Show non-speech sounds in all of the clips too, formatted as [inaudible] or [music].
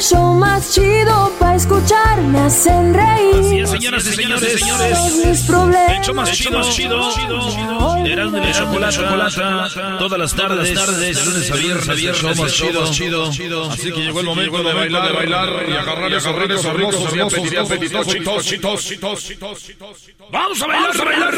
el show más chido para escuchar. Me hacen reír. Así es, señoras y señores, señores. Mis problemas. Más chido, chido, chido. Erasmo y la chocolate, chocolata. Todas las tardes, tardes, lunes a viernes, viernes, show más chido, chido. Así que llegó el momento de bailar, de bailar y agarrar esos ricos, hermosos, y apetitos, chitos, chitos, chitos, chitos. Vamos a bailar, a bailar.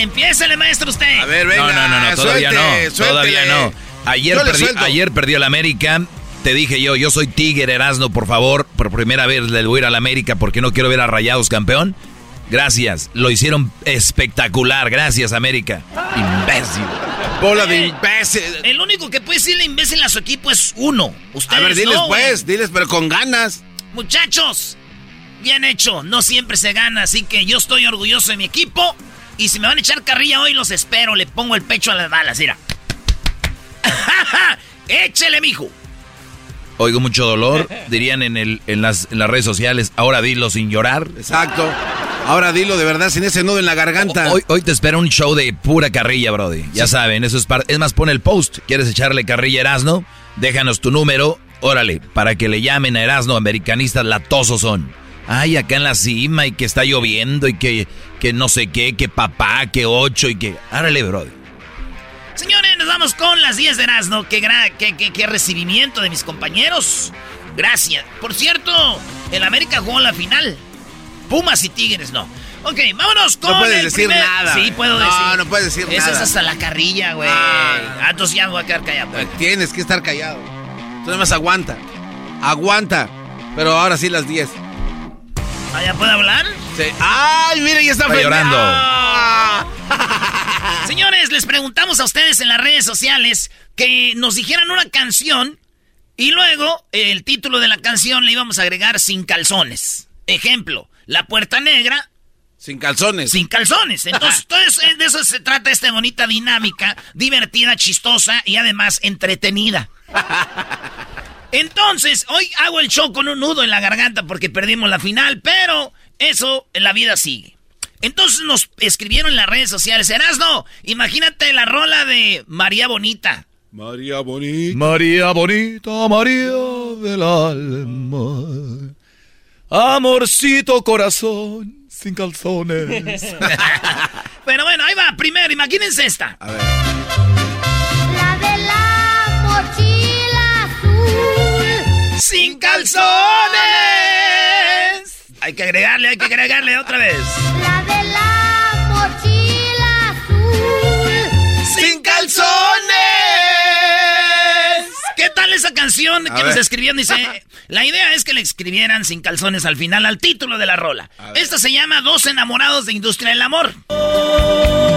Dele, empiézale, maestro, usted. A ver, venga. No, no, no, no, todavía suelte, no. Todavía no. Ayer, ayer perdió el América. Te dije yo, yo soy Tigre Erasno, por favor. Por primera vez le voy a ir al América porque no quiero ver a Rayados campeón. Gracias, lo hicieron espectacular. Gracias, América. Imbécil. Bola de imbécil. El único que puede decirle imbécil a su equipo es uno. Ustedes A ver, diles no, pues, diles, pero con ganas. Muchachos, bien hecho. No siempre se gana, así que yo estoy orgulloso de mi equipo. Y si me van a echar carrilla hoy, los espero. Le pongo el pecho a las balas, mira. [laughs] Échele, mijo. Oigo mucho dolor, [laughs] dirían en, el, en, las, en las redes sociales. Ahora dilo sin llorar. Exacto. Ahora dilo de verdad, sin ese nudo en la garganta. Hoy, hoy te espera un show de pura carrilla, Brody. Ya saben, eso es parte. Es más, pon el post. ¿Quieres echarle carrilla a Erasno? Déjanos tu número. Órale, para que le llamen a Erasno, americanistas latosos son. Ay, acá en la cima y que está lloviendo y que, que no sé qué, que papá, que ocho y que. Árale, Brody. Señores, nos vamos con las 10 de Erasmo. Qué, gra- qué, qué- qué recibimiento de mis compañeros. Gracias. Por cierto, el América jugó la final. Pumas y Tigres no. Ok, vámonos con No puedes el decir primer- nada, Sí, puedo No, decir. no puedes decir Esa nada. es hasta la carrilla, güey. Ah. Entonces ya me voy a quedar callado. Tienes que estar callado. Tú nada más aguanta. Aguanta. Pero ahora sí las 10. ¿Ah, ¿Ya puedo hablar? Sí. ¡Ay, mira, ya está, Está llorando. ¡Ah! [laughs] Señores, les preguntamos a ustedes en las redes sociales que nos dijeran una canción y luego el título de la canción le íbamos a agregar sin calzones. Ejemplo, La Puerta Negra Sin calzones. sin calzones. Entonces, de eso se trata esta bonita dinámica, divertida, chistosa y además entretenida. [laughs] Entonces, hoy hago el show con un nudo en la garganta porque perdimos la final, pero eso en la vida sigue. Entonces nos escribieron en las redes sociales, Erasno, imagínate la rola de María Bonita. María Bonita. María Bonita, María del alma. Amorcito corazón, sin calzones. [laughs] Pero bueno, ahí va, primero, imagínense esta. A ver. ¡Sin calzones! Hay que agregarle, hay que agregarle otra vez. La de la mochila azul. ¡Sin calzones! ¿Qué tal esa canción que nos escribieron? Dice, [laughs] la idea es que le escribieran sin calzones al final, al título de la rola. Esta se llama Dos enamorados de Industria del Amor. Dos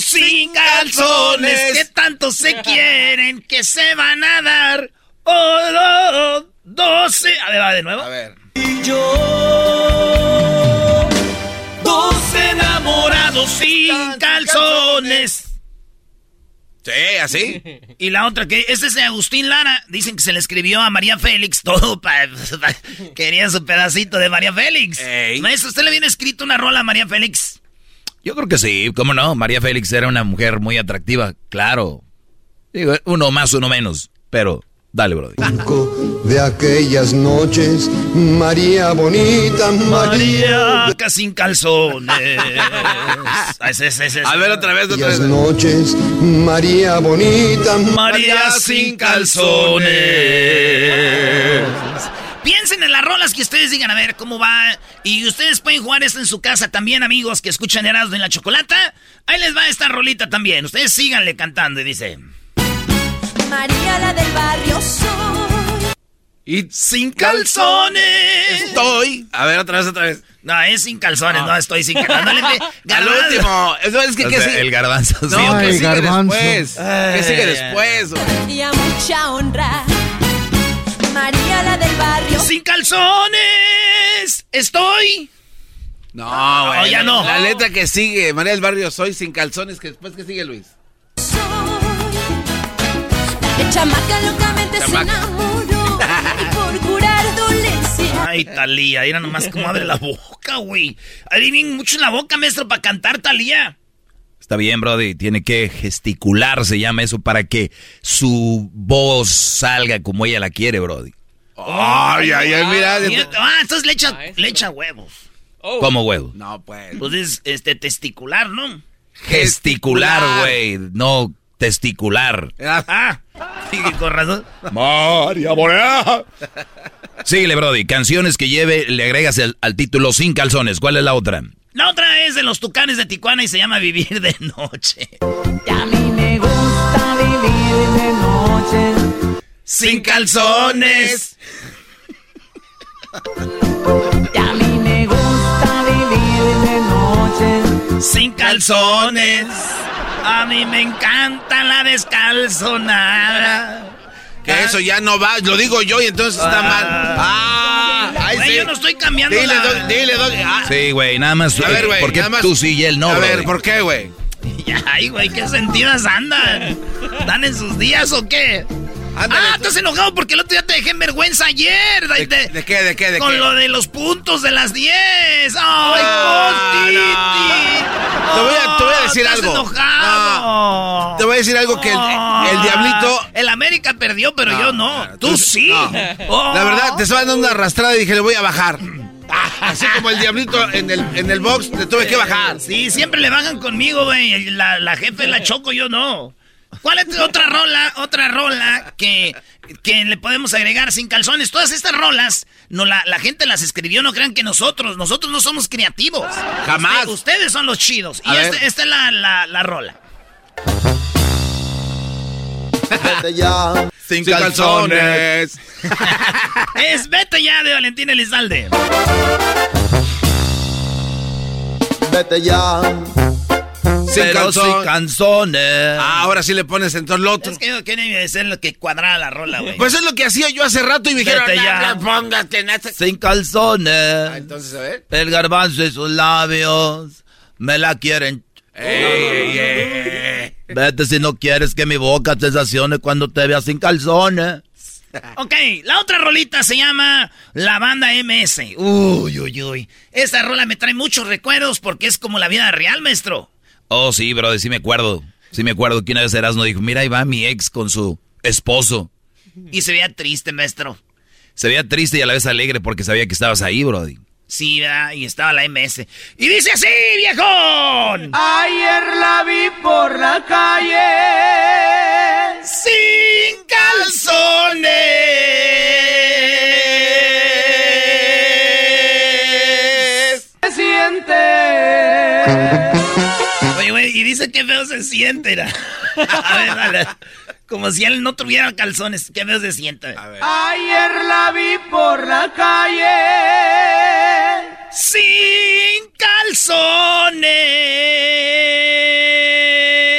sin calzones. Que tanto se [laughs] quieren que se van a dar. Oh, oh, doce. A ver, va de nuevo. A ver. Y yo. Dos enamorados sin calzones. Sí, así. [laughs] Y la otra que, este es de Agustín Lara. Dicen que se le escribió a María Félix todo para. quería su pedacito de María Félix. Ey. Maestro, ¿usted le viene escrito una rola a María Félix? Yo creo que sí, cómo no. María Félix era una mujer muy atractiva, claro. Digo, uno más, uno menos. Pero, dale, Brody. de aquellas noches, María bonita, María. María sin calzones. [laughs] Ah. A ver, otra vez, otra Aquellas vez. noches, María bonita, María sin calzones. Piensen en las rolas que ustedes digan, a ver cómo va. Y ustedes pueden jugar esto en su casa también, amigos que escuchan Erasmo en la Chocolata. Ahí les va esta rolita también. Ustedes síganle cantando y dice... María la del barrio soy. Y Sin calzones. estoy. A ver, otra vez, otra vez. No, es sin calzones, no, estoy sin calzones. [laughs] No Al Garbanzo. último. Eso es que, O ¿qué sea, sigue? el garbanzo. sí. No, ¿qué Ay, sigue garbanzo. después? ¿Qué sigue después? güey? Y a mucha honra. María la del barrio Sin calzones. Estoy. No, güey. ya no. La letra que sigue, María del Barrio, soy sin calzones. que después, ¿qué sigue, Luis? soy. La chamaca locamente Chamaca. se enamoró. Y por curar dolencia. Ay, Talía, mira nomás cómo abre la boca, güey. Bien mucho en la boca, maestro, para cantar, Talía. Está bien, Brody. Tiene que gesticular, se llama eso, para que su voz salga como ella la quiere, Brody. Ay, ay, ay, mira. Ah, entonces le echa, le echa huevos. Como huevo. No, pues. Pues es este testicular, ¿no? Gesticular, güey. No testicular. Ah, sí, con razón. María Borea. Síguele, Brody. Canciones que lleve, le agregas el- al título sin calzones. ¿Cuál es la otra? La otra es de los tucanes de Tijuana y se llama Vivir de Noche. Y a mí me gusta vivir de noche. Sin calzones. Y a mí me gusta vivir de noche. Sin calzones. A mí me encanta la descalzonada. Que eso ya no va, lo digo yo y entonces está mal. Ah, ay, Güey, sí. yo no estoy cambiando Dile, la- do- dile, do- ah. Sí, güey, nada más. A ver, güey, ¿Por qué nada más- tú sí y él no, A ver? ¿por qué, güey? [laughs] Ay, güey, ¿qué sentidas andan? ¿Dan en sus días o qué? Ándale, ah, tú- estás enojado porque el otro día te dejé en vergüenza ayer. ¿De, De- de qué, de qué, de con qué? lo de los puntos de las 10. ¡Ay, Costiti! Te voy a- te voy a decir algo. enojado. Te voy a decir algo que el, el diablito... El América perdió, pero No, yo no. Tú, tú- sí. Oh. La verdad, te estaba dando una arrastrada y dije, le voy a bajar. [laughs] Así como el diablito en el, en el box, le tuve que bajar. Sí, siempre le bajan conmigo, güey. La, la jefe la choco, yo no. ¿Cuál es otra rola? Otra rola que, que le podemos agregar sin calzones. Todas estas rolas, no, la, la gente las escribió, no crean que nosotros. Nosotros no somos creativos. Jamás. Usted- ustedes son los chidos. A y este- esta es la, la, la rola. Vete ya. Sin calzones. [laughs] Es Vete ya de Valentín Elizalde. Vete ya. Sin Pero. Ah, ahora sí le pones en todo el otro. Es que yo quería ser lo que cuadrara la rola, güey. Pues es lo que hacía yo hace rato y me dijeron. "No, póngate en ese-". Sin calzones. Ah, entonces, a ver. El garbanzo y sus labios me la quieren. Ey, ey, ey. Vete si no quieres que mi boca te sensacione cuando te vea sin calzones. [laughs] Ok, la otra rolita se llama La Banda MS. Uy, uy, uy. Esta rola me trae muchos recuerdos porque es como la vida real, maestro. Oh, sí, bro, sí me acuerdo. Sí me acuerdo que una vez Erasmo dijo, mira, ahí va mi ex con su esposo. Y se veía triste, maestro. Se veía triste y a la vez alegre porque sabía que estabas ahí, Brody. Sí, ¿verdad? y estaba la MS. Y dice así, viejón. Ayer la vi por la calle. Sin calzones. qué feo se siente. ¿no? A ver, dale. Como si él no tuviera calzones. Qué feo se siente. A ver. Ayer la vi por la calle. Sin calzones.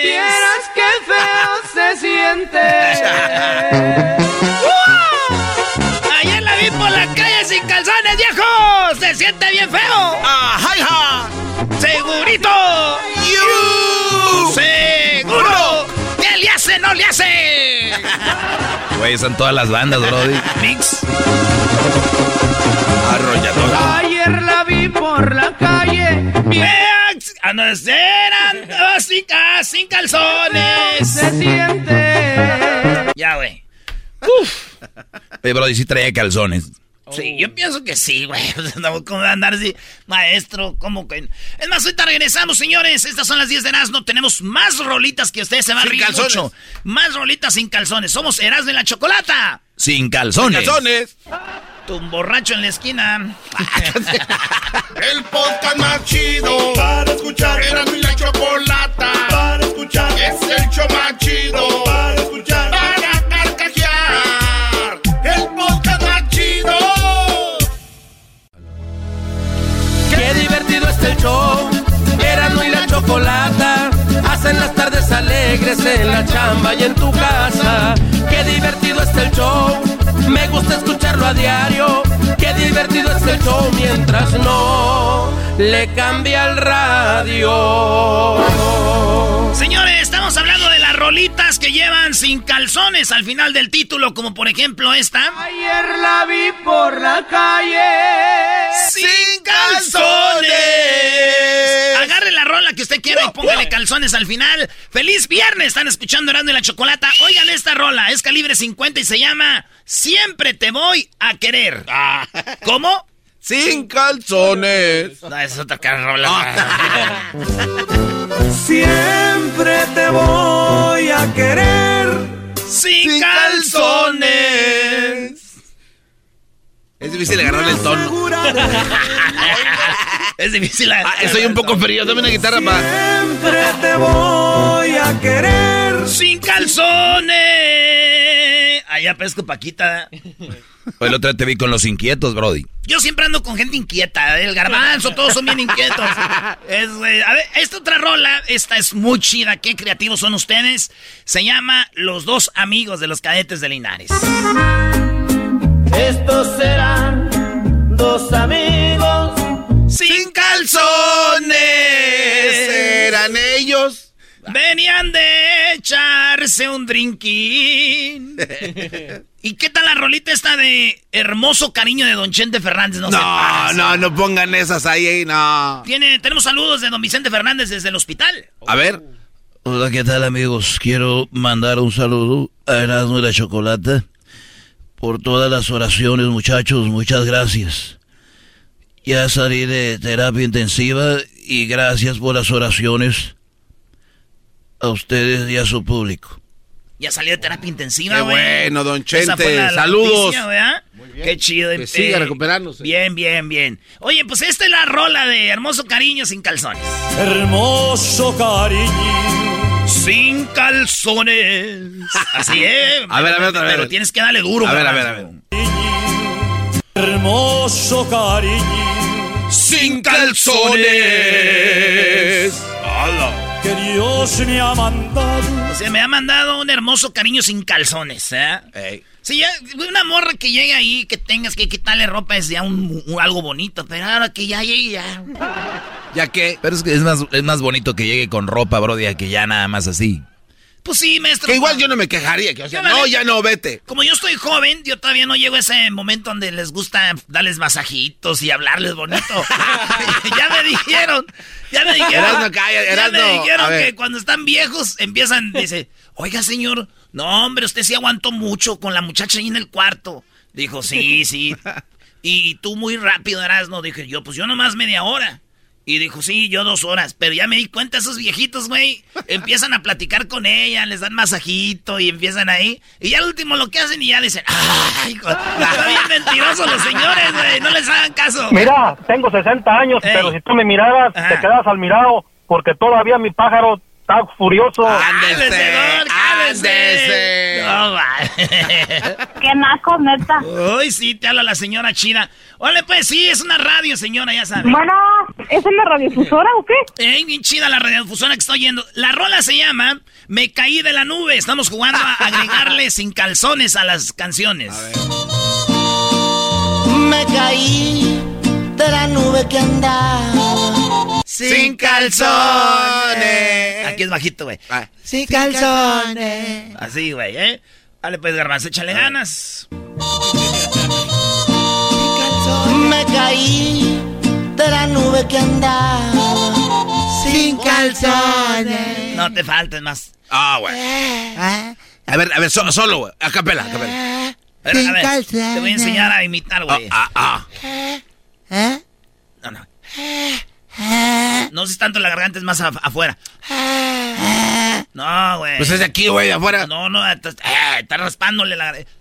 Vieras qué feo se siente. [laughs] ¡Wow! Ayer la vi por la calle sin calzones, viejo. Se siente bien feo. Ah, ¡Ajá! ¡Segurito! ¡No le hace! Güey, están todas las bandas, Brody. Mix. Arrollador. Ayer la vi por la calle. A no ser andaba sin, sin calzones. Se siente. Ya, güey. Oye, Brody, sí traía calzones. Sí, yo pienso que sí, güey. [laughs] No, ¿Cómo va a andar así? Maestro, ¿cómo que? Es más, ahorita regresamos, señores. Estas son las 10 de Erasmo. Tenemos más rolitas que ustedes se van a Sin reír calzones. mucho. Más rolitas sin calzones. Somos Erasmo y la Chocolata. Sin calzones. ¡Calzones! Tu borracho en la esquina. [laughs] El podcast más chido para escuchar. Era mi la chocolata para escuchar. Es el show más chido para escuchar. El show. Erasmo y la chocolata. Hacen las tardes alegres en la chamba y en tu casa. Qué divertido está el show. Me gusta escucharlo a diario. Qué divertido está el show mientras no le cambia el radio. Señores, estamos hablando de las rolitas que llevan sin calzones al final del título, como por ejemplo esta. Ayer la vi por la calle. ¡Sin calzones! Que usted quiera y póngale calzones al final. ¡Feliz viernes! Están escuchando Erasmo y la Chocolata. Oigan esta rola, es calibre 50 y se llama Siempre te voy a querer. ¿Cómo? Sin calzones. No, esa es otra rola. [laughs] Siempre te voy a querer. ¡Sin, Sin calzones! Es difícil agarrarle el tono. [laughs] Es difícil. Ah, estoy un poco frío. Dame una guitarra para. Siempre te voy a querer. ¡Sin calzones! Allá pesco Paquita. El otro día te vi con los inquietos, Brody. Yo siempre ando con gente inquieta. ¿eh? El garbanzo, todos son bien inquietos. Es, güey, a ver, esta otra rola, esta es muy chida. Qué creativos son ustedes. Se llama Los dos amigos de los cadetes de Linares. Estos serán dos amigos. Sin calzones. ¿Eran ellos? Venían de echarse un drinking. [laughs] ¿Y qué tal la rolita esta de Hermoso Cariño de Don Chente Fernández? No, se No, pasa. no, no pongan esas ahí, no. Tiene, tenemos saludos de Don Vicente Fernández desde el hospital. A ver. Hola, ¿qué tal, amigos? Quiero mandar un saludo a Erasmo y la Chocolata por todas las oraciones, muchachos. Muchas gracias. Ya salí de terapia intensiva y gracias por las oraciones a ustedes y a su público. Ya salió de terapia intensiva, Qué güey. bueno, don Esa fue Chente. la- la Saludos. noticia. Qué chido. Que siga recuperándose. Bien, bien, bien. Oye, pues esta es la rola de Hermoso Cariño sin calzones. Hermoso cariño. Sin calzones. Así es. [laughs] A ver, a ver, otra vez. Pero tienes que darle duro. A ver, a ver, a ver. Hermoso cariño. Sin calzones. Que Dios me ha mandado. O sea, me ha mandado un hermoso cariño sin calzones, ¿eh? Ey. Sí, ya, una morra que llegue ahí, que tengas que quitarle ropa es ya un, un- algo bonito, pero ahora que ya llegue ya. ¿Ya qué? Pero es que es más, es más bonito que llegue con ropa, Brody, que ya nada más así. Pues sí, maestro. Que igual yo no me quejaría. Que, o sea, Yo la no, ya no, vete. Como yo estoy joven, yo todavía no llego a ese momento donde les gusta darles masajitos y hablarles bonito. [laughs] [laughs] ya me dijeron, ya me dijeron. Erasno, calla, ya me dijeron que cuando están viejos empiezan, dice, oiga señor, no hombre, usted sí aguantó mucho con la muchacha ahí en el cuarto. Dijo, sí, sí. [laughs] Y tú muy rápido, Erasno. Dije yo, pues yo nomás media hora. Y dijo, sí, yo dos horas. Pero ya me di cuenta, esos viejitos, güey, [laughs] empiezan a platicar con ella, les dan masajito y empiezan ahí. Y ya al último lo que hacen y ya dicen, ¡ay, hijo! Están bien [laughs] mentirosos los señores, güey, no les hagan caso. Mira, tengo 60 años, Ey. pero si tú me miraras, Ajá. te quedas al mirado, porque todavía mi pájaro está furioso. ¡Cálmese, No. [laughs] Qué naco, neta. Uy, sí, te habla la señora china. Órale, pues sí, es una radio, señora, ya sabes. Bueno, ¿Es en la radiodifusora o qué? Ey, bien chida la radiodifusora que estoy oyendo. La rola se llama Me caí de la nube. Estamos jugando a agregarle [laughs] sin calzones a las canciones. Me caí de la nube que andaba. Sin calzones. Aquí es bajito, güey. Sin calzones. Así, güey, ¿eh? Dale, pues, garbanzo, échale ganas. Me caí de la nube que andaba. Sin calzones. No te faltes más. Ah, güey. A ver, a ver, so- solo, güey. A capela, a capela. A ver, a ver, te voy a enseñar a imitar, güey. Ah, ah. ¿Eh? No, no. No sé tanto la garganta, es más af- afuera. No, güey. Pues es de aquí, güey, de afuera. No, no, está, eh, está raspándole la garganta.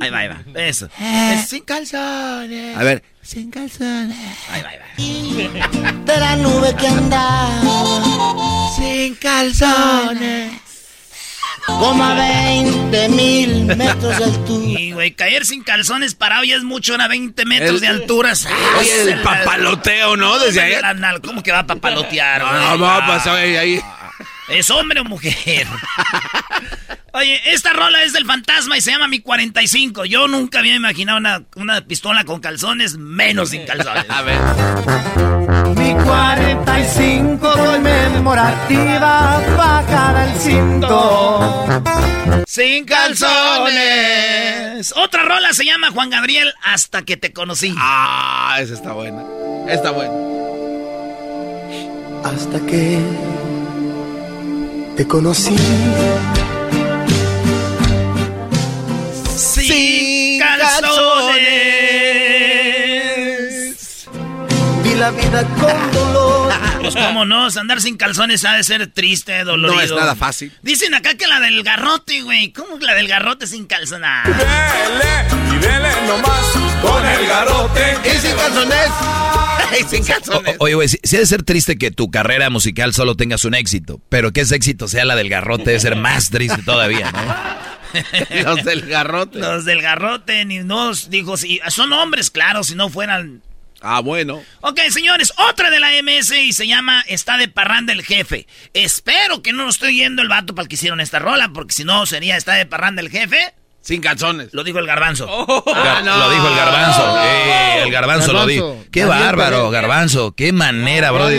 Ahí va, ahí va. Eso. Es sin calzones. A ver. Sin calzones. Ahí va, ahí va. De la nube que andaba. Sin calzones. Como a 20 mil metros de altura. Y, güey, caer sin calzones parado ya es mucho, a 20 metros El- de altura. Oye, el papaloteo, ¿no? Desde ahí. ¿Cómo que va a papalotear? No, no, no, pues ahí, ahí. ¿Es hombre o mujer? Oye, esta rola es del fantasma y se llama Mi 45. Yo nunca había imaginado una, una pistola con calzones, menos sin calzones. A ver. Mi 45 conmemorativa bajada el cinto. Sin calzones. Otra rola se llama Juan Gabriel Hasta que te conocí. Ah, esa está buena. Está buena. Hasta que te conocí. Sin calzones. Vi la vida con dolor. [laughs] Pues cómo no, andar sin calzones ha de ser triste, dolorido. No es nada fácil. Dicen acá que la del garrote, güey. ¿Cómo que la del garrote sin calzones? Y dele nomás con el garrote. Y sin calzones. [laughs] Y sin calzones. O- oye, güey, sí, sí ha de ser triste que tu carrera musical solo tengas un éxito, pero que ese éxito sea la del garrote debe ser más triste todavía, ¿no? [laughs] Los del garrote. Los del garrote, ni nos dijo, si son hombres, claro, si no fueran. Ah, bueno. Ok, señores, otra de la MS y se llama Está de parranda el jefe. Espero que no lo estoy yendo el vato para el que hicieron esta rola, porque si no sería Está de parranda el jefe. Sin calzones. Lo dijo el garbanzo. Gar- Lo dijo el garbanzo. Eh, el garbanzo, lo dijo. Qué Daniel bárbaro, garbanzo. Qué manera, bro. de-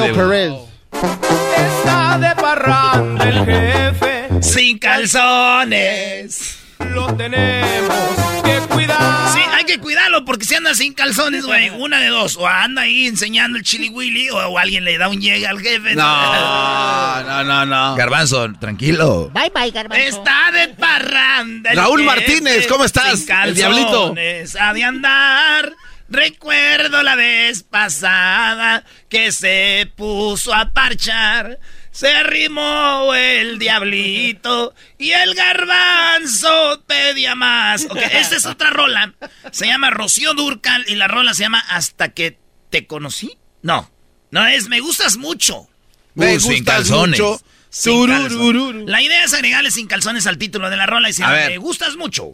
Está de parranda el jefe. Sin calzones. Lo tenemos que cuidar. Sí, hay que cuidarlo porque si anda sin calzones, güey, [laughs] una de dos. O anda ahí enseñando el chili willy o, o alguien le da un llegue al jefe. No, no, no, no. Garbanzo, tranquilo. Bye bye, garbanzo. Está de parranda. Raúl Martínez, ¿cómo estás? sin El diablito. calzones, Ha de andar. Recuerdo la vez pasada que se puso a parchar. Se arrimó el diablito y el garbanzo pedía más. Ok, [laughs] esta es otra rola. Se llama Rocío Durcal y la rola se llama Hasta que te conocí. No, no es Me gustas mucho. Me Uh, sin gustas calzones. mucho. Sin calzones. La idea es agregarle sin calzones al título de la rola y se llama. Me gustas mucho.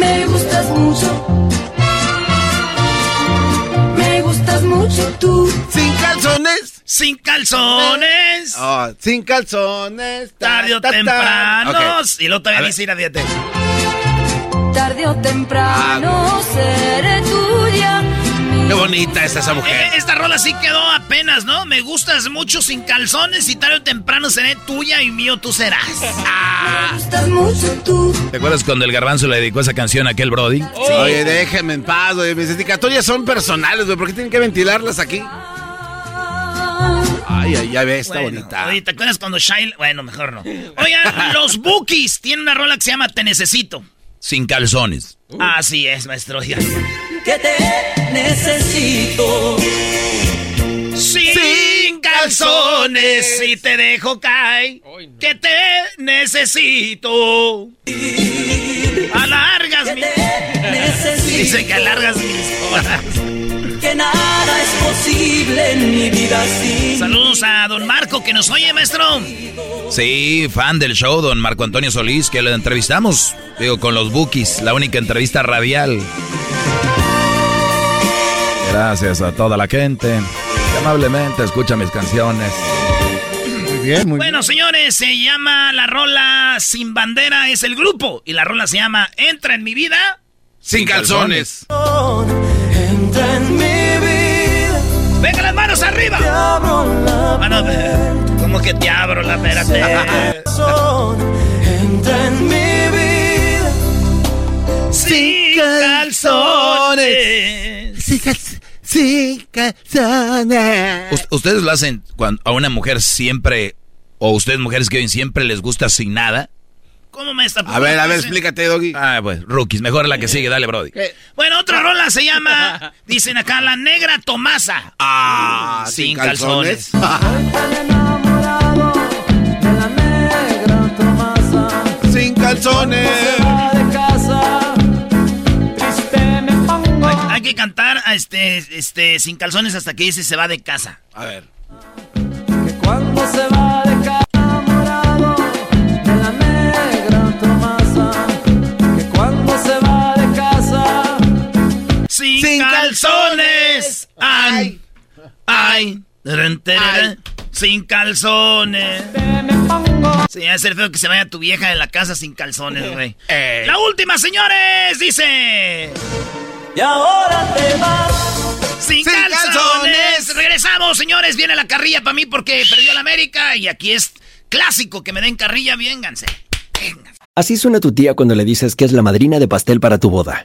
Me gustas mucho. Gustas mucho tú. Sin calzones. Sin calzones. Oh, sin calzones. Ta, Tarde o temprano. Ok. Y A todavía dice ir a dieta. Tarde o temprano Ah. seré tuya. Qué bonita está esa Eh, mujer. esta rola sí quedó apenas, ¿no? Me gustas mucho sin calzones y tarde o temprano seré tuya y mío tú serás. [laughs] Ah. Me gustas mucho tú. ¿Te acuerdas cuando el garbanzo le dedicó esa canción a aquel Brody? Oye, déjenme en paz, güey. Mis dedicatorias son personales, güey. ¿Por qué tienen que ventilarlas aquí? Ay, ay, ya ve, está Bueno, bonita. Oye, ¿te acuerdas cuando Shine... Bueno, mejor no. [laughs] Oigan, los Bookies tienen una rola que se llama Te Necesito. Sin calzones. Así es, maestro. Ya. Que te necesito. Sin calzones, si te dejo caer, que te necesito. Alargas mi... Necesito. Dice que alargas mis horas. Que nada es posible en mi vida sin. Saludos a don Marco que nos oye, maestro. Sí, fan del show, don Marco Antonio Solís, que lo entrevistamos, digo, con los Bookies, la única entrevista radial. Gracias a toda la gente que amablemente escucha mis canciones. Muy bien, muy Bueno, señores, se llama la rola Sin Bandera, es el grupo. Y la rola se llama Entra en mi vida. Sin calzones. Entra en mi vida. ¡Venga las manos arriba! Te abro la Mano, ¿cómo que te abro la espérate? Entra en mi vida. Sin calzones. Sin calzones. ¿Ustedes lo hacen cuando a una mujer siempre, o ustedes mujeres que oyen siempre les gusta sin nada? ¿Cómo me está A ver, a ver, explícate, Doggy. Ah, pues, rookies, mejor la que sigue, dale, Brody. Bueno, otra rola se llama, dicen acá, La Negra Tomasa. Ah, Sin calzones. enamorado de la negra Tomasa. Sin calzones. Que cantar a este, este, sin calzones hasta que dice se va de casa. A ver. Que cuando se va de casa, enamorado de la negra Tomasa. Que cuando se va de casa, Sin, Sin calzones. Ay, ay. Tarán, tarán, Sin calzones. Sí, va a ser feo que se vaya tu vieja de la casa sin calzones, güey. Ey. La última, señores, dice. Y ahora te vas. Sin, Sin calzones. calzones. Regresamos, señores. Viene la carrilla para mí porque perdió la América. Y aquí es clásico que me den carrilla. Vénganse. Vénganse. Así suena tu tía cuando le dices que es la madrina de pastel para tu boda.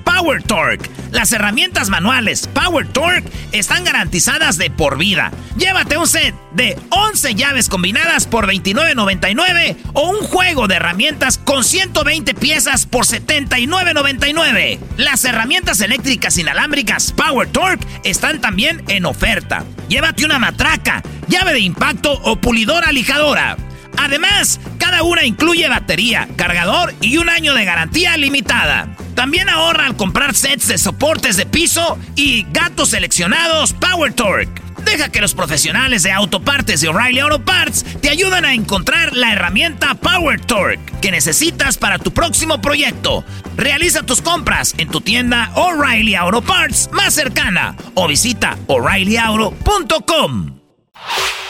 Power Torque. Las herramientas manuales Power Torque están garantizadas de por vida. Llévate un set de 11 llaves combinadas por $29.99 o un juego de herramientas con 120 piezas por $79.99. Las herramientas eléctricas inalámbricas Power Torque están también en oferta. Llévate una matraca, llave de impacto o pulidora lijadora. Además, cada una incluye batería, cargador y un año de garantía limitada. También ahorra al comprar sets de soportes de piso y gatos seleccionados Power Torque. Deja que los profesionales de autopartes de O'Reilly Auto Parts te ayuden a encontrar la herramienta Power Torque que necesitas para tu próximo proyecto. Realiza tus compras en tu tienda O'Reilly Auto Parts más cercana o visita o'ReillyAuto.com.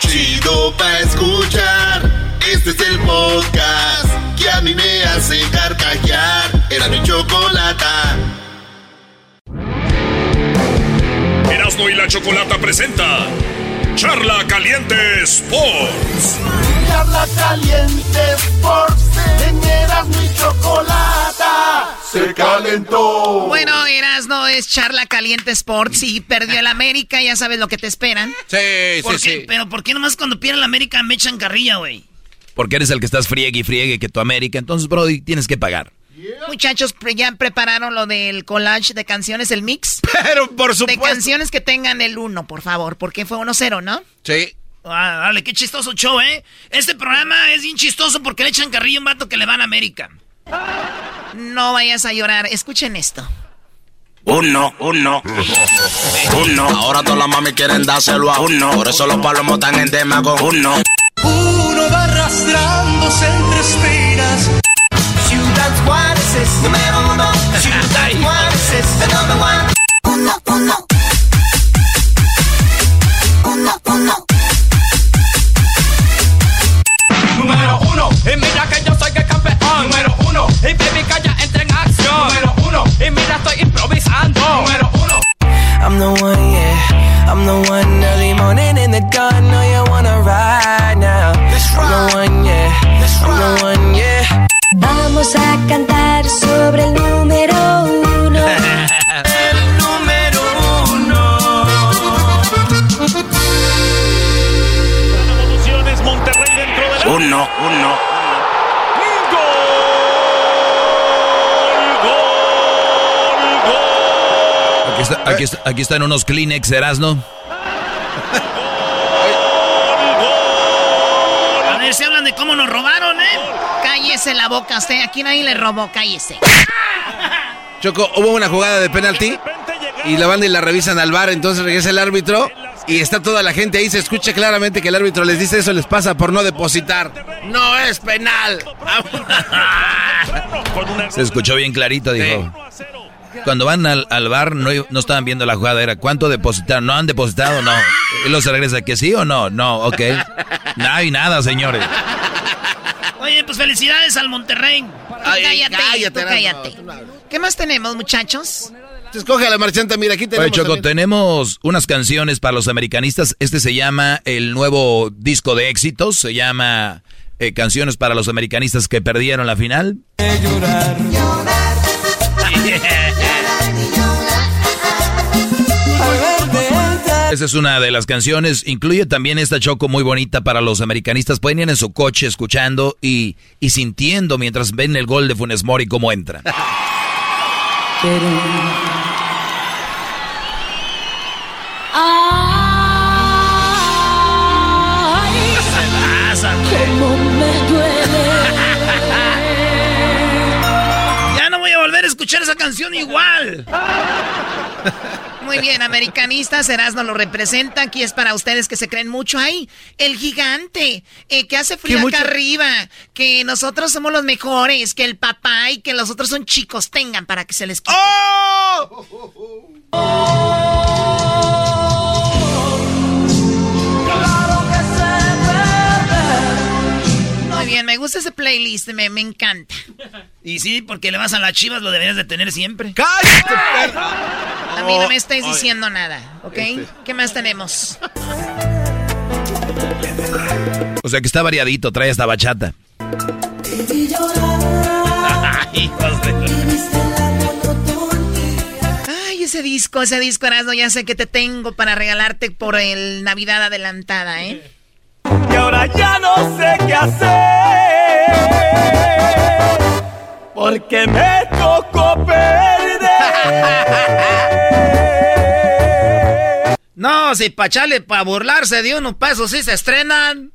Chido escuchar. Este es el podcast que a mí me hace carcajear. Era mi chocolata. Erasmo y la Chocolata presenta Charla Caliente Sports. Charla caliente Sports. En Erasmo y chocolata. Se calentó. Bueno, Erasno es charla caliente Sports y perdió el América, ya sabes lo que te esperan. Sí, ¿Por sí, qué? sí. Pero ¿por qué nomás cuando pierden la América me echan carrilla, güey? Porque eres el que estás friegue y friegue que tu América. Entonces, Brody, tienes que pagar. Muchachos, ya prepararon lo del collage de canciones, el mix. [laughs] Pero por De supuesto. canciones que tengan el 1, por favor, porque fue 1-0, ¿no? Sí. Ah, dale, qué chistoso show, ¿eh? Este programa es bien chistoso porque le echan carrilla a un vato que le van a América. No vayas a llorar, escuchen esto. Uno, uno, [laughs] uno. Ahora todas las mami quieren dárselo a uno. Por eso los palomos están en tema con uno. Uno va arrastrándose entre espinas. Ciudad Juárez es número uno. Ciudad Juárez es the number one. Uno, uno. Uno, uno. Número uno, y mira que yo soy el campeón. Número uno, y baby ya entra en acción. Número uno, y mira estoy improvisando. Número uno. I'm the one, yeah. I'm the one early morning in the dawn. Know you wanna ride now. I'm the one, yeah. I'm the one, yeah. Vamos a cantar sobre el número uno. El número uno. Monterrey dentro de Uno, uno. Aquí, está- aquí está- aquí están unos Kleenex, Erasno. A ver si hablan de cómo nos robaron, ¿eh? Cállese la boca usted. Aquí nadie le robó, cállese. Choco, hubo una jugada de penalti y la van y la revisan al bar, entonces regresa el árbitro y está toda la gente ahí, se escucha claramente que el árbitro les dice eso les pasa por no depositar. No es penal. Se escuchó bien clarito, dijo. Cuando van al, al bar no, no estaban viendo la jugada, era cuánto depositaron, no han depositado, no. Y luego se regresa, que sí o no, no, ok. No hay nada, señores. Oye, pues felicidades al Monterrey. Tú Ay, cállate, cállate, tú cállate. ¿Qué más tenemos, muchachos? Escoge a la marchanta, mira, aquí tenemos. Oye, Choco, también- tenemos unas canciones para los americanistas. Este se llama el nuevo disco de éxitos. Se llama eh, Canciones para los americanistas que perdieron la final. [laughs] Esa es una de las canciones. Incluye también esta Choco muy bonita para los americanistas. Pueden ir en su coche escuchando y, y sintiendo mientras ven el gol de Funes Mori cómo entra. Ay, cómo me duele. Ya no voy a volver a escuchar esa canción igual. [laughs] Muy bien, americanistas, Erasmo lo representa. Aquí es para ustedes que se creen mucho. Ay, el gigante, eh, que hace frío ¿Qué acá mucho? arriba, que nosotros somos los mejores, que el papá y que los otros son chicos. Tengan para que se les quite. Muy bien, me gusta ese playlist, me, me encanta. Y sí, porque le vas a las chivas, lo deberías de tener siempre. ¡Cállate, perra! A mí no me estáis oye. diciendo nada, ¿ok? Este. ¿Qué más tenemos? O sea que está variadito, trae esta bachata. [laughs] Ay, ese disco, ese disco, Erasmo, ya sé que te tengo para regalarte por el Navidad adelantada, ¿eh? Y ahora ya no sé qué hacer. Porque me tocó perder. No, si pa' echarle, pa' burlarse de uno, pa' eso sí se estrenan.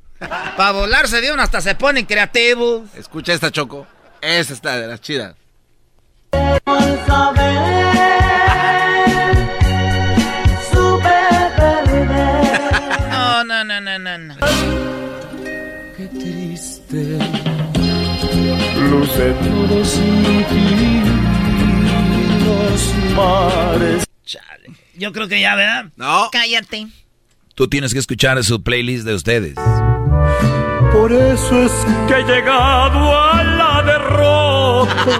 Pa' burlarse de uno hasta se ponen creativos. Escucha esta Choco. Esa está de las chidas. No, triste. Luce todo sin ti. Los mares. Chale. Yo creo que ya, ¿verdad? No. Cállate. Tú tienes que escuchar su playlist de ustedes. Por eso es que he llegado a la derrota.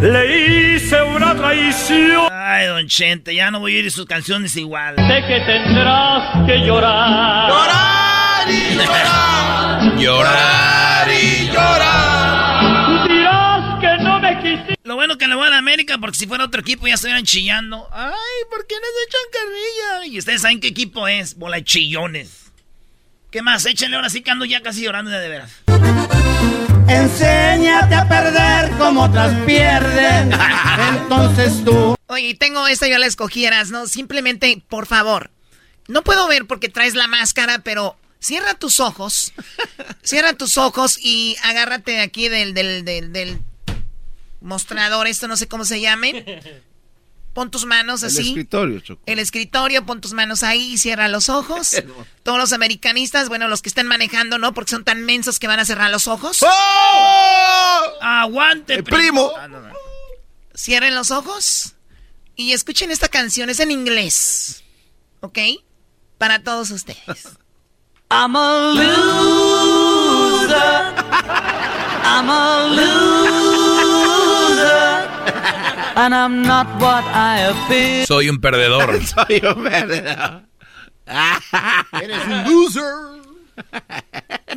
Le hice una traición. Ay, don Chente, ya no voy a ir sus canciones igual. Sé que tendrás que llorar. ¡Llorar y llorar! Llorar y ¡Llorar! Dirás que no me quisiste. Lo bueno que le voy a la América, porque si fuera otro equipo ya estuvieran chillando. Ay, ¿por qué no se echan carrilla? Y ustedes saben qué equipo es, bola de chillones. ¿Qué más? Échenle ahora sí que ando ya casi llorando de, de veras. Enséñate a perder como otras pierden. [laughs] Entonces tú. Oye, y tengo esta, yo la escogí, ¿no? Simplemente, por favor. No puedo ver porque traes la máscara, pero cierra tus ojos. [laughs] cierra tus ojos y agárrate de aquí del, del, del, del mostrador, esto no sé cómo se llame. Pon tus manos El así. escritorio, Choco. El escritorio, pon tus manos ahí y cierra los ojos. [laughs] Todos los americanistas, bueno, los que estén manejando, ¿no? Porque son tan mensos que van a cerrar los ojos. ¡Oh! Aguante, El primo. Ah, no, no. Cierren los ojos y escuchen esta canción, es en inglés. ¿Ok? Para todos ustedes. I'm a loser. I'm a loser. And I'm not what I appear. Soy un perdedor. [laughs] Soy un perdedor. Eres un loser.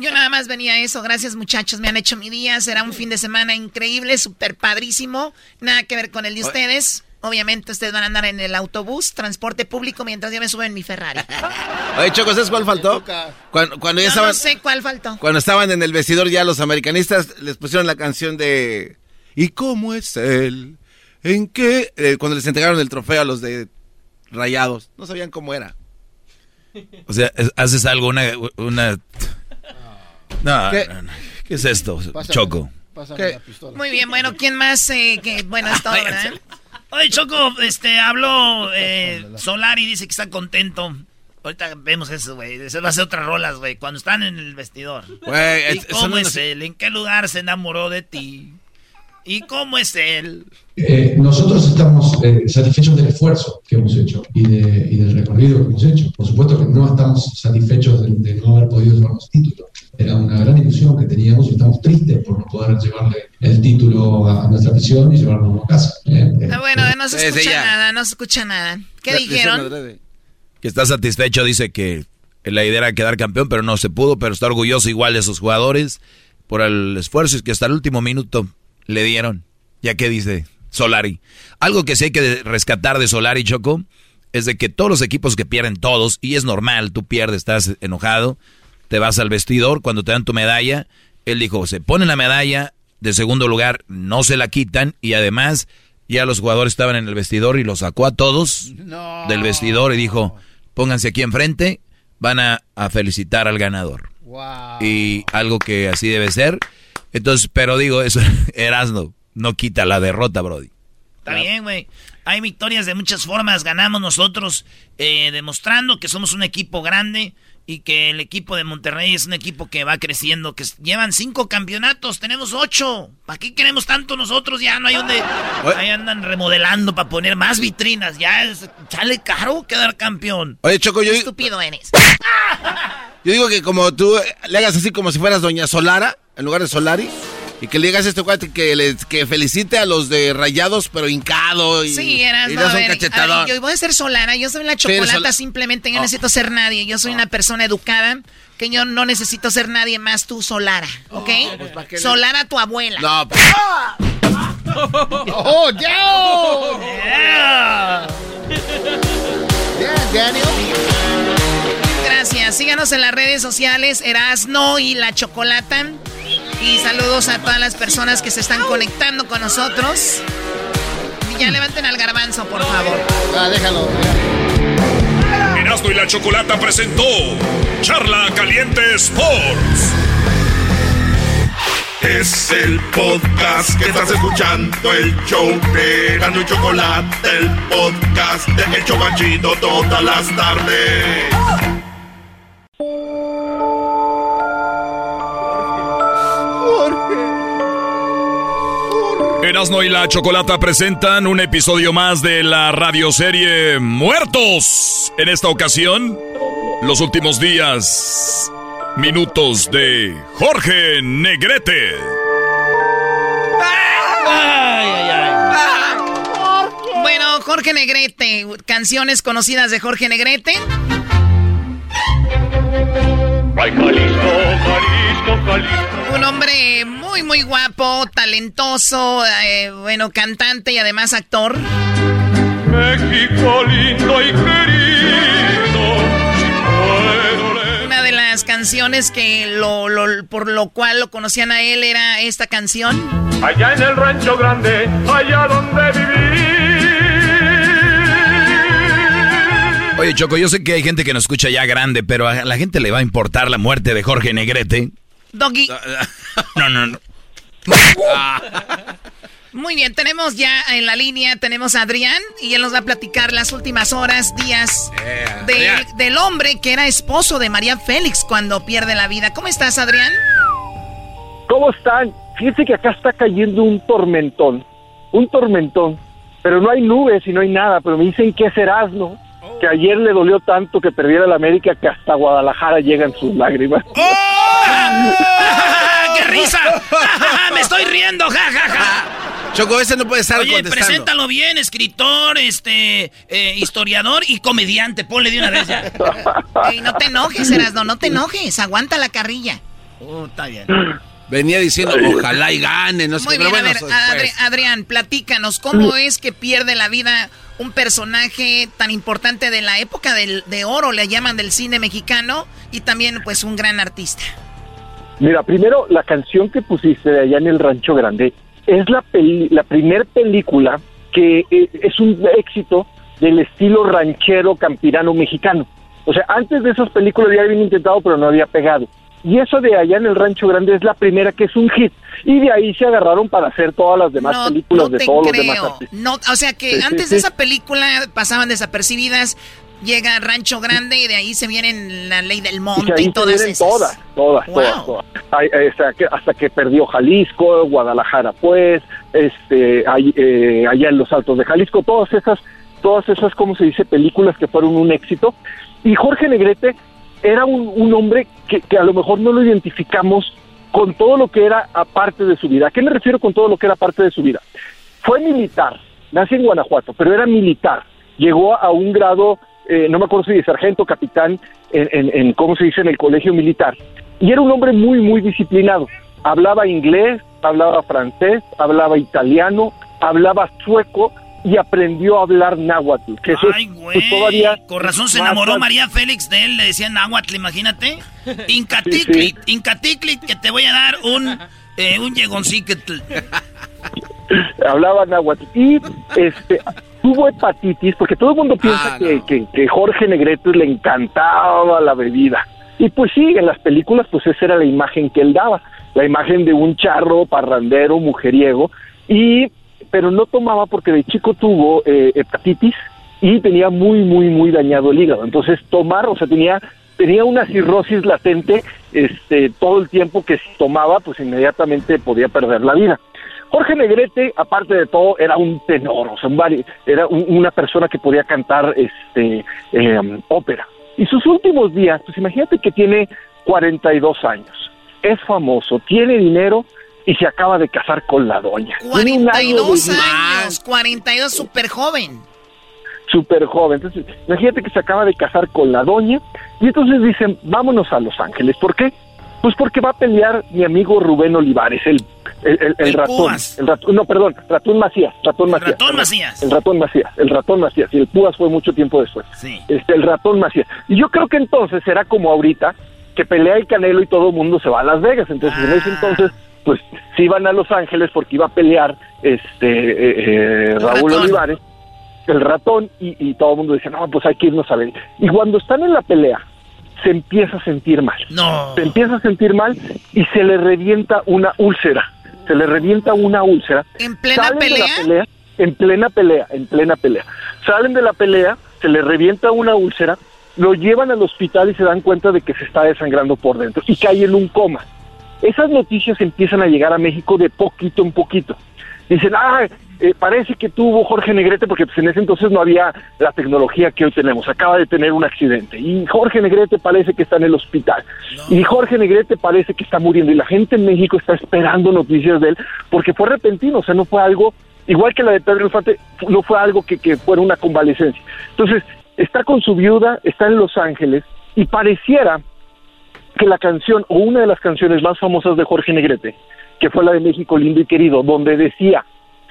Yo nada más venía a eso. Gracias, muchachos. Me han hecho mi día. Será un fin de semana increíble, súper padrísimo. Nada que ver con el de ustedes. Obviamente, ustedes van a andar en el autobús, transporte público, mientras yo me subo en mi Ferrari. [laughs] Oye, Choco, ¿sabes cuál faltó? Cuando, cuando ya estaban, no sé cuál faltó. cuando estaban en el vestidor ya los americanistas les pusieron la canción de ¿Y cómo es él? ¿en qué? Eh, cuando les entregaron el trofeo a los de Rayados. No sabían cómo era. O sea, es- haces algo, una... una... No, ¿Qué? no, no. ¿Qué es esto, Choco? ¿Qué? Muy bien, bueno, ¿quién más? eh, que, bueno, es todo, ¿verdad? Oye, Choco, este, habló eh, Solari, dice que está contento. Ahorita vemos eso, güey. Ese va a ser otras rolas, güey. Cuando están en el vestidor. Güey, ¿Y es- cómo es unos- él? ¿En qué lugar se enamoró de ti? ¿Y cómo es él? Eh, nosotros estamos eh, satisfechos del esfuerzo que hemos hecho y, de- y del recorrido que hemos hecho. Por supuesto que no estamos satisfechos de, de no haber podido llevarnos título. Era una gran ilusión que teníamos y estamos tristes por no poder llevarle el título a, nuestra afición y llevarlo a casa. Eh, eh, Ah, bueno, no se escucha nada, no se escucha nada. ¿Qué dijeron? Que está satisfecho, dice que la idea era quedar campeón, pero no se pudo, pero está orgulloso igual de sus jugadores por el esfuerzo y que hasta el último minuto le dieron. Ya que dice Solari. Algo que sí hay que rescatar de Solari, Choco, es de que todos los equipos que pierden todos, y es normal, tú pierdes, estás enojado, te vas al vestidor, cuando te dan tu medalla, él dijo, se pone la medalla de segundo lugar, no se la quitan, y además ya los jugadores estaban en el vestidor y los sacó a todos del vestidor y dijo, pónganse aquí enfrente, van a, a felicitar al ganador. Y algo que así debe ser. Entonces, pero digo, eso, [laughs] Erasno, no quita la derrota, Brody. Está bien, güey. Hay victorias de muchas formas. Ganamos nosotros eh, demostrando que somos un equipo grande y que el equipo de Monterrey es un equipo que va creciendo, que llevan cinco campeonatos, tenemos ocho. ¿Para qué queremos tanto nosotros? Ya no hay donde... Ahí andan remodelando para poner más vitrinas. Ya es- sale caro quedar campeón. Oye, Choco, yo, Qué estúpido eres. yo digo que como tú le hagas así como si fueras Doña Solara, en lugar de Solari, y que le digas a este cuate que, le, que felicite a los de Rayados, pero hincado y, Sí, eras y no, a un ver, a cachetadón. ver, yo voy a ser Solana, yo soy la chocolata simplemente, yo no Oh. necesito ser nadie, yo soy una persona educada, que yo no necesito ser nadie más tú Solara, ¿ok? ¿para qué le- Solara tu abuela. No, [laughs] ¡Oh, yeah! Gracias, síganos en las redes sociales, Erasno y la Chocolata. Y saludos a todas las personas que se están conectando con nosotros. Y ya levanten al garbanzo, por favor. Ah, déjalo. Erasmo y la Chocolata presentó Charla Caliente Sports. Es el podcast que estás escuchando, el show de Erasmo y Chocolate, el podcast de El Chobachito todas las tardes. Erasmo y la Chocolata presentan un episodio más de la radioserie Muertos. En esta ocasión, los últimos días, minutos de Jorge Negrete. Bueno, Jorge Negrete, canciones conocidas de Jorge Negrete. Ay, Jalisco, Jalisco, Jalisco. Un hombre muy, muy guapo, talentoso, eh, bueno, cantante y además actor. México lindo y querido. Una de las canciones que lo, lo- por lo cual lo conocían a él era esta canción. Allá en el rancho grande, allá donde viví. Oye, Choco, yo sé que hay gente que nos escucha ya grande, pero a la gente le va a importar la muerte de Jorge Negrete. Doggy. No, no, no. [laughs] Muy bien, tenemos ya en la línea, tenemos a Adrián y él nos va a platicar las últimas horas, días del, del hombre que era esposo de María Félix cuando pierde la vida. ¿Cómo estás, Adrián? ¿Cómo están? Fíjense que acá está cayendo un tormentón, un tormentón, pero no hay nubes y no hay nada, pero me dicen que es Erasmo, que ayer le dolió tanto que perdiera la América que hasta Guadalajara llegan sus lágrimas. ¡Qué risa! [laughs] [laughs] ¡Me estoy riendo! ¡Ja, ja, ja! Choco, ese no puede estar Oye, contestando. preséntalo bien, escritor, este, eh, historiador y comediante. Ponle de una vez ya. Ey, no te enojes, Erasmo, no te enojes. Aguanta la carrilla. Oh, está bien. Venía diciendo, ojalá y gane, no sé Muy qué, bien, pero a ver. Adri- Adrián, platícanos, ¿cómo es que pierde la vida un personaje tan importante de la época del, de oro, le llaman del cine mexicano, y también pues un gran artista? Mira, primero la canción que pusiste de allá en el Rancho Grande es la peli- la primer película que eh, es un éxito del estilo ranchero campirano mexicano. O sea, antes de esas películas ya habían intentado, pero no había pegado. Y eso de allá en el Rancho Grande es la primera que es un hit. Y de ahí se agarraron para hacer todas las demás películas de todos los demás artistas. No, o sea que Sí, sí, antes de sí. esa película pasaban desapercibidas, llega Rancho Grande y de ahí se vienen la ley del Y monte y, se todas esas. todas, todas, Wow. todas, todas. Ay, eh, hasta, que, hasta que perdió Jalisco, Guadalajara, pues, este, eh, allá en los Altos de Jalisco, todas esas, todas esas, ¿cómo se dice? Películas que fueron un éxito. Y Jorge Negrete era un, un hombre que, que a lo mejor no lo identificamos con todo lo que era aparte de su vida. ¿A qué me refiero con todo lo que era parte de su vida? Fue militar, nació en Guanajuato, pero era militar. Llegó a un grado, eh, no me acuerdo si de sargento, capitán, en, en, en, ¿cómo se dice?, en el colegio militar. Y era un hombre muy, muy disciplinado. Hablaba inglés, hablaba francés, hablaba italiano, hablaba sueco y aprendió a hablar náhuatl, que eso es, pues, todavía Con razón se enamoró María Félix de él, le decían náhuatl, imagínate. [laughs] Incaticlit, Incaticlit, que te voy a dar un, eh, un yegoncicatl. [laughs] hablaba náhuatl. Y este tuvo hepatitis porque todo el mundo piensa que, que, que Jorge Negrete le encantaba la bebida. Y pues sí en las películas pues esa era la imagen que él daba. La imagen de un charro parrandero mujeriego y pero no tomaba porque de chico tuvo eh, hepatitis y tenía muy muy muy dañado el hígado. Entonces tomar o sea tenía tenía una cirrosis latente este todo el tiempo que si tomaba pues inmediatamente podía perder la vida. Jorge Negrete, aparte de todo, era un tenor, o sea, un era un- una persona que podía cantar este eh, ópera. Y sus últimos días, pues imagínate que tiene 42 años, es famoso, tiene dinero y se acaba de casar con la doña. Tiene un año de 42 vida. años, 42, súper joven. súper joven. Entonces, imagínate que se acaba de casar con la doña y entonces dicen, vámonos a Los Ángeles. ¿Por qué? Pues porque va a pelear mi amigo Rubén Olivares, el, el, el- el El ratón. Púas. El ratón, no, perdón, ratón Macías, ratón Macías. ratón Macías. El ratón Macías, el ratón Macías. Y el Púas fue mucho tiempo después. Sí. Este, el ratón Macías. Y yo creo que entonces será como ahorita, que pelea el Canelo y todo el mundo se va a Las Vegas. Entonces, en Ah. ese entonces, pues sí iban a Los Ángeles porque iba a pelear este eh, eh, Raúl ratón. Olivares el ratón y, y todo el mundo dice, no, pues hay que irnos a ver. Y cuando están en la pelea, se empieza a sentir mal. No. Se empieza a sentir mal y se le revienta una úlcera. Se le revienta una úlcera. ¿En plena Salen de pelea? la pelea? En plena pelea, en plena pelea. Salen de la pelea, se le revienta una úlcera, lo llevan al hospital y se dan cuenta de que se está desangrando por dentro y cae en un coma. Esas noticias empiezan a llegar a México de poquito en poquito. Dicen, ah, eh, parece que tuvo Jorge Negrete, porque pues, en ese entonces no había la tecnología que hoy tenemos. Acaba de tener un accidente. Y Jorge Negrete parece que está en el hospital. Y Jorge Negrete parece que está muriendo. Y la gente en México está esperando noticias de él, porque fue repentino. O sea, no fue algo, igual que la de Pedro Infante, no fue algo que, que fuera una convalecencia. Entonces, está con su viuda, está en Los Ángeles, y pareciera que la canción o una de las canciones más famosas de Jorge Negrete, que fue la de México lindo y querido, donde decía,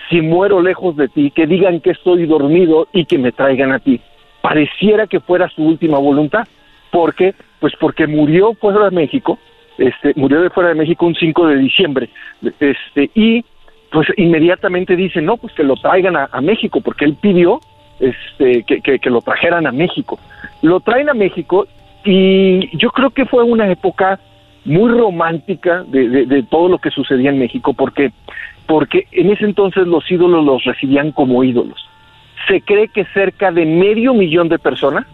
si muero lejos de ti, que digan que estoy dormido y que me traigan a ti. Pareciera que fuera su última voluntad. ¿Por qué? Pues porque murió fuera de México, este, murió de fuera de México un 5 de diciembre, este, y pues inmediatamente dicen, no, pues que lo traigan a, a México, porque él pidió este, que, que- que lo trajeran a México. Lo traen a México y yo creo que fue una época muy romántica de, todo lo que sucedía en México, porque, porque en ese entonces los ídolos los recibían como ídolos. Se cree que cerca de medio millón de personas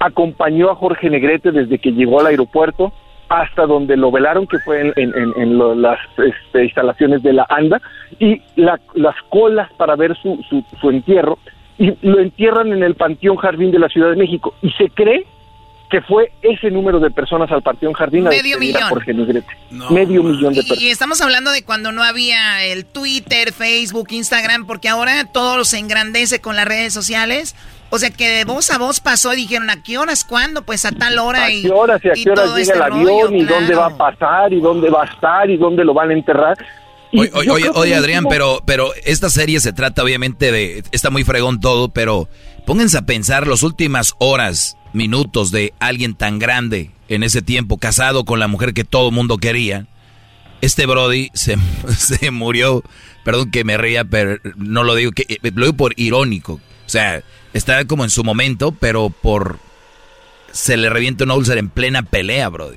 acompañó a Jorge Negrete desde que llegó al aeropuerto hasta donde lo velaron, que fue en- en lo- las este, instalaciones de la ANDA, y la- las colas para ver su, su, su entierro, y lo entierran en el Panteón Jardín de la Ciudad de México. Y se cree que fue ese número de personas al Panteón Jardín a Medio a millón. Jorge Negrete. Medio millón de Y, personas. y estamos hablando de cuando no había el Twitter, Facebook, Instagram, porque ahora todo se engrandece con las redes sociales. O sea que de voz a voz pasó y dijeron, ¿a qué horas? ¿Cuándo? Pues a tal hora. ¿A y, qué horas y a qué horas llega este el avión rollo, y dónde va a pasar y dónde va a estar y dónde lo van a enterrar? Oye, oye, oye, Adrián, pero, pero esta serie se trata obviamente de, está muy fregón todo, pero pónganse a pensar las últimas horas, minutos de alguien tan grande en ese tiempo, casado con la mujer que todo mundo quería. Este Brody se, [laughs] se murió perdón que me ría, pero no lo digo, que eh, lo digo por irónico. O sea, está como en su momento, pero por... Se le revienta un úlcera en plena pelea, Brody.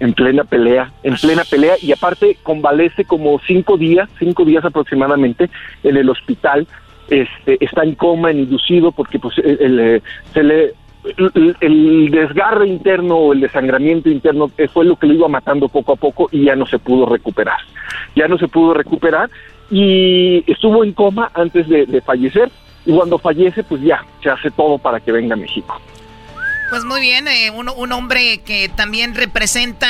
En plena pelea, en plena pelea, y aparte convalece como cinco días, cinco días aproximadamente, en el hospital. Este, está en coma, en inducido, porque pues el- el- se le el, desgarre interno o el desangramiento interno fue lo que lo iba matando poco a poco y ya no se pudo recuperar. Ya no se pudo recuperar y estuvo en coma antes de, de fallecer y cuando fallece pues ya se hace todo para que venga a México. Pues muy bien, eh, un, un hombre que también representa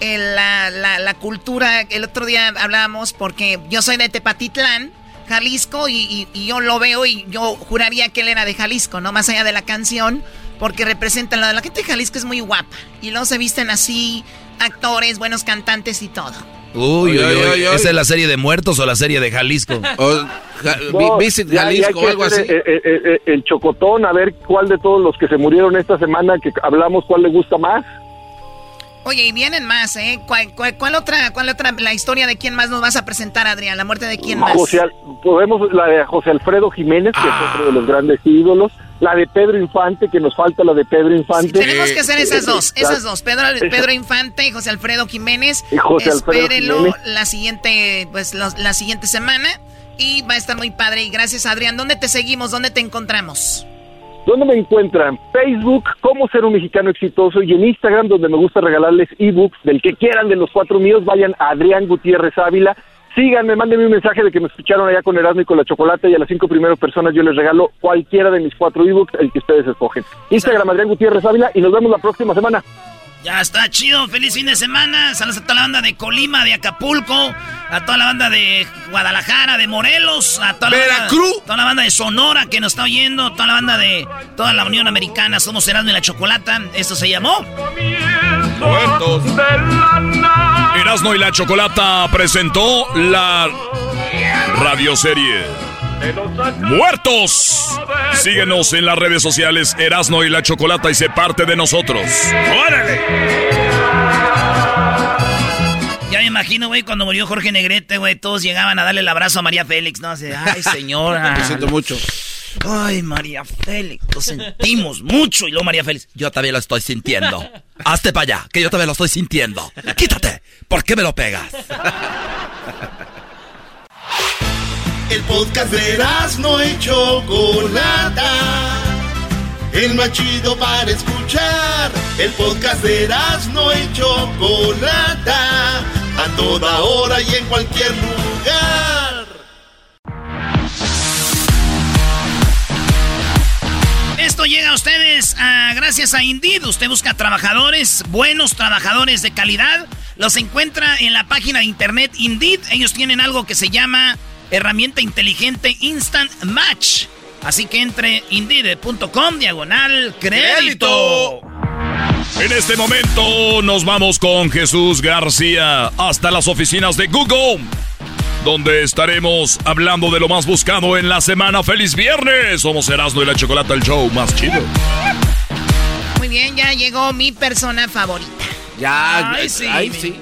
eh, la, la- la cultura. El otro día hablábamos porque yo soy de Tepatitlán, Jalisco, y, y- y yo lo veo y yo juraría que él era de Jalisco, ¿no? Más allá de la canción, porque representa la, la gente de Jalisco es muy guapa. Y luego se visten así, actores, buenos cantantes y todo. Uy, uy, Uy, uy. ¿Esa es la serie de muertos o la serie de Jalisco? [laughs] No, Visit ya- ya hay Jalisco o algo así. eh, eh, eh, el chocotón, a ver cuál de todos los que se murieron esta semana que hablamos, cuál le gusta más. Oye, y vienen más, ¿eh? ¿Cuál, cuál, cuál otra, cuál otra, la historia de quién más nos vas a presentar, Adrián? ¿La muerte de quién más? José, podemos la de José Alfredo Jiménez, que es otro de los grandes ídolos. La de Pedro Infante, que nos falta la de Pedro Infante. Tenemos que hacer esas dos, esas dos. Pedro, Pedro Infante y José Alfredo Jiménez. Y José Alfredo Espérenlo Jiménez. la siguiente, pues los- la siguiente semana. Y va a estar muy padre. Y gracias, Adrián. ¿Dónde te seguimos? ¿Dónde te encontramos? ¿Dónde me encuentran? Facebook, cómo ser un mexicano exitoso, y en Instagram, donde me gusta regalarles ebooks del que quieran de los cuatro míos, vayan a Adrián Gutiérrez Ávila. Síganme, mándenme un mensaje de que me escucharon allá con Erasmo y con la Chocolate, y a las cinco primeras personas yo les regalo cualquiera de mis cuatro ebooks, el que ustedes escogen. Instagram, Adrián Gutiérrez Ávila, y nos vemos la próxima semana. Ya está chido, feliz fin de semana. Saludos a toda la banda de Colima, de Acapulco, a toda la banda de Guadalajara, de Morelos, a toda la Veracruz. banda, toda la banda de Sonora que nos está oyendo, toda la banda de toda la Unión Americana. Somos Erasmo y la Chocolata. Esto se llamó. Muertos. Erasmo y la Chocolata presentó la radioserie Muertos. Síguenos en las redes sociales Erasmo y la Chocolata y sé parte de nosotros. ¡Órale! Ya me imagino, güey, cuando murió Jorge Negrete, güey, todos llegaban a darle el abrazo a María Félix, ¿no? Así, ay, señora. [laughs] Lo siento mucho. Ay, María Félix, lo sentimos mucho. Y luego María Félix, Yo también lo estoy sintiendo. Hazte para allá, que yo también lo estoy sintiendo. Quítate. ¿Por qué me lo pegas? El podcast de no y Chocolata. El más chido para escuchar. El podcast de no y Chocolata. A toda hora y en cualquier lugar. Esto llega a ustedes ah, gracias a Indeed. Usted busca trabajadores, buenos trabajadores de calidad. Los encuentra en la página de internet Indeed. Ellos tienen algo que se llama herramienta inteligente Instant Match. Así que entre indeed.com diagonal crédito. En este momento nos vamos con Jesús García hasta las oficinas de Google, donde estaremos hablando de lo más buscado en la semana. ¡Feliz viernes! Somos Erasmo y la Chocolata, el show más chido. Muy bien, ya llegó mi persona favorita. Ya, Ay, sí. ay, sí.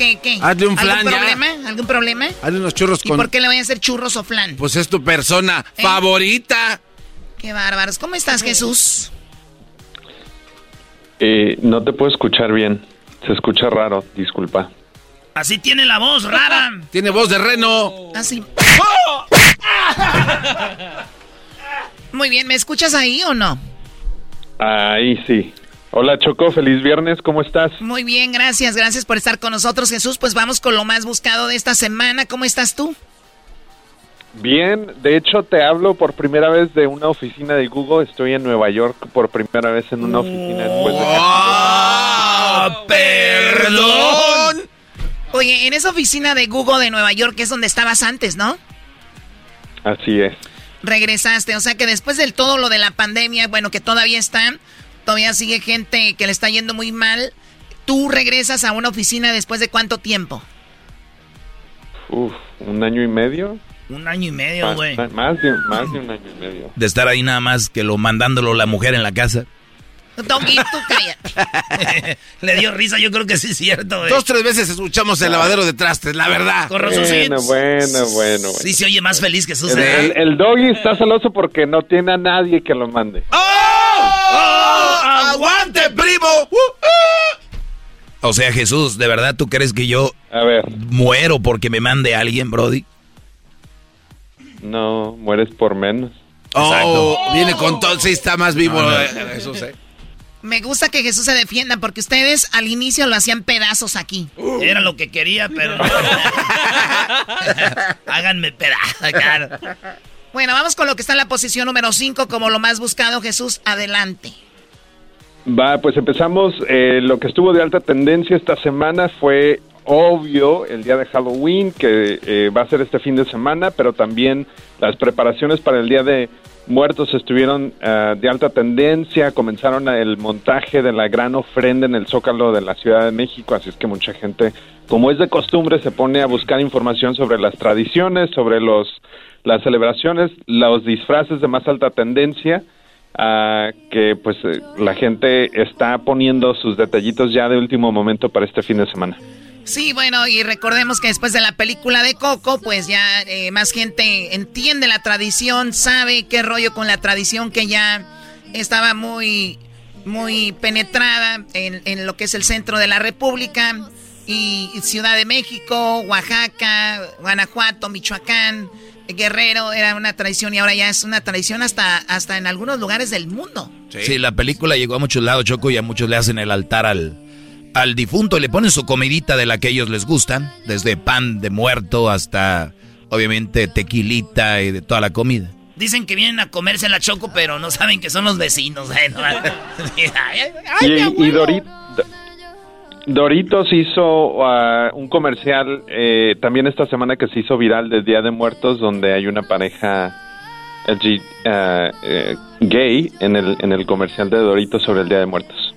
¿Qué, qué? Hazle un flan ¿Algún ya. problema? ¿Algún problema? Hazle unos churros ¿Y con... por qué le voy a hacer churros o flan? Pues es tu persona ¿Eh? favorita. Qué bárbaros. ¿Cómo estás, Jesús? Eh, no te puedo escuchar bien. Se escucha raro, disculpa. Así tiene la voz rara. [laughs] Tiene voz de reno. Así. [laughs] Muy bien, ¿me escuchas ahí o no? Ahí sí. Hola Choco, feliz viernes, ¿cómo estás? Muy bien, gracias, gracias por estar con nosotros, Jesús. Pues vamos con lo más buscado de esta semana. ¿Cómo estás tú? Bien, de hecho te hablo por primera vez de una oficina de Google. Estoy en Nueva York por primera vez en una oficina después de... ¡Ah, perdón! Oye, en esa oficina de Google de Nueva York es donde estabas antes, ¿no? Así es. Regresaste, o sea que después del todo lo de la pandemia, bueno, que todavía está, todavía sigue gente que le está yendo muy mal. ¿Tú regresas a una oficina después de cuánto tiempo? Uf, un año y medio. Un año y medio, Más, güey. más de, más de un año y medio. De estar ahí nada más que lo mandándolo la mujer en la casa. Doggy, tú cállate. [laughs] Le dio risa, yo creo que sí es cierto, güey. Dos, tres veces escuchamos el lavadero de trastes, la verdad. Razón, sí. Bueno, bueno, bueno. Sí se oye más feliz que sus. El, el- el doggy está celoso porque no tiene a nadie que lo mande. ¡Oh! ¡Aguante, primo! Uh, O sea, Jesús, ¿de verdad tú crees que yo A ver, muero porque me mande alguien, Brody? no, mueres por menos. Oh, viene con todo, sí está más vivo No, no. eh, Jesús, eh. Me gusta que Jesús se defienda porque ustedes al inicio lo hacían pedazos aquí. Era lo que quería, pero. no. [laughs] Háganme pedazos, claro. Bueno, vamos con lo que está en la posición número 5 como lo más buscado. Jesús, adelante. Va, pues empezamos. eh, lo que estuvo de alta tendencia esta semana fue obvio el día de Halloween, que eh, va a ser este fin de semana, pero también las preparaciones para el día de muertos estuvieron ah, de alta tendencia. Comenzaron el montaje de la gran ofrenda en el Zócalo de la Ciudad de México, así es que mucha gente, como es de costumbre, se pone a buscar información sobre las tradiciones, sobre los las celebraciones, los disfraces de más alta tendencia que pues la gente está poniendo sus detallitos ya de último momento para este fin de semana. Sí, bueno, y recordemos que después de la película de Coco, pues ya eh, más gente entiende la tradición, sabe qué rollo con la tradición que ya estaba muy, muy penetrada en, en lo que es el centro de la República y Ciudad de México, Oaxaca, Guanajuato, Michoacán, Guerrero, era una tradición y ahora ya es una tradición hasta, hasta en algunos lugares del mundo. Sí. la película llegó a muchos lados, Choco, y a muchos le hacen el altar al, al difunto y le ponen su comidita de la que ellos les gustan, desde pan de muerto hasta, obviamente, tequilita y de toda la comida. Dicen que vienen a comerse la choco, pero no saben que son los vecinos. [laughs] No. Ay, y, mi y abuelo. Dorit- Doritos hizo ah, un comercial eh, también esta semana que se hizo viral de Día de Muertos donde hay una pareja LG, ah, eh, gay en el, en el comercial de Doritos sobre el Día de Muertos.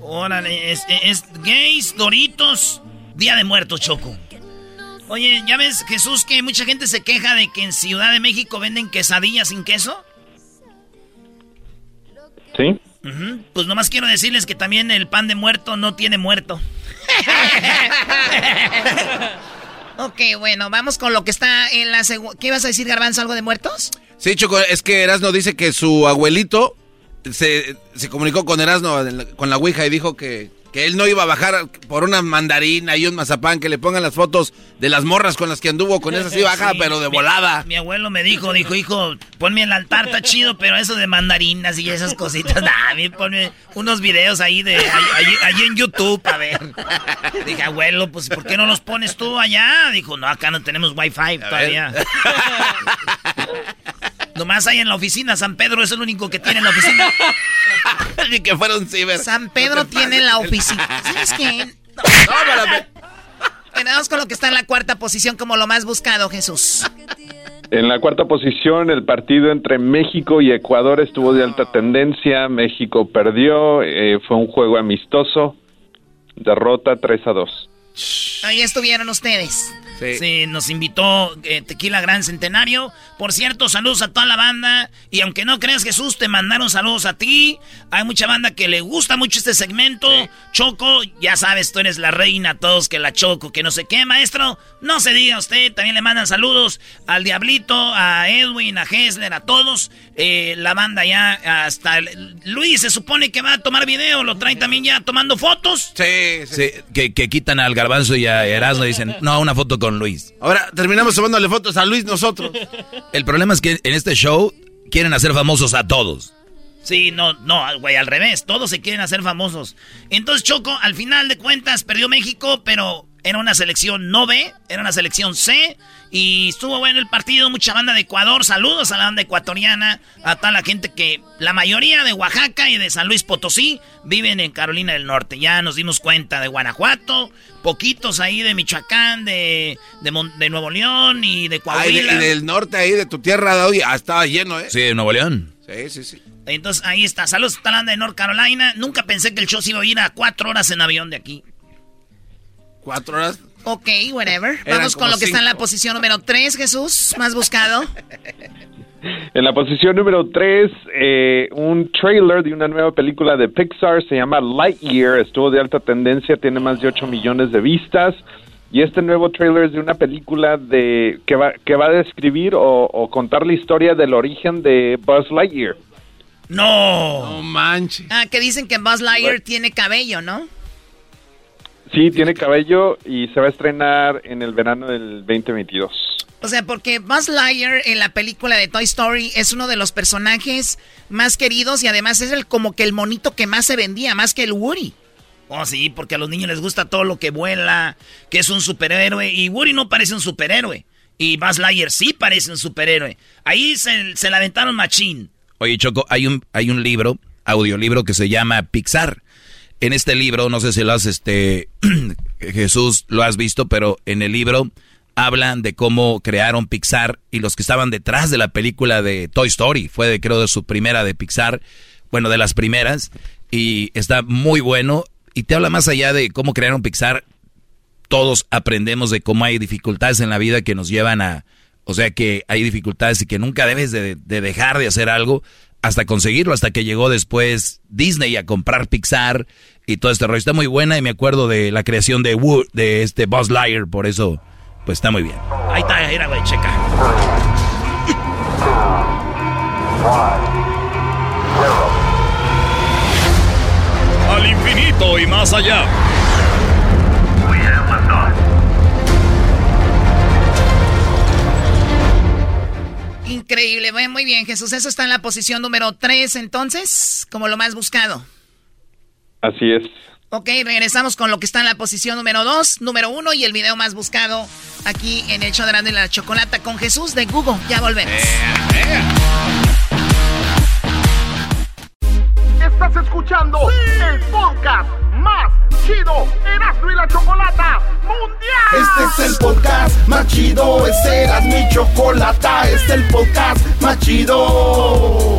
Órale, es, es gays, doritos, Día de Muertos, Choco. Oye, ¿ya ves, Jesús, que mucha gente se queja de que en Ciudad de México venden quesadillas sin queso? ¿Sí? Ujú, Pues nomás quiero decirles que también el pan de muerto no tiene muerto. [laughs] ok, bueno, vamos con lo que está en la segunda... ¿Qué ibas a decir, Garbanzo, algo de muertos? Sí, Choco, es que Erasno dice que su abuelito se, se comunicó con Erasno, con la Ouija, y dijo que, que él no iba a bajar por una mandarina y un mazapán, que le pongan las fotos de las morras con las que anduvo, con esas sí [laughs] baja, Sí, pero de mi- volada. Mi abuelo me dijo, dijo, hijo, ponme el altar, está chido, pero eso de mandarinas y esas cositas, [laughs] nah, a mí ponme unos videos ahí de, ahí, ahí- ahí en YouTube, a ver. [laughs] Dije, abuelo, pues, ¿por qué no los pones tú allá? Dijo, no, acá no tenemos wifi todavía. Nomás hay en la oficina, San Pedro es el único que tiene en la oficina. [laughs] Ni que fuera un ciber. San Pedro tiene la oficina. ¿Sabes qué? [laughs] Bueno, vamos con lo que está en la cuarta posición como lo más buscado, Jesús. En la cuarta posición, el partido entre México y Ecuador estuvo de alta tendencia. México perdió, eh, fue un juego amistoso. Derrota 3 a 2. Ahí estuvieron ustedes. Sí. nos invitó eh, Tequila Gran Centenario. Por cierto, saludos a toda la banda. Y aunque no creas, Jesús, te mandaron saludos a ti. Hay mucha banda que le gusta mucho este segmento. Choco, ya sabes, tú eres la reina, todos que la choco, que no sé qué, maestro. No se diga usted, también le mandan saludos al Diablito, a Edwin, a Hessler, a todos. Eh, la banda ya hasta... el- Luis se supone que va a tomar video, lo traen también ya tomando fotos. Sí, Sí, que, que quitan al garbanzo y a Erasmo dicen, no, una foto con Luis. Ahora terminamos tomándole fotos a Luis nosotros. El problema es que en este show quieren hacer famosos a todos. Sí, no, no, güey, al revés. Todos se quieren hacer famosos. Entonces, Choco, al final de cuentas, perdió México, pero era una selección no B, era una selección C. Y estuvo bueno el partido, mucha banda de Ecuador. Saludos a la banda ecuatoriana, a toda la gente que la mayoría de Oaxaca y de San Luis Potosí viven en Carolina del Norte. Ya nos dimos cuenta de Guanajuato, poquitos ahí de Michoacán, de, de, Mon- de Nuevo León y de Ay, Coahuila. de- y del norte ahí, de tu tierra, Doggy, ah, estaba lleno, ¿eh? Sí, de Nuevo León. Sí, sí, sí. Entonces ahí está. Saludos a la banda de North Carolina. Nunca pensé que el show se iba a ir a cuatro horas en avión de aquí. ¿Cuatro horas? Ok, whatever. Eran Vamos con lo que está en la posición número 3, Jesús. Más buscado. En la posición número 3, eh, un trailer de una nueva película de Pixar se llama Lightyear. Estuvo de alta tendencia, tiene más de 8 millones de vistas. Y este nuevo trailer es de una película de que va, que va a describir o, o contar la historia del origen de Buzz Lightyear. No. No manches. Ah, que dicen que Buzz Lightyear tiene cabello, ¿no? Sí, tiene cabello y se va a estrenar en el verano del 2022. O sea, porque Buzz Lightyear en la película de Toy Story es uno de los personajes más queridos y además es el como que el monito que más se vendía, más que el Woody. Oh, sí, porque a los niños les gusta todo lo que vuela, que es un superhéroe. Y Woody no parece un superhéroe. Y Buzz Lightyear sí parece un superhéroe. Ahí se, se la aventaron machín. Oye, Choco, hay un, hay un libro, audiolibro que se llama Pixar. En este libro, no sé si lo has, este, [clears throat] Jesús, lo has visto, pero en el libro hablan de cómo crearon Pixar y los que estaban detrás de la película de Toy Story. Fue, creo, de su primera de Pixar, bueno, de las primeras. Y está muy bueno. Y te habla más allá de cómo crearon Pixar. Todos aprendemos de cómo hay dificultades en la vida que nos llevan a... O sea que hay dificultades y que nunca debes de, de dejar de hacer algo hasta conseguirlo, hasta que llegó después Disney a comprar Pixar y todo este rollo. Está muy buena y me acuerdo de la creación de Wood, de este Buzz Lightyear, por eso, pues está muy bien. Ahí está, mira, güey, checa. Al infinito y más allá. Increíble, muy bien, Jesús. Eso está en la posición número 3, entonces, como lo más buscado. Así es. Ok, regresamos con lo que está en la posición número 2, número 1 y el video más buscado aquí en el show de la, de la chocolata con Jesús de Google. Ya volvemos. Estás escuchando el podcast más chido Erasmo y la Chocolata Mundial. Este es el podcast más chido, este era mi chocolata, este es el podcast más chido.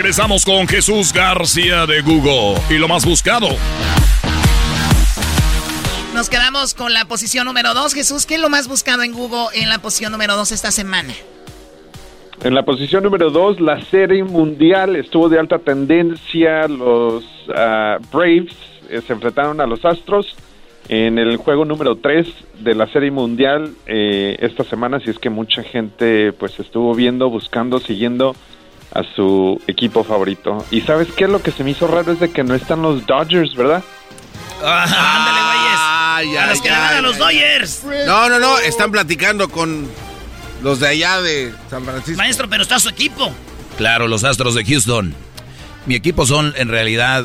Regresamos con Jesús García de Google y lo más buscado. Nos quedamos con la posición número 2. Jesús, ¿qué es lo más buscado en Google en la posición número 2 esta semana? En la posición número 2, la serie mundial estuvo de alta tendencia. Los ah, Braves eh, se enfrentaron a los Astros en el juego número 3 de la serie mundial eh, esta semana. Así es que mucha gente pues estuvo viendo, buscando, siguiendo a su equipo favorito. Y sabes qué? Lo que se me hizo raro es de que no están los Dodgers, ¿verdad? ándale, güeyes. a los que le van a los Dodgers. No, no, no, están platicando con los de allá de San Francisco. Maestro, pero está su equipo. Claro, los Astros de Houston. Mi equipo son, en realidad,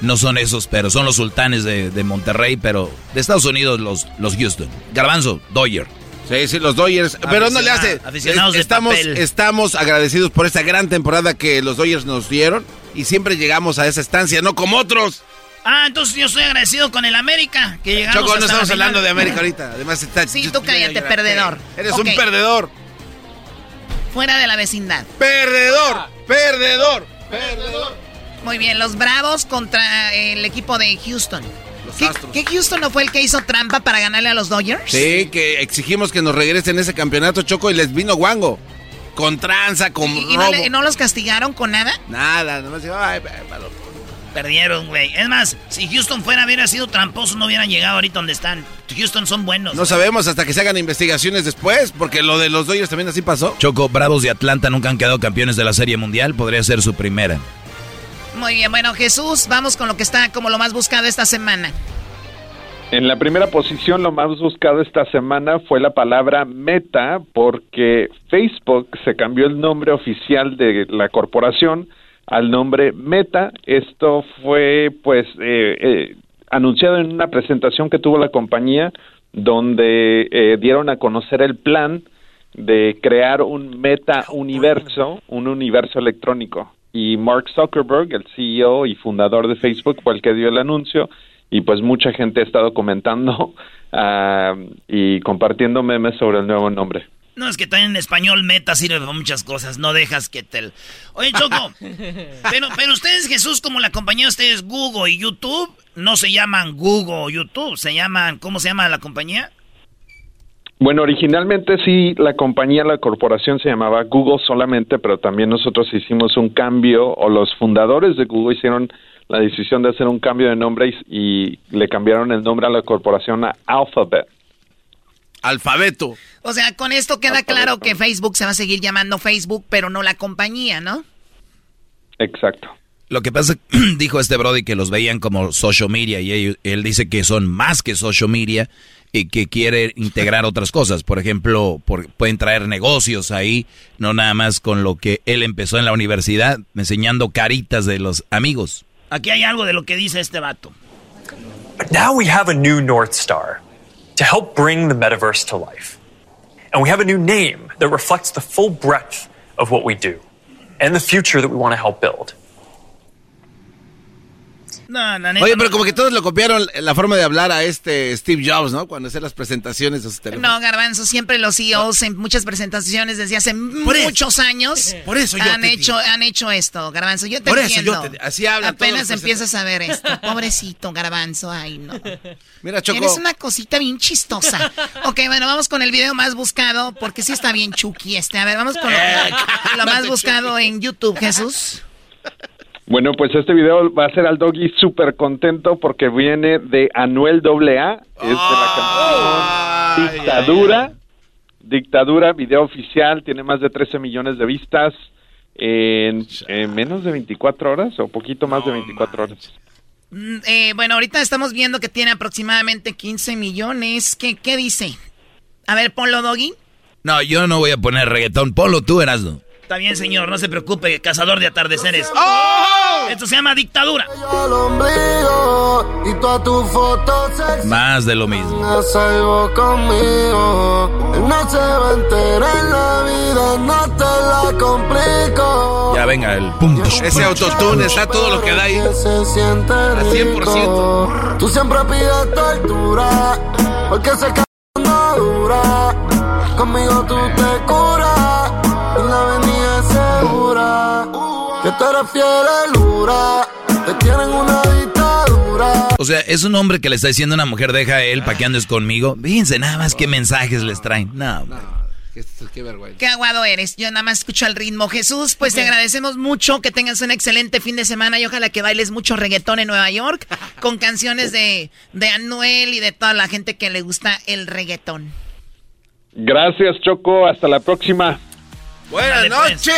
no son esos, pero son los sultanes de, de Monterrey, pero de Estados Unidos los, los Houston. Garbanzo, Dodger. Sí, sí, los Dodgers. Pero no le hace. aficionados de estamos, papel. estamos agradecidos por esta gran temporada que los Dodgers nos dieron y siempre llegamos a esa estancia, no como otros Ah, entonces yo estoy agradecido con el América. Que llegamos Choco, no estamos la hablando de América ahorita. Además está. Sí, tú cállate, perdedor. Eres un perdedor. Fuera de la vecindad. Perdedor, perdedor, perdedor. Muy bien, los Bravos contra el equipo de Houston. ¿Qué, qué Houston no fue el que hizo trampa para ganarle a los Dodgers? Sí, que exigimos que nos regresen ese campeonato, Choco, y les vino guango. Con tranza, con ¿Y no, robo. le- no los castigaron con nada? Nada, nomás ay, malo. Perdieron, güey. Es más, si Houston fuera, hubiera sido tramposo, no hubieran llegado ahorita donde están. Houston son buenos. No sabemos hasta que se hagan investigaciones después, porque lo de los Dodgers también así pasó. Choco, Bravos de Atlanta nunca han quedado campeones de la Serie Mundial. Podría ser su primera. Muy bien, bueno, Jesús, vamos con lo que está como lo más buscado esta semana. En la primera posición, lo más buscado esta semana fue la palabra meta, porque Facebook se cambió el nombre oficial de la corporación al nombre Meta. Esto fue, pues, eh, eh, anunciado en una presentación que tuvo la compañía, donde eh, dieron a conocer el plan de crear un meta universo, un universo electrónico. Y Mark Zuckerberg, el CEO y fundador de Facebook, fue el que dio el anuncio y pues mucha gente ha estado comentando [laughs] ah, y compartiendo memes sobre el nuevo nombre. No, es que también en español meta sirve para muchas cosas, no dejas que te... Oye, Choco, [laughs] pero, pero ustedes, Jesús, como la compañía de ustedes, Google y YouTube, no se llaman Google o YouTube, se llaman, ¿cómo se llama la compañía? Bueno, originalmente sí, la compañía, la corporación se llamaba Google solamente, pero también nosotros hicimos un cambio, o los fundadores de Google hicieron la decisión de hacer un cambio de nombre y, y le cambiaron el nombre a la corporación a Alphabet. Alfabeto. O sea, con esto queda claro que Facebook se va a seguir llamando Facebook, pero no la compañía, ¿no? Exacto. Lo que pasa, [clears throat] dijo este Brody que los veían como social media y él, él dice que son más que social media y que quiere integrar otras cosas. Por ejemplo, por- pueden traer negocios ahí, no nada más con lo que él empezó en la universidad, enseñando caritas de los amigos. Aquí hay algo de lo que dice este vato. But now we have a new North Star to help bring the metaverse to life. And we have a new name that reflects the full breadth of what we do and the future that we want to help build. No, la neta, Oye, no- pero como que todos lo copiaron la forma de hablar a este Steve Jobs, ¿no? Cuando hacía las presentaciones de sus teléfonos. No, Garbanzo, siempre los CEOs en muchas presentaciones desde hace muchos años [laughs] Por eso yo han te hecho han hecho esto, Garbanzo. Yo te Por eso yo te- así hablan Apenas empiezas a ver [laughs] esto. Pobrecito, Garbanzo. Ay, no. Mira, Choco. Eres una cosita bien chistosa. Ok, bueno, vamos con el video más buscado, porque sí está bien chucky este. A ver, vamos con lo, lo más buscado en YouTube, Jesús. [laughs] Bueno, pues este video va a hacer al doggy súper contento porque viene de Anuel AA, es de la canción Dictadura. Dictadura, video oficial, tiene más de 13 millones de vistas en, en menos de 24 horas o poquito más de 24 horas. Mm, eh, bueno, ahorita estamos viendo que tiene aproximadamente 15 millones. ¿Qué, qué dice? A ver, ponlo, Doggy. No, yo no voy a poner reggaetón. Ponlo tú, Erasmo. Está bien, señor, no se preocupe, cazador de atardeceres. ¡Oh! Esto se llama dictadura. Más de lo mismo. a salvo conmigo. Él no se va a enterar en la vida, no te la complico. Ya venga el pum. Ese autotune está todo lo que da ahí. Al 100%. rico. Tú siempre pides tu altura, porque se no dura. Conmigo tú te Que tú eres fiel, lura. Te tienen una dictadura. O sea, es un hombre que le está diciendo a una mujer, deja a él para que andes conmigo. Fíjense nada más qué mensajes les traen. No, qué vergüenza. Qué aguado eres. Yo nada más escucho el ritmo. Jesús, pues te agradecemos mucho. Que tengas un excelente fin de semana y ojalá que bailes mucho reggaetón en Nueva York [laughs] con canciones de, de Anuel y de toda la gente que le gusta el reggaetón. Gracias, Choco. Hasta la próxima. Buenas pues. noches.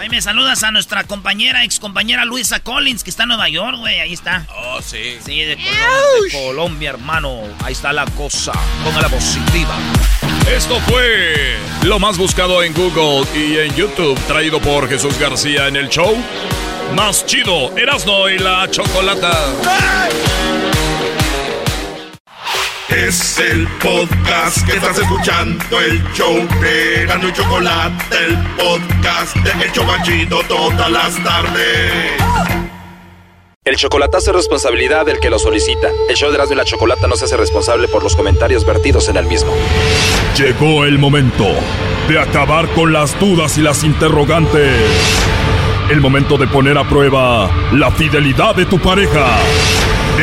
Ahí me saludas a nuestra compañera, ex compañera Luisa Collins, que está en Nueva York, güey. Ahí está. Oh, sí. Sí, de Colombia, de Colombia, hermano. Ahí está la cosa. Póngala positiva. Esto fue lo más buscado en Google y en YouTube, traído por Jesús García en el show. Más chido, Erasno y la Chocolata. Es el podcast que estás escuchando, el show de Gano y Chocolate, el podcast de El Chocachito todas las tardes. El chocolatazo es responsabilidad del que lo solicita. El show de Erasmo y la Chocolata no se hace responsable por los comentarios vertidos en el mismo. Llegó el momento de acabar con las dudas y las interrogantes. El momento de poner a prueba la fidelidad de tu pareja.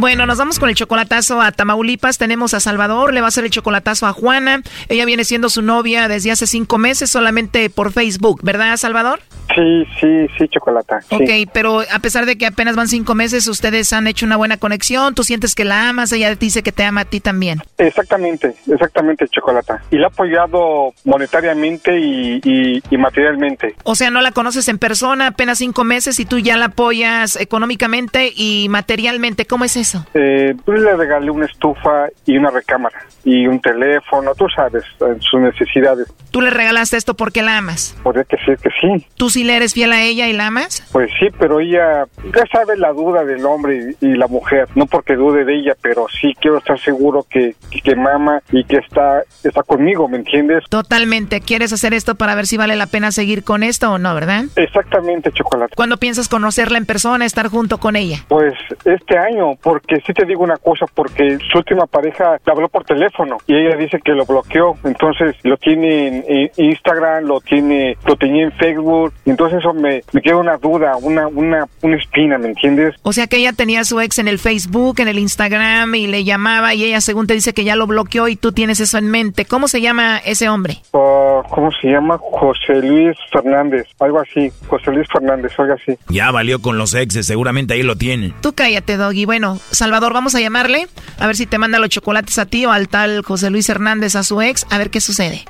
Bueno, nos vamos con el chocolatazo a Tamaulipas. Tenemos a Salvador, le va a hacer el chocolatazo a Juana. Ella viene siendo su novia desde hace cinco meses solamente por Facebook, ¿verdad, Salvador? Sí, sí, sí, chocolata. sí. Ok, pero a pesar de que apenas van cinco meses, ustedes han hecho una buena conexión. Tú sientes que la amas, ella dice que te ama a ti también. Exactamente, exactamente, chocolata. Y la ha apoyado monetariamente y, y- y materialmente. O sea, no la conoces en persona, apenas cinco meses y tú ya la apoyas económicamente y materialmente. ¿Cómo es eso? Eh, pues le regalé una estufa y una recámara y un teléfono, tú sabes, sus necesidades. Tú le regalaste esto porque la amas. Podría que sí, que sí. ¿Tú sí le eres fiel a ella y la amas? Pues sí, pero ella, ya sabe la duda del hombre y, y la mujer, no porque dude de ella, pero sí quiero estar seguro que, que, que mama y que está, está conmigo, ¿me entiendes? Totalmente. ¿Quieres hacer esto para ver si vale la pena seguir con esto o no, verdad? Exactamente, chocolate. ¿Cuándo piensas conocerla en persona, estar junto con ella? Pues este año, porque sí te digo una cosa, porque su última pareja le habló por teléfono y ella dice que lo bloqueó, entonces lo tiene en, Instagram, lo tiene, lo tenía en Facebook, entonces eso me, me queda una duda, una, una, una espina, ¿me entiendes? O sea que ella tenía a su ex en el Facebook, en el Instagram y le llamaba y ella según te dice que ya lo bloqueó y tú tienes eso en mente. ¿Cómo se llama ese hombre? Oh, ¿Cómo se llama? José Luis Fernández, algo así, José Luis Fernández, algo así. Ya valió con los exes, seguramente ahí lo tienen. Tú cállate, Doggy. Bueno, Salvador, vamos a llamarle a ver si te manda los chocolates a ti o al tal José Luis Hernández a su ex, a ver qué sucede.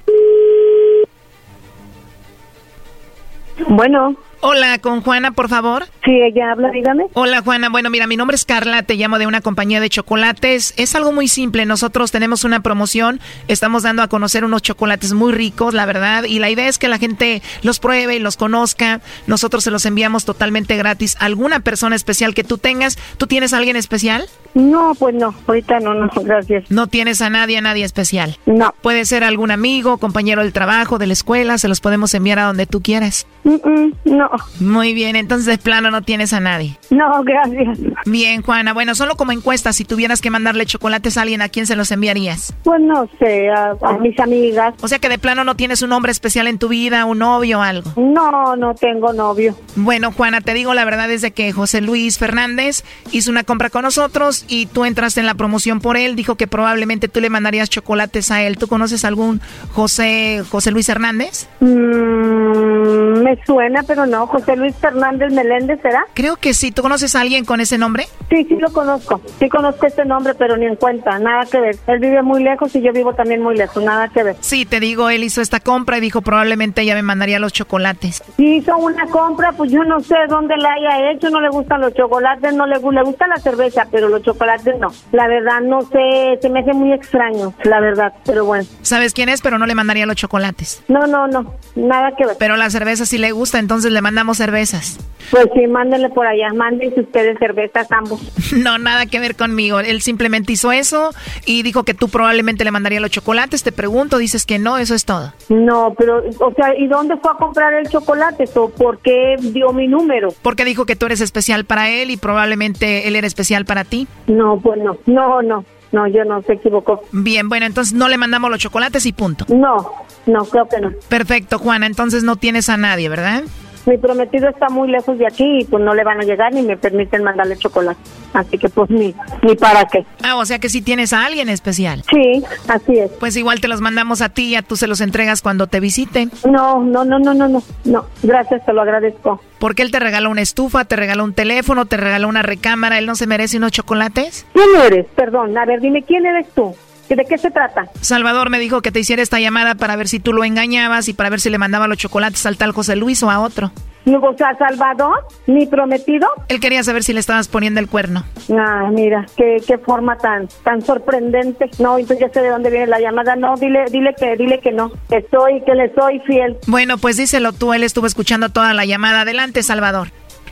Bueno. Hola, con Juana, por favor. Sí, ella habla, dígame. Hola, Juana. Bueno, mira, mi nombre es Carla, te llamo de una compañía de chocolates. Es algo muy simple. Nosotros tenemos una promoción, estamos dando a conocer unos chocolates muy ricos, la verdad, y la idea es que la gente los pruebe y los conozca. Nosotros se los enviamos totalmente gratis. ¿Alguna persona especial que tú tengas? ¿Tú tienes a alguien especial? No, pues no, ahorita no, no, gracias. No tienes a nadie, a nadie especial. No. Puede ser algún amigo, compañero del trabajo, de la escuela, se los podemos enviar a donde tú quieras. Mm, mm, no. Muy bien, entonces de plano no tienes a nadie. No, gracias. Bien, Juana. Bueno, solo como encuesta, si tuvieras que mandarle chocolates a alguien, ¿a quién se los enviarías? Pues no sé, a, a mis amigas. O sea que de plano no tienes un hombre especial en tu vida, un novio o algo. No, no tengo novio. Bueno, Juana, te digo la verdad es de que José Luis Fernández hizo una compra con nosotros y tú entraste en la promoción por él. Dijo que probablemente tú le mandarías chocolates a él. ¿Tú conoces algún José José Luis Hernández? Mm, me suena, pero no. José Luis Fernández Meléndez, ¿será? Creo que sí. ¿Tú conoces a alguien con ese nombre? Sí, sí lo conozco. Sí conozco este nombre, pero ni en cuenta. Nada que ver. Él vive muy lejos y yo vivo también muy lejos. Nada que ver. Sí, te digo, él hizo esta compra y dijo probablemente ella me mandaría los chocolates. Si hizo una compra, pues yo no sé dónde la haya hecho. No le gustan los chocolates, no le, le gusta la cerveza, pero los chocolates no. La verdad, no sé. Se me hace muy extraño, la verdad. Pero bueno. ¿Sabes quién es? Pero no le mandaría los chocolates. No, no, no. Nada que ver. Pero la cerveza sí le gusta, entonces le mandamos cervezas. Pues sí, mándenle por allá. Mándense ustedes cervezas ambos. [laughs] No, nada que ver conmigo. Él simplemente hizo eso y dijo que tú probablemente le mandaría los chocolates. Te pregunto, dices que no, eso es todo. No, pero, o sea, ¿y dónde fue a comprar el chocolate? ¿O por qué dio mi número? Porque dijo que tú eres especial para él y probablemente él era especial para ti. No, pues no. No, no. No, yo no, se equivocó. Bien, bueno, entonces no le mandamos los chocolates y punto. No, no, creo que no. Perfecto, Juana, entonces no tienes a nadie, ¿verdad? Mi prometido está muy lejos de aquí y pues no le van a llegar ni me permiten mandarle chocolate. Así que pues ni, ni para qué. Ah, o sea que sí tienes a alguien especial. Sí, así es. Pues igual te los mandamos a ti y ya tú se los entregas cuando te visiten. No, no, no, no, no, no. No, gracias, te lo agradezco. Porque él te regaló una estufa, te regaló un teléfono, te regaló una recámara, ¿él no se merece unos chocolates? ¿Quién eres? Perdón, a ver, dime, ¿quién eres tú? ¿De qué se trata? Salvador me dijo que te hiciera esta llamada para ver si tú lo engañabas y para ver si le mandaba los chocolates al tal José Luis o a otro. O sea, Salvador, mi prometido. Él quería saber si le estabas poniendo el cuerno. Ah, mira, qué, qué forma tan tan sorprendente. No, entonces ya sé de dónde viene la llamada. No, dile dile que dile que no. Que soy, que le soy fiel. Bueno, pues díselo tú, él estuvo escuchando toda la llamada. Adelante, Salvador.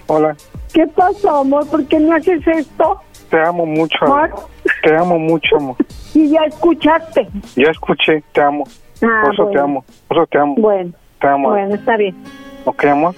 Hola. ¿Qué pasó, amor? ¿Por qué no haces esto? Te amo mucho. Amor. Te amo mucho, amor. [laughs] Y ya escuchaste. Ya escuché, te amo. Ah, por eso te bueno. amo. Por eso te amo. Bueno, Te amo. bueno, está bien. ¿Ok, amor?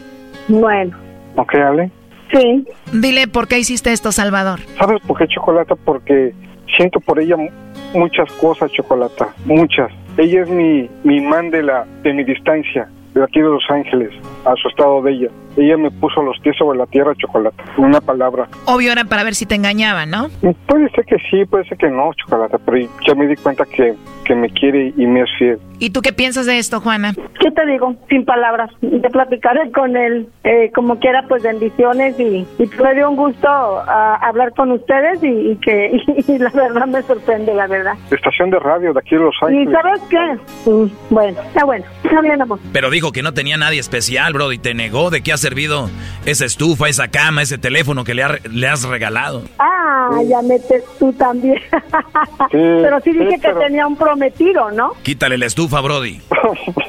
Bueno, ¿Ok, Ale? sí. Dile por qué hiciste esto, Salvador. ¿Sabes por qué Chocolata? Porque siento por ella mu- muchas cosas, Chocolata. Muchas. Ella es mi, mi imán de, la, de mi distancia, de aquí de Los Ángeles, a su estado de ella. Ella me puso los pies sobre la tierra, Chocolata. En una palabra. Obvio era para ver si te engañaban, ¿no? Puede ser que sí, puede ser que no, Chocolata, pero ya me di cuenta que, que me quiere y me es fiel. ¿Y tú qué piensas de esto, Juana? ¿Qué te digo? Sin palabras. Te platicaré con él. Eh, como quiera, pues bendiciones y, y me dio un gusto hablar con ustedes y, y que [laughs] y la verdad me sorprende, la verdad. Estación de radio de aquí de Los ¿Y Ángeles. sabes qué? Mm, Bueno, está bueno. Está bien, amor. Pero dijo que no tenía nadie especial, bro, y te negó de qué ha servido esa estufa, esa cama, ese teléfono que le, ha- le has regalado. Ah, ya metes tú también. [laughs] pero sí dije sí, que tenía un prometido, ¿no? Quítale la estufa, Brody.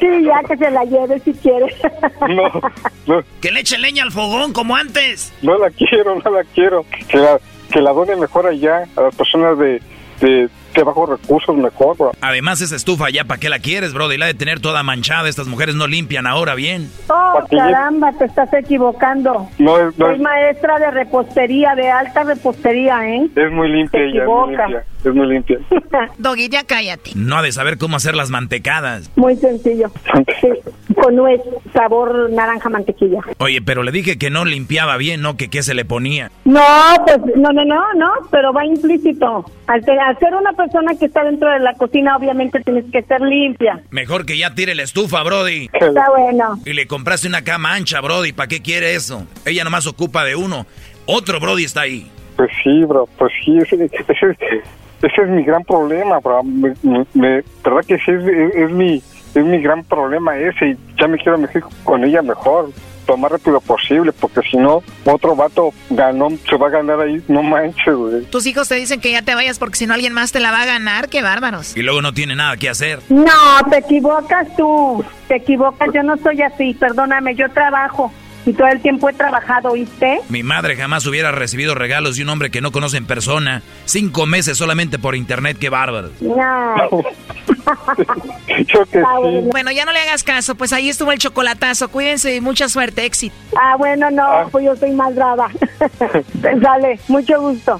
Sí, ya que se la lleve si quiere. [laughs] Que le eche leña al fogón como antes. No la quiero, no la quiero. Que la, que la done mejor allá a las personas de, de, de bajos recursos, mejor, bro. Además, esa estufa ya, ¿para qué la quieres, Brody? La de tener toda manchada. Estas mujeres no limpian ahora bien. Oh, caramba, te estás equivocando. No es, no Soy es, maestra de repostería, de alta repostería, ¿eh? es muy limpia Te ella, es muy equivocas. limpia. Es muy limpia. [laughs] Doggy, ya cállate. No ha de saber cómo hacer las mantecadas. Muy sencillo. Sí, con nuez, sabor naranja mantequilla. Oye, pero le dije que no limpiaba bien, ¿no? Que qué se le ponía. No, pues no, no, no, no, pero va implícito. Al, te- al ser una persona que está dentro de la cocina, obviamente tienes que ser limpia. Mejor que ya tire la estufa, Brody. Está bueno. Y le compraste una cama ancha, Brody. ¿Para qué quiere eso? Ella nomás ocupa de uno. Otro Brody está ahí. Pues sí, bro, pues sí, ese, ese, es- ese es mi gran problema, bro. Me, me- me- verdad que sí, es, es- es mi, es mi gran problema ese y ya me quiero mejor con ella mejor, lo más rápido posible, porque si no, otro vato ganó, se va a ganar ahí, no manches, güey. Tus hijos te dicen que ya te vayas porque si no alguien más te la va a ganar. ¡Qué bárbaros! Y luego no tiene nada que hacer. No, te equivocas tú. Te equivocas, yo no soy así, perdóname, yo trabajo. Y todo el tiempo he trabajado, ¿oíste? Mi madre jamás hubiera recibido regalos de un hombre que no conoce en persona. Cinco meses solamente por internet, qué bárbaro. No. [laughs] Yo que Ah, bueno. Bueno, ya no le hagas caso, pues ahí estuvo el chocolatazo. Cuídense y mucha suerte, éxito. Ah, bueno, no, pues yo soy más [laughs] brava. Dale, mucho gusto.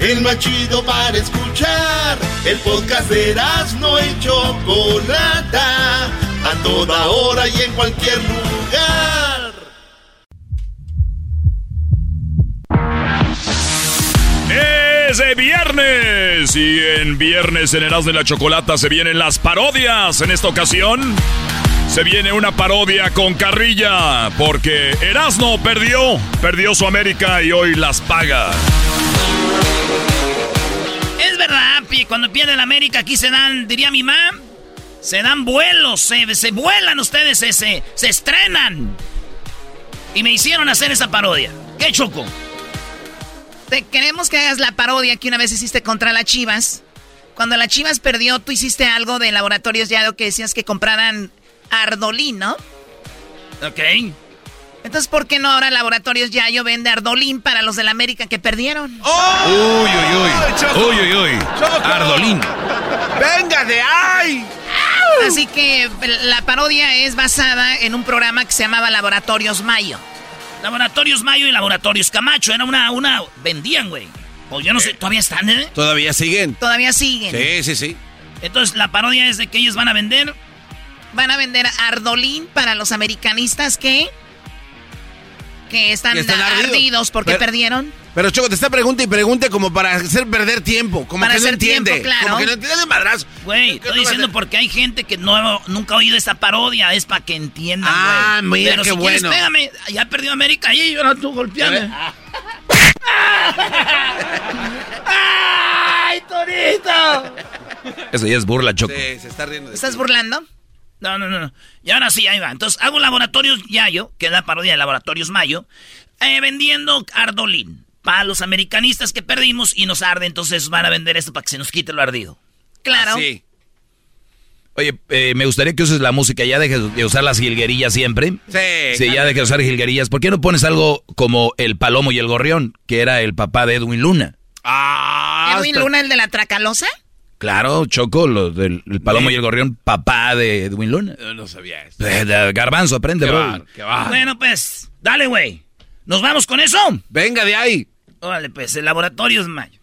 El más chido para escuchar. El podcast de no y Chocolata. A toda hora y en cualquier lugar. Es de viernes y en viernes en Erasmo de la Chocolata se vienen las parodias. En esta ocasión se viene una parodia con carrilla porque Erasmo perdió, perdió su América y hoy las paga. Es verdad, Pi, cuando pierde la América aquí se dan, diría mi mamá, se dan vuelos, se, se vuelan ustedes, se, se, se estrenan. Y me hicieron hacer esa parodia. ¿Qué choco? Te queremos que hagas la parodia que una vez hiciste contra las Chivas. Cuando la Chivas perdió, tú hiciste algo de Laboratorios Yado que decías que compraran Ardolín, ¿no? Ok. Entonces, ¿por qué no ahora Laboratorios Yayo vende Ardolín para los del América que perdieron? Uy, uy, uy. Uy, uy, uy. Ardolín. ¡Venga de ahí! Así que la parodia es basada en un programa que se llamaba Laboratorios Mayo. Laboratorios Mayo y Laboratorios Camacho. Era una, una, vendían, güey. O yo no sé, ¿todavía están, eh? Todavía siguen. Todavía siguen. Sí, sí, sí. Entonces la parodia es de que ellos van a vender. Van a vender Ardolín para los americanistas que que están, que están ardidos. porque perdieron. Pero Choco, te está pregunta y pregunta como para hacer perder tiempo, como para que no entiende. Tiempo, claro. Como que no entiende de madrazo. Güey, estoy diciendo porque hay gente que no nunca ha oído esta parodia, es para que entiendan, Ah, wey. mira pero qué si bueno. Quieres, pégame, ya perdió América y yo no tú golpeame. ¡Ay, Torito! Eso ya es burla, Choco. Sí, se está riendo. ¿Estás burlando? No, no, no, no. Y ahora sí, ahí va. Entonces, hago Laboratorios Yayo, que es la parodia de Laboratorios Mayo, eh, vendiendo Ardolín para los americanistas que perdimos y nos arde. Entonces van a vender esto para que se nos quite lo ardido. Claro. Sí. Oye, eh, me gustaría que uses la música, ya dejes de usar las jilguerillas siempre. Sí. Sí, ya dejes de usar jilguerillas. ¿Por qué no pones algo como El Palomo y el Gorrión, que era el papá de Edwin Luna? Ah, ¿Edwin hasta- Luna, el de la Tracalosa? Claro, Choco, lo del el Palomo y el Gorrión, papá de Edwin Luna. Yo no sabía eso. Eh, Garbanzo, aprende, Qué bro. bar, qué bar. Bueno, pues, dale, güey. ¿Nos vamos con eso? Venga de ahí. Órale, pues, el Laboratorios Mayo.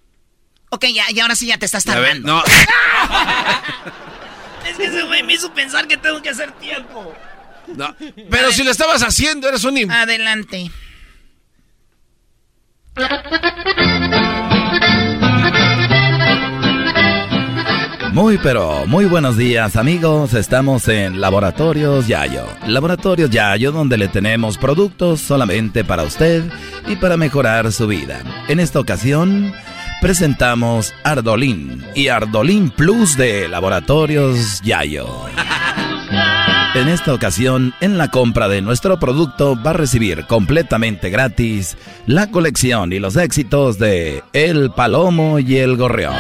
Ok, ya, y ahora sí ya te estás tardando. no. [laughs] Es que ese güey me hizo pensar que tengo que hacer tiempo. no. Pero si lo estabas haciendo, eres un... Adelante. Muy pero muy buenos días amigos, estamos en Laboratorios Yayo. Laboratorios Yayo donde le tenemos productos solamente para usted y para mejorar su vida. En esta ocasión presentamos Ardolín y Ardolín Plus de Laboratorios Yayo. [laughs] En esta ocasión, en la compra de nuestro producto va a recibir completamente gratis la colección y los éxitos de El Palomo y el Gorrión.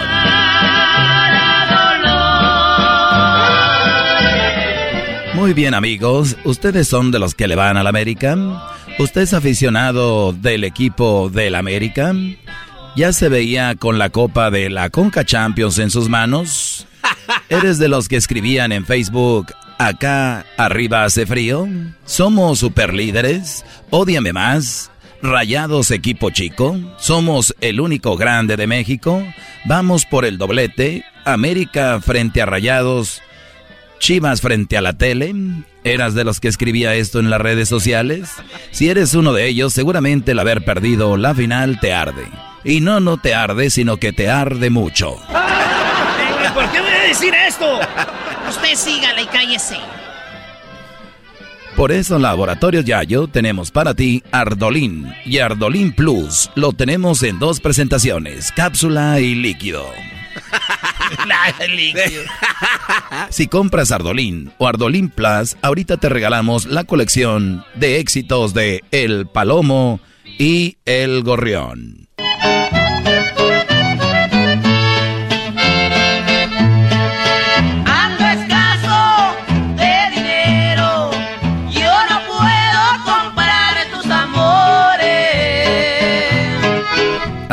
Muy bien amigos, ¿ustedes son de los que le van al América? ¿Usted es aficionado del equipo del América? ¿Ya se veía con la copa de la Conca Champions en sus manos? [laughs] ¿Eres de los que escribían en Facebook, acá arriba hace frío? ¿Somos superlíderes? ¿Ódiame más? ¿Rayados equipo chico? ¿Somos el único grande de México? ¿Vamos por el doblete? ¿América frente a Rayados? Chivas frente a la tele. ¿Eras de los que escribía esto en las redes sociales? Si eres uno de ellos, seguramente el haber perdido la final te arde. Y no, no te arde, sino que te arde mucho. ¿por qué voy a decir esto? Usted sígala y cállese. Por eso en Laboratorios Yayo tenemos para ti Ardolín y Ardolín Plus. Lo tenemos en dos presentaciones, cápsula y líquido. [laughs] [laughs] Si compras Ardolín o Ardolín Plus, ahorita te regalamos la colección de éxitos de El Palomo y El Gorrión.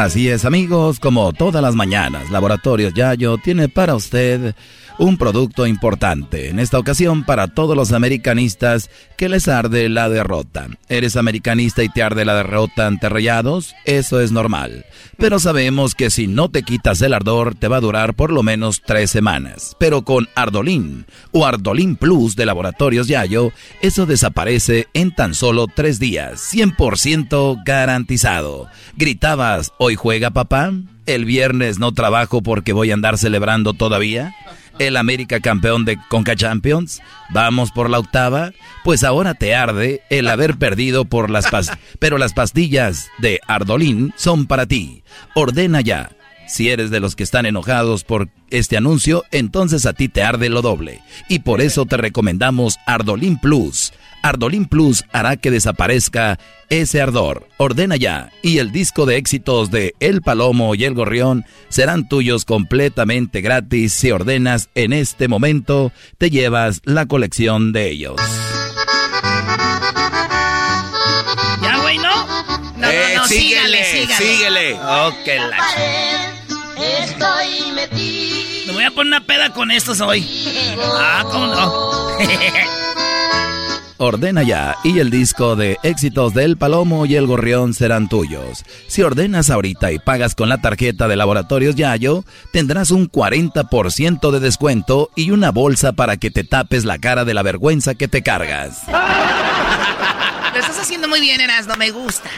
Así es, amigos, como todas las mañanas, Laboratorios Yayo tiene para usted un producto importante. En esta ocasión, para todos los americanistas que les arde la derrota. ¿Eres americanista y te arde la derrota ante Rayados? Eso es normal. Pero sabemos que si no te quitas el ardor, te va a durar por lo menos tres semanas. Pero con Ardolín o Ardolín Plus de Laboratorios Yayo, eso desaparece en tan solo tres días. 100% garantizado. ¿Gritabas, hoy juega papá? ¿El viernes no trabajo porque voy a andar celebrando todavía? ¿El América campeón de Conca Champions? ¿Vamos por la octava? Pues ahora te arde el haber perdido por las pastillas. Pero las pastillas de Ardolín son para ti. Ordena ya. Si eres de los que están enojados por este anuncio, entonces a ti te arde lo doble. Y por eso te recomendamos Ardolín Plus. Ardolín Plus hará que desaparezca ese ardor. Ordena ya. Y el disco de éxitos de El Palomo y El Gorrión serán tuyos completamente gratis. Si ordenas en este momento, te llevas la colección de ellos. ¿Ya, güey, no? No, Eh, no, no, síguele, sígale, sígale. síguele. Ok, la... Estoy metido. Me voy a poner una peda con estos hoy. Ah, ¿cómo no? [laughs] [laughs] Ordena ya y el disco de éxitos del Palomo y el Gorrión serán tuyos. Si ordenas ahorita y pagas con la tarjeta de Laboratorios Yayo, tendrás un 40% de descuento y una bolsa para que te tapes la cara de la vergüenza que te cargas. Lo estás haciendo muy bien, Erasmo, me gusta.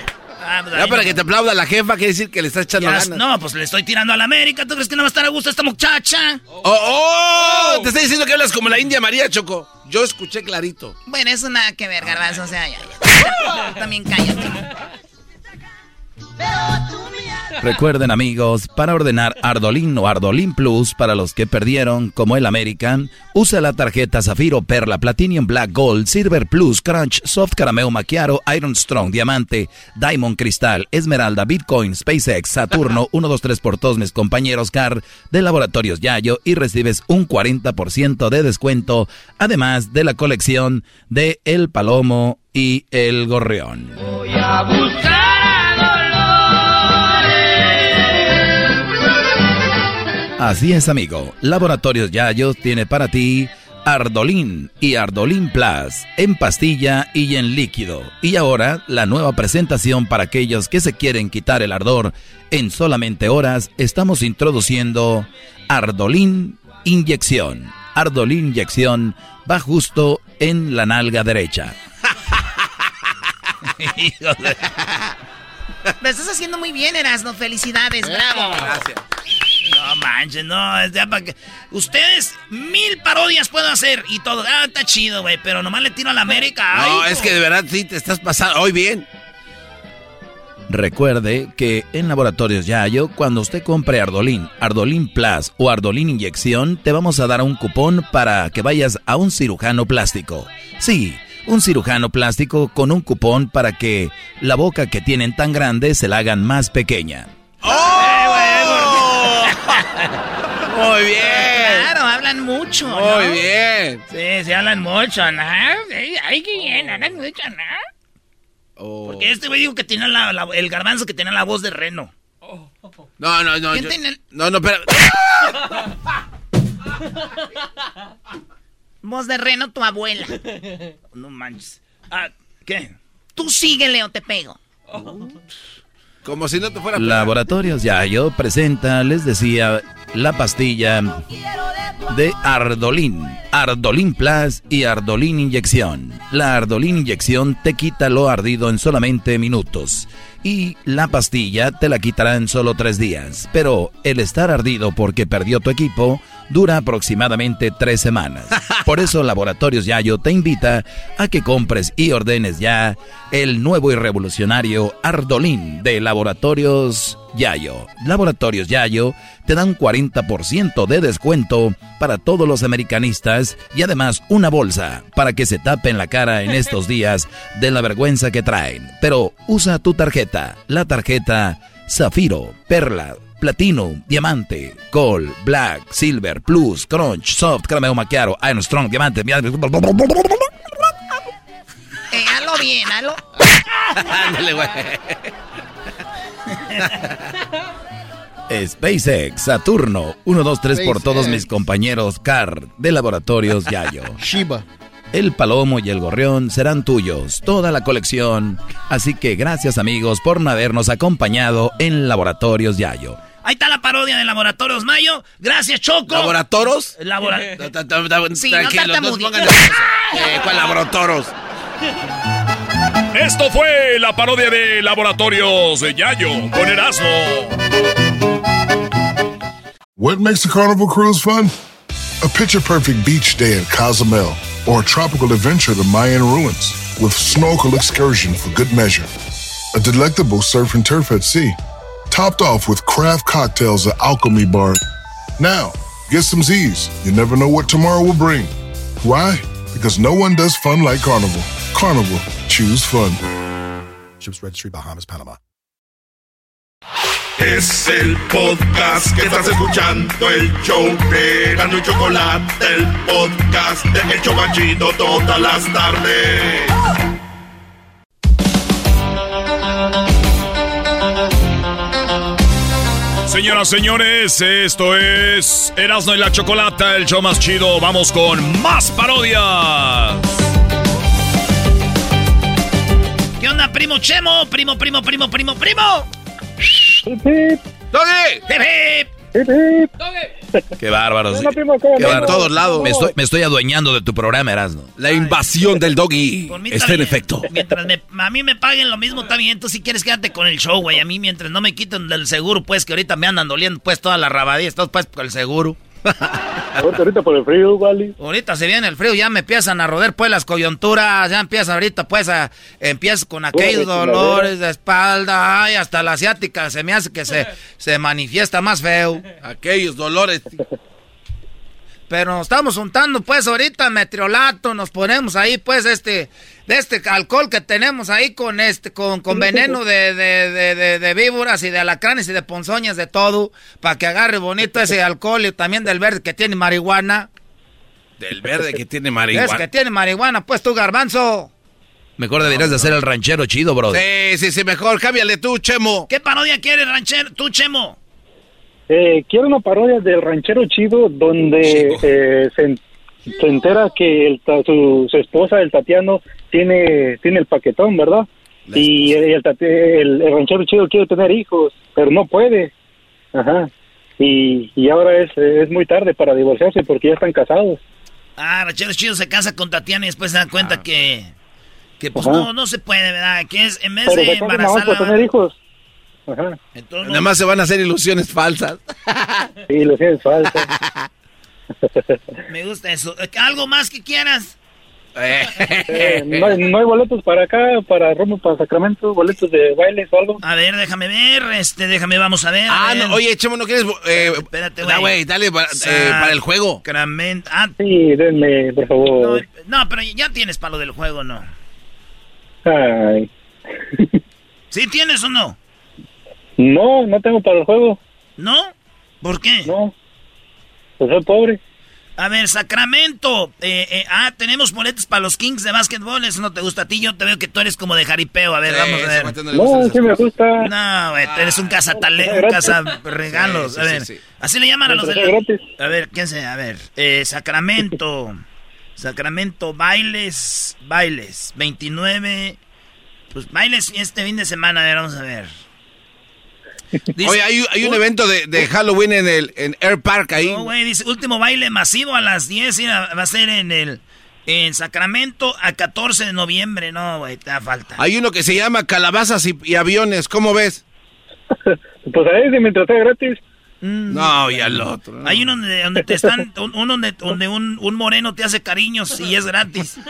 Ah, pues, Ya para no- que te aplauda la jefa, quiere decir que le estás echando Ya, ganas. No, pues le estoy tirando a la América. ¿Tú crees que no va a estar a gusto esta muchacha? ¡Oh, oh! Te está diciendo que hablas como la India María, Choco. Yo escuché clarito. Bueno, eso nada que ver, garbanzo. O sea, ya, ya. [laughs] También cállate. Recuerden amigos, para ordenar Ardolín o Ardolín Plus para los que perdieron, como el American, usa la tarjeta Zafiro, Perla, Platinum Black Gold, Silver Plus, Crunch, Soft Carameo Maquiaro, Iron Strong, Diamante, Diamond Cristal, Esmeralda, Bitcoin, SpaceX, Saturno, 1, 2, 3 por todos mis compañeros CAR de Laboratorios Yayo y recibes un 40% de descuento, además de la colección de El Palomo y El Gorrión. Voy a buscar Así es, amigo. Laboratorios Yayo tiene para ti Ardolín y Ardolín Plus en pastilla y en líquido. Y ahora la nueva presentación para aquellos que se quieren quitar el ardor en solamente horas. Estamos introduciendo Ardolín Inyección. Ardolín Inyección va justo en la nalga derecha. [laughs] Lo estás haciendo muy bien, Erasno. Felicidades, bravo. Gracias. No manches, no, es ya para que. Ustedes mil parodias puedo hacer y todo. Ah, está chido, güey, pero nomás le tiro a la América. No, es que de verdad sí te estás pasando hoy bien. Recuerde que en Laboratorios Yayo, cuando usted compre Ardolín, Ardolín Plus o Ardolín Inyección, te vamos a dar un cupón para que vayas a un cirujano plástico. Sí, un cirujano plástico con un cupón para que la boca que tienen tan grande se la hagan más pequeña. [laughs] Muy bien. Claro, hablan mucho. Muy ¿no? bien. Sí, se hablan mucho, ¿no? Ay, Ay, qué bien, hablan mucho, ¿no? Oh. Porque este güey dijo que tenía la- la- el garbanzo que tenía la voz de reno. No, no, no. ¿Quién yo- tiene- No, no, espera. [laughs] Voz de reno, tu abuela. No manches. Ah, ¿qué? Tú síguele o te pego. Como si no te fuera. Laboratorios Yayo presenta, les decía, la pastilla de Ardolín, Ardolín Plus y Ardolín Inyección. La Ardolín Inyección te quita lo ardido en solamente minutos y la pastilla te la quitará en solo tres días. Pero el estar ardido porque perdió tu equipo dura aproximadamente tres semanas. [laughs] Por eso Laboratorios Yayo te invita a que compres y ordenes ya el nuevo y revolucionario Ardolín de Laboratorios Yayo. Laboratorios Yayo te dan 40% de descuento para todos los americanistas y además una bolsa para que se tapen la cara en estos [laughs] días de la vergüenza que traen. Pero usa tu tarjeta, la tarjeta Zafiro, Perla, Platino, Diamante, Gold, Black, Silver, Plus, Crunch, Soft, Carameo Maquiaro, Iron Strong, Diamante, Eh, hazlo bien, hazlo. [laughs] SpaceX, Saturno, 1, 2, 3 por todos mis compañeros CAR de Laboratorios Yayo. Shiba. El palomo y el gorrión serán tuyos, toda la colección. Así que gracias amigos por no habernos acompañado en Laboratorios Yayo. Ahí está la parodia de Laboratorios Mayo. Gracias, Choco. ¿Laboratoros? Labora... Ta- ta- ta- ta- Sí, no. [laughs] Eh, ¿Cuál laboratoros? [laughs] Esto fue la parodia de Laboratorios de Yayo con Erasmo. What makes a carnival cruise fun? A picture perfect beach day in Cozumel or a tropical adventure to Mayan ruins with snorkel excursion for good measure. A delectable surf and turf at sea, topped off with craft cocktails at Alchemy Bar. Now, get some Z's. You never know what tomorrow will bring. Why? Because no one does fun like Carnival. Carnival, choose fun. Ships Registry, Bahamas, Panama. Es el podcast que estás escuchando, el show de Gano y Chocolate, el podcast de El Chobachito todas las tardes. Señoras, señores, esto es Erasmo y la Chocolata, el show más chido. Vamos con más parodias. ¿Qué onda, primo Chemo? Primo, primo, primo, primo, primo. ¡Doggy! ¡Hip, hip! Qué bárbaros. Hola, primo, ¿cómo Qué andamos? bárbaro. todos lados. Me estoy, me estoy adueñando de tu programa, Erasmo. La invasión del doggy está en efecto. Mientras me- a mí me paguen lo mismo, está bien. Tú si quieres quédate con el show, güey. A mí mientras no me quiten del seguro, pues, que ahorita me andan doliendo, pues, toda la rabadilla. Estás, pues, con el seguro. [laughs] ahorita por el frío, vale. Ahorita se viene el frío, ya me empiezan a roder pues las coyunturas, ya empieza ahorita pues a, empiezo con aquellos dolores de espalda, ay, hasta la asiática se me hace que se, se manifiesta más feo. Aquellos dolores. Pero nos estamos juntando pues ahorita metriolato, nos ponemos ahí pues este, de este alcohol que tenemos ahí con este, con, con veneno de, de, de, de, víboras y de alacranes y de ponzoñas, de todo, para que agarre bonito ese [laughs] alcohol y también del verde que tiene marihuana. Del verde que tiene marihuana. Es que tiene marihuana, pues tú garbanzo. Mejor deberías de hacer el ranchero chido, bro. Sí, sí, sí, mejor. Cámbiale tú, Chemo. ¿Qué parodia quieres, ranchero? Tú, Chemo. Eh, quiero una parodia del ranchero chido donde eh, se, se, entera que el, su, su, esposa, el Tatiano, tiene, tiene el paquetón, ¿verdad? y el, el, el, ranchero chido quiere tener hijos, pero no puede. Ajá. Y, y ahora es, es muy tarde para divorciarse porque ya están casados. Ah, ranchero chido se casa con Tatiana y después se da cuenta ah. que, que pues no, no se puede, ¿verdad? Que es en vez pero de embarazarla... tener hijos. Ajá. Entonces, Nada más se van a hacer ilusiones falsas. [laughs] Sí, ilusiones falsas. [laughs] Me gusta eso. ¿Algo más que quieras? Eh, no, hay, no, hay, boletos para acá, para Roma, para Sacramento, boletos de bailes o algo. A ver, déjame ver, este, déjame, vamos a ver. A ah, ver. no, oye, Chemo, ¿no quieres? Eh, Espérate, güey. güey, dale para, eh, para, el juego. Sacramento. Ah, sí, denme, por favor. No, no, pero ya tienes para lo del juego, ¿no? Ay. [laughs] ¿Sí tienes o no? No, no tengo para el juego. ¿No? ¿Por qué? No. Pues soy pobre. A ver, Sacramento. Eh, eh, ah, tenemos boletos para los Kings de básquetbol. Eso no te gusta a ti. Yo te veo que tú eres como de jaripeo. A ver, sí, vamos a ver. No, sí me gusta. No, güey, tú eres un cazatale, un cazaregalos. Sí, a ver, así le llaman a los de. A ver, ¿quién se? A ver, eh, Sacramento. [laughs] Sacramento, bailes, bailes. 29. Pues bailes este fin de semana. A ver, vamos a ver. Dice, Oye, hay, hay un evento de, de, Halloween en el en Air Park ahí. No, güey, dice, último baile masivo a las 10 y va a ser en el en Sacramento a 14 de noviembre. No, güey, te da falta. Hay uno que se llama Calabazas y, y aviones, ¿cómo ves? [laughs] pues ahí si me traté gratis. Mm. No, y al otro. No. Hay uno donde, donde te están, uno donde, donde un, un, moreno te hace cariños y es gratis. [laughs]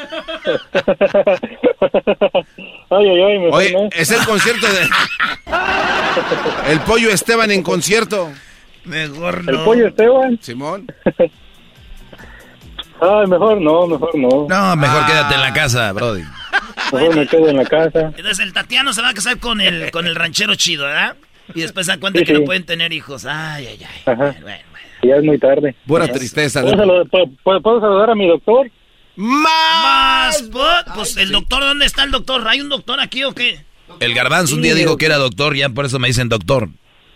ay, ay, ay, Oye, no. es el concierto de... [laughs] el pollo Esteban en concierto. Mejor no. ¿El pollo Esteban? Simón. [laughs] Ay, mejor no, mejor no. No, mejor ah. quédate en la casa, Brody. Mejor me quedo en la casa. Entonces el Tatiano se va a casar con el, con el ranchero chido, ¿verdad? Y después se dan cuenta sí, que sí. no pueden tener hijos. Ay, ay, ay. Ajá. Bueno, bueno. Ya es muy tarde. Buena tristeza. ¿Puedo, saludar, ¿puedo, ¿Puedo, saludar a mi doctor? ¡Más! Pues, ¿El doctor dónde está el doctor? ¿Hay un doctor aquí o qué? El garbanzo un día dijo que era doctor, ya por eso me dicen doctor.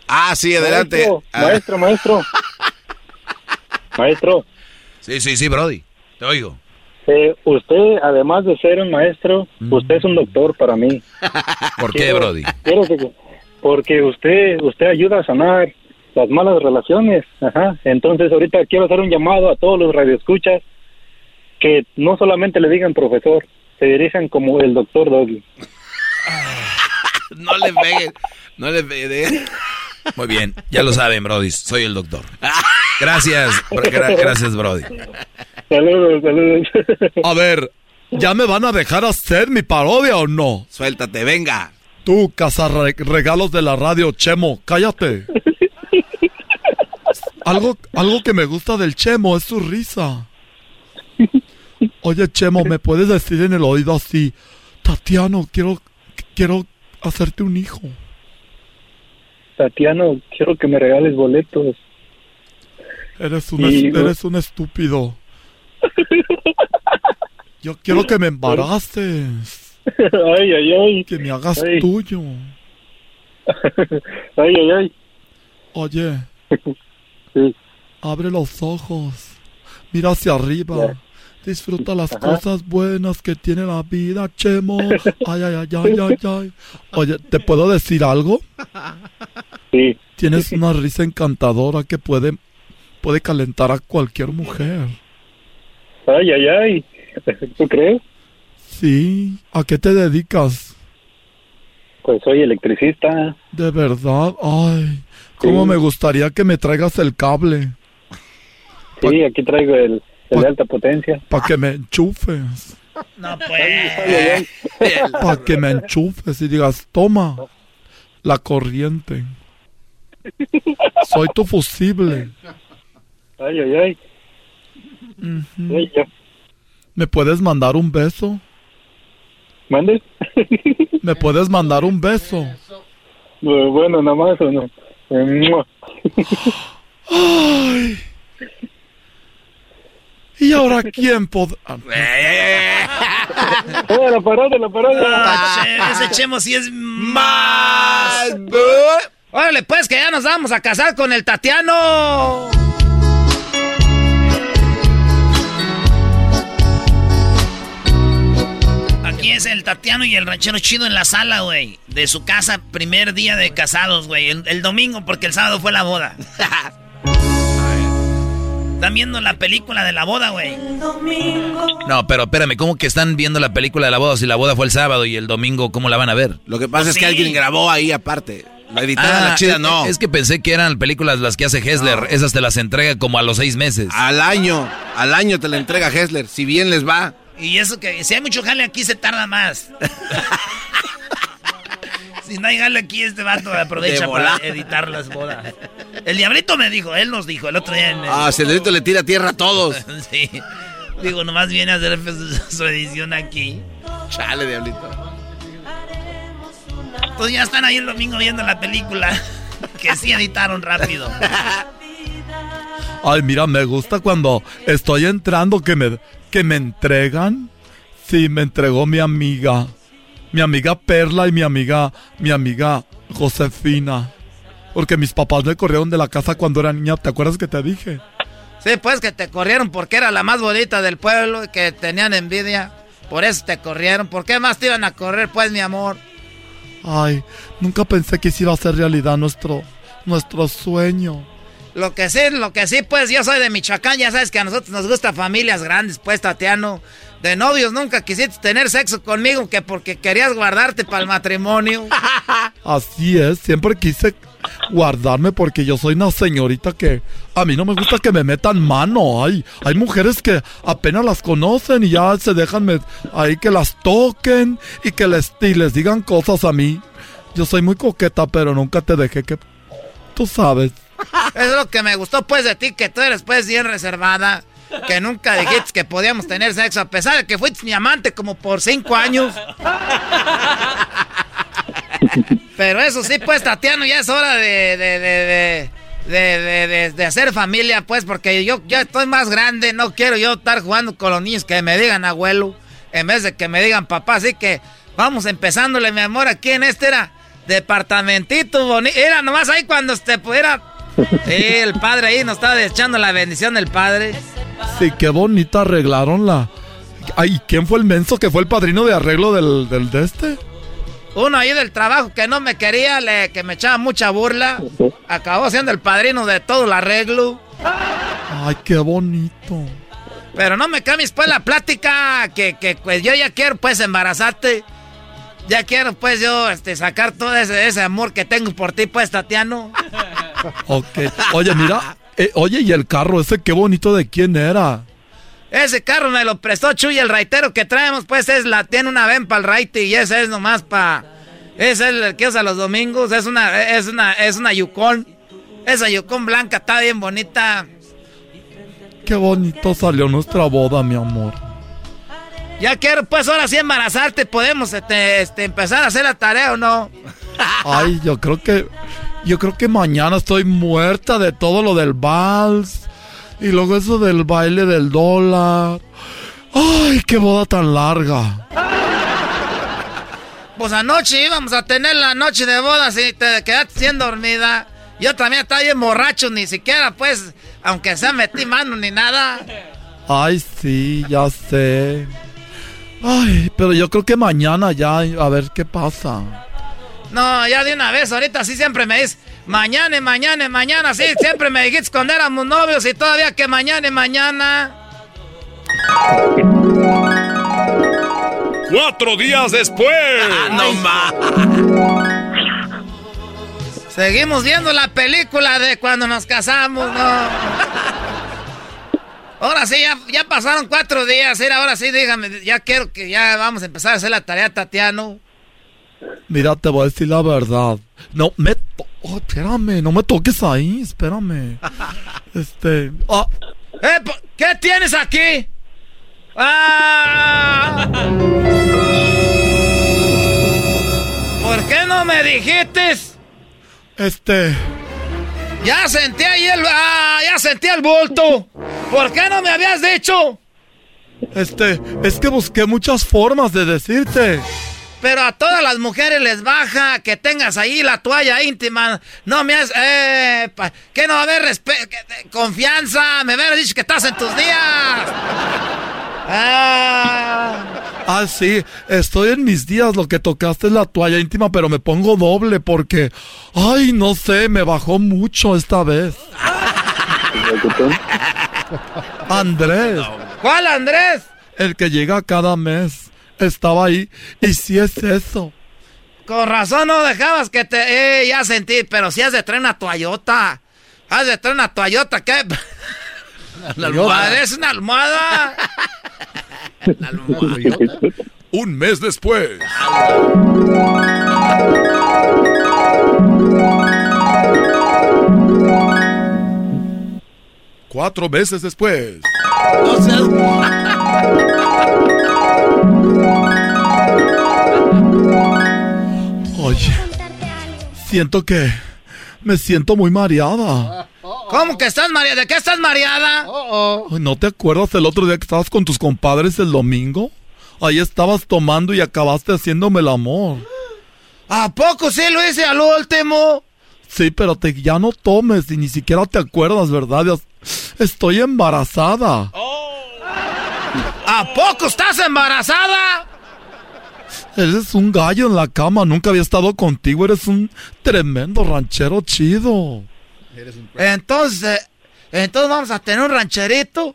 Ah, sí, adelante. Maestro, ah. maestro, maestro. [laughs] maestro. Sí, sí, sí, Brody. Te oigo. Eh, usted, además de ser un maestro, mm. usted es un doctor para mí. [laughs] ¿Por qué, quiero, Brody? Quiero que, porque usted usted ayuda a sanar las malas relaciones. Ajá. Entonces ahorita quiero hacer un llamado a todos los radioescuchas que no solamente le digan profesor, se dirijan como el doctor Doggy. [laughs] no le peguen, no le peguen. Muy bien, ya lo saben, Brody, soy el doctor. [laughs] Gracias, gracias, Brody. Saludos, saludos. A ver, ¿ya me van a dejar hacer mi parodia o no? Suéltate, venga. Tú, regalos de la radio, Chemo, cállate. Algo, algo que me gusta del Chemo es su risa. Oye, Chemo, ¿me puedes decir en el oído así? Tatiano, quiero, quiero hacerte un hijo. Tatiano, quiero que me regales boletos. Eres un, y... eres un estúpido. Yo quiero que me embaraces. [laughs] Ay, ay, ay. Que me hagas ay. tuyo. [laughs] Ay, ay, ay. Oye. [laughs] Sí. Abre los ojos. Mira hacia arriba. Yeah. Disfruta las Ajá. cosas buenas que tiene la vida, Chemo. Ay, ay, ay, ay, ay, ay. Oye, ¿te puedo decir algo? Sí. Tienes una risa encantadora que puede, puede calentar a cualquier mujer. Ay, ay, ay. ¿Tú crees? Sí. ¿A qué te dedicas? Pues soy electricista. ¿De verdad? Ay, cómo sí. me gustaría que me traigas el cable. Sí, aquí traigo el, el de alta potencia. Para que me enchufes. No pues. [laughs] Para que me enchufes y digas, toma la corriente. Soy tu fusible. Ay, ay, ay. Ay. ¿Me puedes mandar un beso? ¿Mande? ¿Me puedes mandar un beso? Bueno, nada más o no. Eh. Ay. ¿Y ahora quién pod... ¡Eh, la parada, la parada! Che, ese Chemo sí es más. Órale, pues que ya nos vamos a casar con el Tatiano. Aquí es el Tatiano y el ranchero chido en la sala, güey. De su casa, primer día de casados, güey. El, el domingo, porque el sábado fue la boda. [laughs] Están viendo la película de la boda, güey. No, pero espérame, ¿cómo que están viendo la película de la boda si la boda fue el sábado y el domingo cómo la van a ver? Lo que pasa Pues es que alguien grabó ahí aparte. La editada, Ah, la chida, es- no. Es que pensé que eran películas las que hace Hessler. Esas te las entrega como a los seis meses. Al año, al año te la entrega Hessler, si bien les va. Y eso que si hay mucho jale aquí se tarda más. [laughs] si no hay jale aquí, este vato aprovecha para editar las bodas. El diablito me dijo, él nos dijo el otro día en el- Ah, Cedrito le tira tierra a todos. [laughs] sí. Digo, nomás viene a hacer su, su edición aquí. Chale, diablito. Pues ya están ahí el domingo viendo la película. [laughs] que sí editaron rápido. Ay, mira, me gusta cuando estoy entrando que me, que me entregan. Sí, me entregó mi amiga. Mi amiga Perla y mi amiga, mi amiga Josefina. Porque mis papás me corrieron de la casa cuando era niña. ¿Te acuerdas que te dije? Sí, pues que te corrieron porque era la más bonita del pueblo y que tenían envidia. Por eso te corrieron. ¿Por qué más te iban a correr, pues, mi amor? Ay, nunca pensé que iba a ser realidad nuestro, nuestro sueño. Lo que sí, lo que sí, pues yo soy de Michoacán, ya sabes que a nosotros nos gustan familias grandes, pues, Tatiano. De novios nunca quisiste tener sexo conmigo que porque querías guardarte para el matrimonio. [laughs] Así es, siempre quise guardarme porque yo soy una señorita que a mí no me gusta que me metan mano. Ay, hay mujeres que apenas las conocen y ya se dejan ahí que las toquen y que les, y les digan cosas a mí. Yo soy muy coqueta, pero nunca te dejé que... Tú sabes. Es lo que me gustó, pues, de ti, que tú eres, pues, bien reservada. Que nunca dijiste que podíamos tener sexo, a pesar de que fuiste mi amante como por cinco años. Pero eso sí, pues, Tatiano, ya es hora de, de- de- de hacer familia, pues, porque yo ya estoy más grande, no quiero yo estar jugando con los niños que me digan abuelo, en vez de que me digan papá, así que vamos empezándole, mi amor, aquí en este era departamentito bonito, era nomás ahí cuando te pudiera... Sí, el padre ahí nos estaba echando la bendición del padre. Sí, qué bonita arreglaron la... Ay, ¿quién fue el menso que fue el padrino de arreglo del, del de este? Uno ahí del trabajo que no me quería, le- que me echaba mucha burla, acabó siendo el padrino de todo el arreglo. Ay, qué bonito. Pero no me cambies pues la plática, que, que pues yo ya quiero pues embarazarte. Ya quiero pues yo este, sacar todo ese, ese amor que tengo por ti pues, Tatiano. Ok. Oye, mira. eh, oye, ¿y el carro ese qué bonito de quién era? Ese carro me lo prestó Chuy, el raitero que traemos pues es la, tiene una ven para el raite y ese es nomás para... Es el que usa los domingos, es una, es una, es una Yukon. Esa Yukon blanca está bien bonita. Qué bonito salió nuestra boda, mi amor. Ya quiero pues ahora sí embarazarte, podemos este, este, empezar a hacer la tarea o no. Ay, yo creo que. Yo creo que mañana estoy muerta de todo lo del vals. Y luego eso del baile del dólar. Ay, qué boda tan larga. Pues anoche íbamos a tener la noche de bodas y te quedaste bien dormida. Yo también estaba bien borracho, ni siquiera pues, aunque sea metí mano ni nada. Ay, sí, ya sé. Ay, pero yo creo que mañana ya, a ver qué pasa. No, ya de una vez, ahorita sí siempre me dices, mañana mañana mañana, sí, siempre me dijiste cuando éramos novios y todavía que mañana mañana. Cuatro días después. no más. Seguimos viendo la película de cuando nos casamos, ¿no? Ahora sí, ya, ya pasaron cuatro días. Ahora sí, dígame, ya quiero que ya vamos a empezar a hacer la tarea, Tatiano. Mira, te voy a decir la verdad. No, me... Oh, espérame, no me toques ahí, espérame. [laughs] Este... Ah. Eh, ¿Qué tienes aquí? ¡Ah! ¿Por qué no me dijiste? Este... Ya sentí ahí el... ¡Ah! Ya sentí el bulto. ¿Por qué no me habías dicho? Este... Es que busqué muchas formas de decirte. Pero a todas las mujeres les baja que tengas ahí la toalla íntima. No me has... Eh, que no va a haber confianza. Me hubieras dicho que estás en tus días. Ah. ah, sí, estoy en mis días. Lo que tocaste es la toalla íntima, pero me pongo doble porque, ay, no sé, me bajó mucho esta vez. [laughs] Andrés. ¿Cuál Andrés? El que llega cada mes. Estaba ahí. Y si es eso. Con razón no dejabas que te... Eh, ya sentí, pero si has de traer una toallota. Has de traer una toallota, ¿qué? [laughs] La almohada. ¿Es una [laughs] almohada? Un mes después. Cuatro meses después. Oye, siento que me siento muy mareada. ¿Cómo que estás mareada? ¿De qué estás mareada? ¿No te acuerdas el otro día que estabas con tus compadres el domingo? Ahí estabas tomando y acabaste haciéndome el amor. ¿A poco sí lo hice al último? Sí, pero te, ya no tomes y ni siquiera te acuerdas, ¿verdad? Estoy embarazada. ¿A poco estás embarazada? Eres un gallo en la cama, nunca había estado contigo, eres un tremendo ranchero chido. Entonces, entonces vamos a tener un rancherito.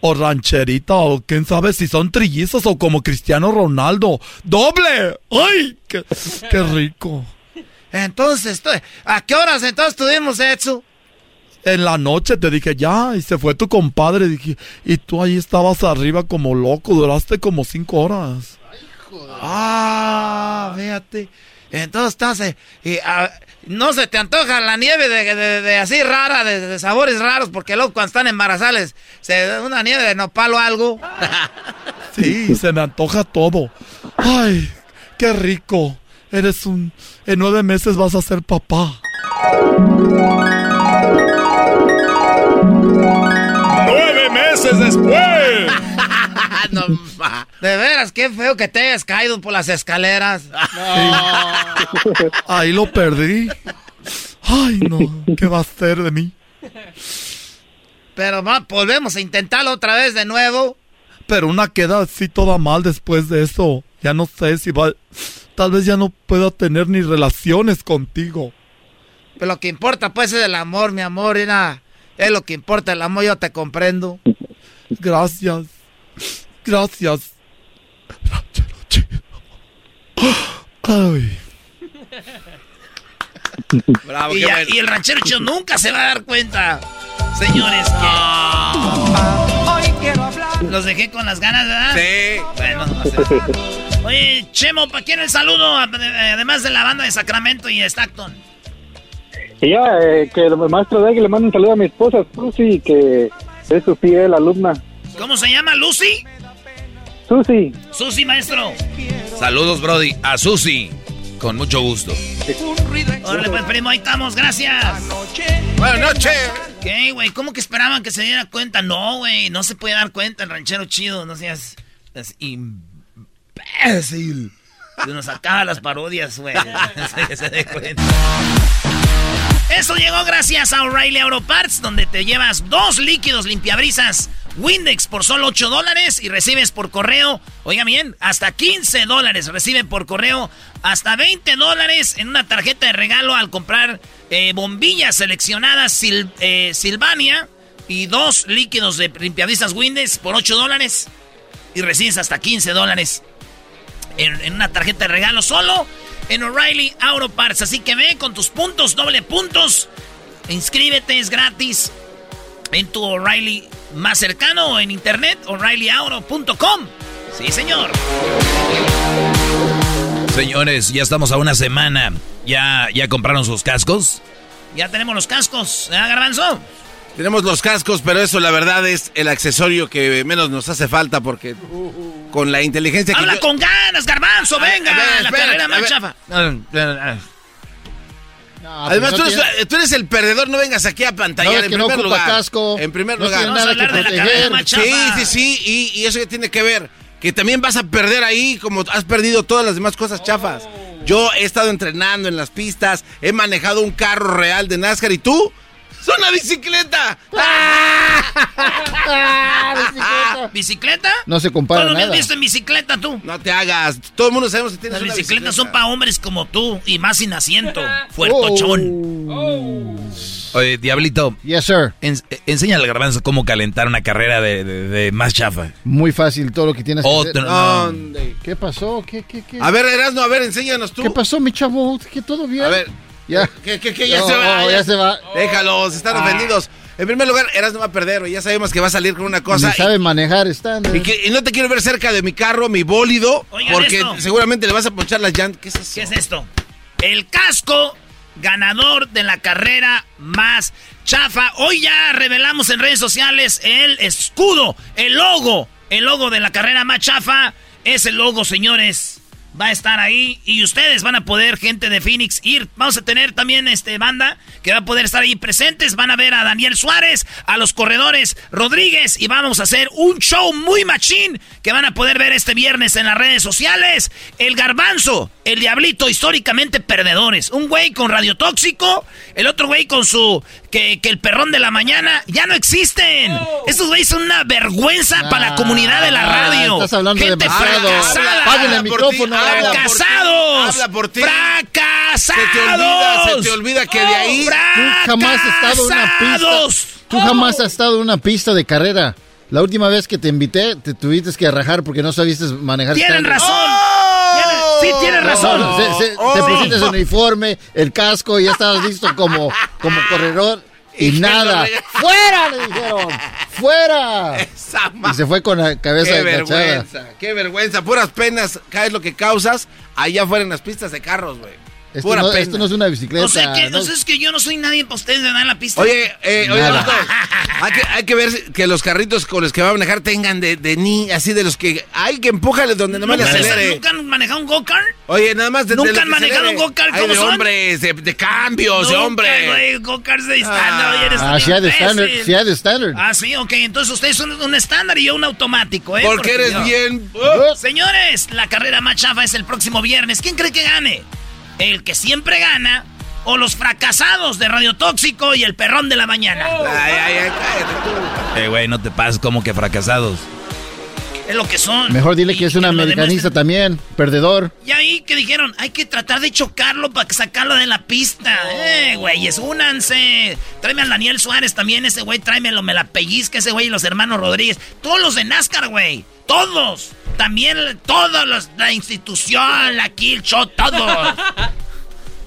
O rancherita, o quién sabe si son trillizos o como Cristiano Ronaldo. ¡Doble! ¡Ay! ¡Qué, qué rico! Entonces, ¿a qué horas entonces tuvimos eso? En la noche te dije ya, y se fue tu compadre. Dije, y tú ahí estabas arriba como loco, duraste como cinco horas. Ah, fíjate. Entonces estás, eh, y, ah, no se te antoja la nieve de, así rara, de, sabores raros, porque luego cuando están embarazadas, se una nieve de nopal o algo. [laughs] Sí, se me antoja todo. Ay, qué rico. Eres un... En nueve meses vas a ser papá. Meses después! [laughs] de veras, qué feo que te hayas caído por las escaleras. [laughs] Ahí lo perdí. Ay, no, ¿qué va a hacer de mí? Pero va, volvemos a intentarlo otra vez de nuevo. Pero una queda así toda mal después de eso. Ya no sé si va... Tal vez ya no pueda tener ni relaciones contigo. Pero lo que importa pues es el amor, mi amor. Era, es lo que importa el amor, yo te comprendo. Gracias. Gracias. Ay. Bravo, y, y, el ranchero chido nunca se va a dar cuenta. Señores, que... Los dejé con las ganas, ¿verdad? Sí. Bueno, no Oye, Chemo, ¿para quién el saludo? Además de la banda de Sacramento y Stockton. Y ya, eh, que el maestro de que le mande un saludo a mi esposa, Susi, que es su fiel alumna. ¿Cómo se llama, Lucy? Susi. Susi, maestro. Saludos, Brody, a Susi. Con mucho gusto. Órale, pues, primo, ahí estamos, gracias. Buenas noches. ¿Qué, güey? ¿Cómo que esperaban que se diera cuenta? No, güey, no se puede dar cuenta el ranchero chido, no seas... Es imbécil. Se nos acaba las parodias, güey. [laughs] se dé cuenta. Eso llegó gracias a O'Reilly Auto Parts, donde te llevas dos líquidos limpiabrisas Windex por solo 8 dólares y recibes por correo, oiga bien, hasta 15 dólares. Recibe por correo hasta 20 dólares en una tarjeta de regalo al comprar eh, bombillas seleccionadas eh, Silvania y dos líquidos de limpiabrisas Windex por 8 dólares y recibes hasta 15 dólares en una tarjeta de regalo solo en O'Reilly Auto Parts. Así que ve con tus puntos, doble puntos. Inscríbete, es gratis. En tu O'Reilly más cercano o en internet, o'ReillyAuto.com. Sí, señor. Señores, ya estamos a una semana. ¿Ya, ya compraron sus cascos? Ya tenemos los cascos, ¿eh, Garbanzo? Tenemos los cascos, pero eso la verdad es el accesorio que menos nos hace falta porque con la inteligencia que Habla yo- con ganas, Garbanzo, A ver, venga, a ver, la carrera a más ver. chafa. Además, no tú, eres, tiene- tú eres el perdedor, no vengas aquí a pantallar No, es en que primer lugar. casco, En primer no lugar. tiene nada que proteger. Sí, sí, sí, y, y eso que tiene que ver, que también vas a perder ahí como has perdido todas las demás cosas chafas. Yo he estado entrenando en las pistas, he manejado un carro real de NASCAR y tú, ¡es una bicicleta! [laughs] Ah, [laughs] ¿Bicicleta? No se compara ¿Cuándo me has nada. visto en bicicleta tú? No te hagas, todo el mundo sabemos que tienes Las bicicletas bicicleta. son para hombres como tú y más sin asiento. [laughs] Fuertochón. Oh. Oye, Diablito. Yes, sir. enséñale al garbanzo cómo calentar una carrera de, de- de más chafa. Muy fácil todo lo que tienes que hacer. ¿Qué pasó? ¿Qué, qué, qué? A ver, Erasmo, a ver, enséñanos tú. ¿Qué pasó, mi chavo? ¿Qué todo bien? A ver. Ya. ¿Qué, qué, qué? Ya No, se va. no, ya se va. Déjalos, están Ah. ofendidos. En primer lugar, Erasmo va a perder. Ya sabemos que va a salir con una cosa. Ni sabe manejar estándar. Y, que- y no te quiero ver cerca de mi carro, mi bólido, Oigan porque esto. seguramente le vas a ponchar las llantas. ¿Qué es eso? ¿Qué es esto? El casco ganador de la carrera más chafa. Hoy ya revelamos en redes sociales el escudo, el logo, el logo de la carrera más chafa. Ese logo, señores, va a estar ahí y ustedes van a poder, gente de Phoenix, ir. Vamos a tener también este banda que va a poder estar ahí presentes. Van a ver a Daniel Suárez, a los corredores Rodríguez y vamos a hacer un show muy machín que van a poder ver este viernes en las redes sociales. El garbanzo, el diablito, históricamente perdedores. Un güey con radiotóxico, el otro güey con su... Que, que el perrón de la mañana ya no existen. Estos güeyes son una vergüenza para la comunidad de la Ah, radio. estás hablando Gente demasiado. fracasada. El Habla ti, micrófono. habla por ti, ¡Fracasados! Habla por ti. ¡Fracasados! Se te olvida, se te olvida que de ahí. Tú jamás has estado en una pista. Tú jamás has estado en una pista de carrera. La última vez que te invité, te tuviste que rajar porque no sabiste manejar. Tienen razón. Sí, tienen razón. No, se- se- Oh. te Sí. pusiste el uniforme, el casco, y ya estabas listo como, como corredor. Y, [laughs] nada. ¡Fuera! Le dijeron. ¡Fuera! Esa Y se fue con la cabeza Qué agachada. vergüenza, qué vergüenza. Puras penas, caes lo que causas allá afuera en las pistas de carros, güey. Esto Pura no, pena. esto no es una bicicleta. O sea que, no- o sea, es que yo no soy nadie para ustedes de dar en la pista. Oye, eh, oye, hay, que, hay que ver que los carritos con los que va a manejar tengan de, de ni, así de los que hay que empújale donde nomás le ¿Nunca, acelere. ¿Nunca han manejado un go-kart? Oye, nada más de, ¿Nunca han manejado un go-kart? ¿Cómo de son? hombres, de, de cambios, de Nunca, hombre. güey, go-karts de estándar. oye, eres Ah, un sí hay de estándar. Sí hay de estándar. Ah, sí, ok. Entonces ustedes son un estándar y yo un automático, ¿eh? Porque eres yo- bien... Señores, la carrera más chafa es el próximo viernes. ¿Quién cree que gane? ¿El que siempre gana o los fracasados de Radio Tóxico y el perrón de la mañana? Ay, ay, ay, cállate tú. Eh, güey, no te pases como que fracasados. Es lo que son. Mejor dile que es un americanista también, perdedor. Y ahí que dijeron, hay que tratar de chocarlo para sacarlo de la pista. Eh, güeyes, únanse. Tráeme al Daniel Suárez también, ese güey, tráemelo, me la pellizca ese güey y los hermanos Rodríguez. Todos los de NASCAR, güey. Todos. También todos los, la institución, la Kill Show, todos. [laughs]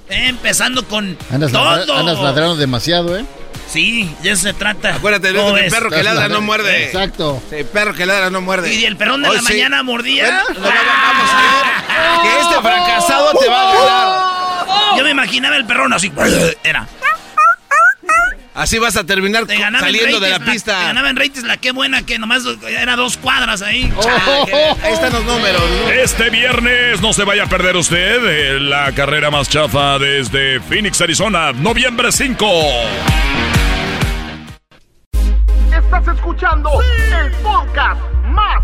Eh, empezando con Andas, ladra- todo. andas ladrando demasiado, ¿eh? Sí, de eso se trata. Acuérdate, ¿Cómo Luis, el perro que ladra no muerde. Exacto. Sí, perro que ladra no muerde. Y el perrón de Hoy la sí. mañana mordía. Bueno, no, va- vamos a ver que este fracasado te va a ganar. Yo me imaginaba el perrón así. [laughs] Era. Así vas a terminar saliendo de la pista. te ganaba en ratings la qué buena que nomás era dos cuadras ahí. Ahí están los números. Este viernes no se vaya a perder usted eh, la carrera más chafa desde Phoenix, Arizona, noviembre 5. Estás escuchando el podcast más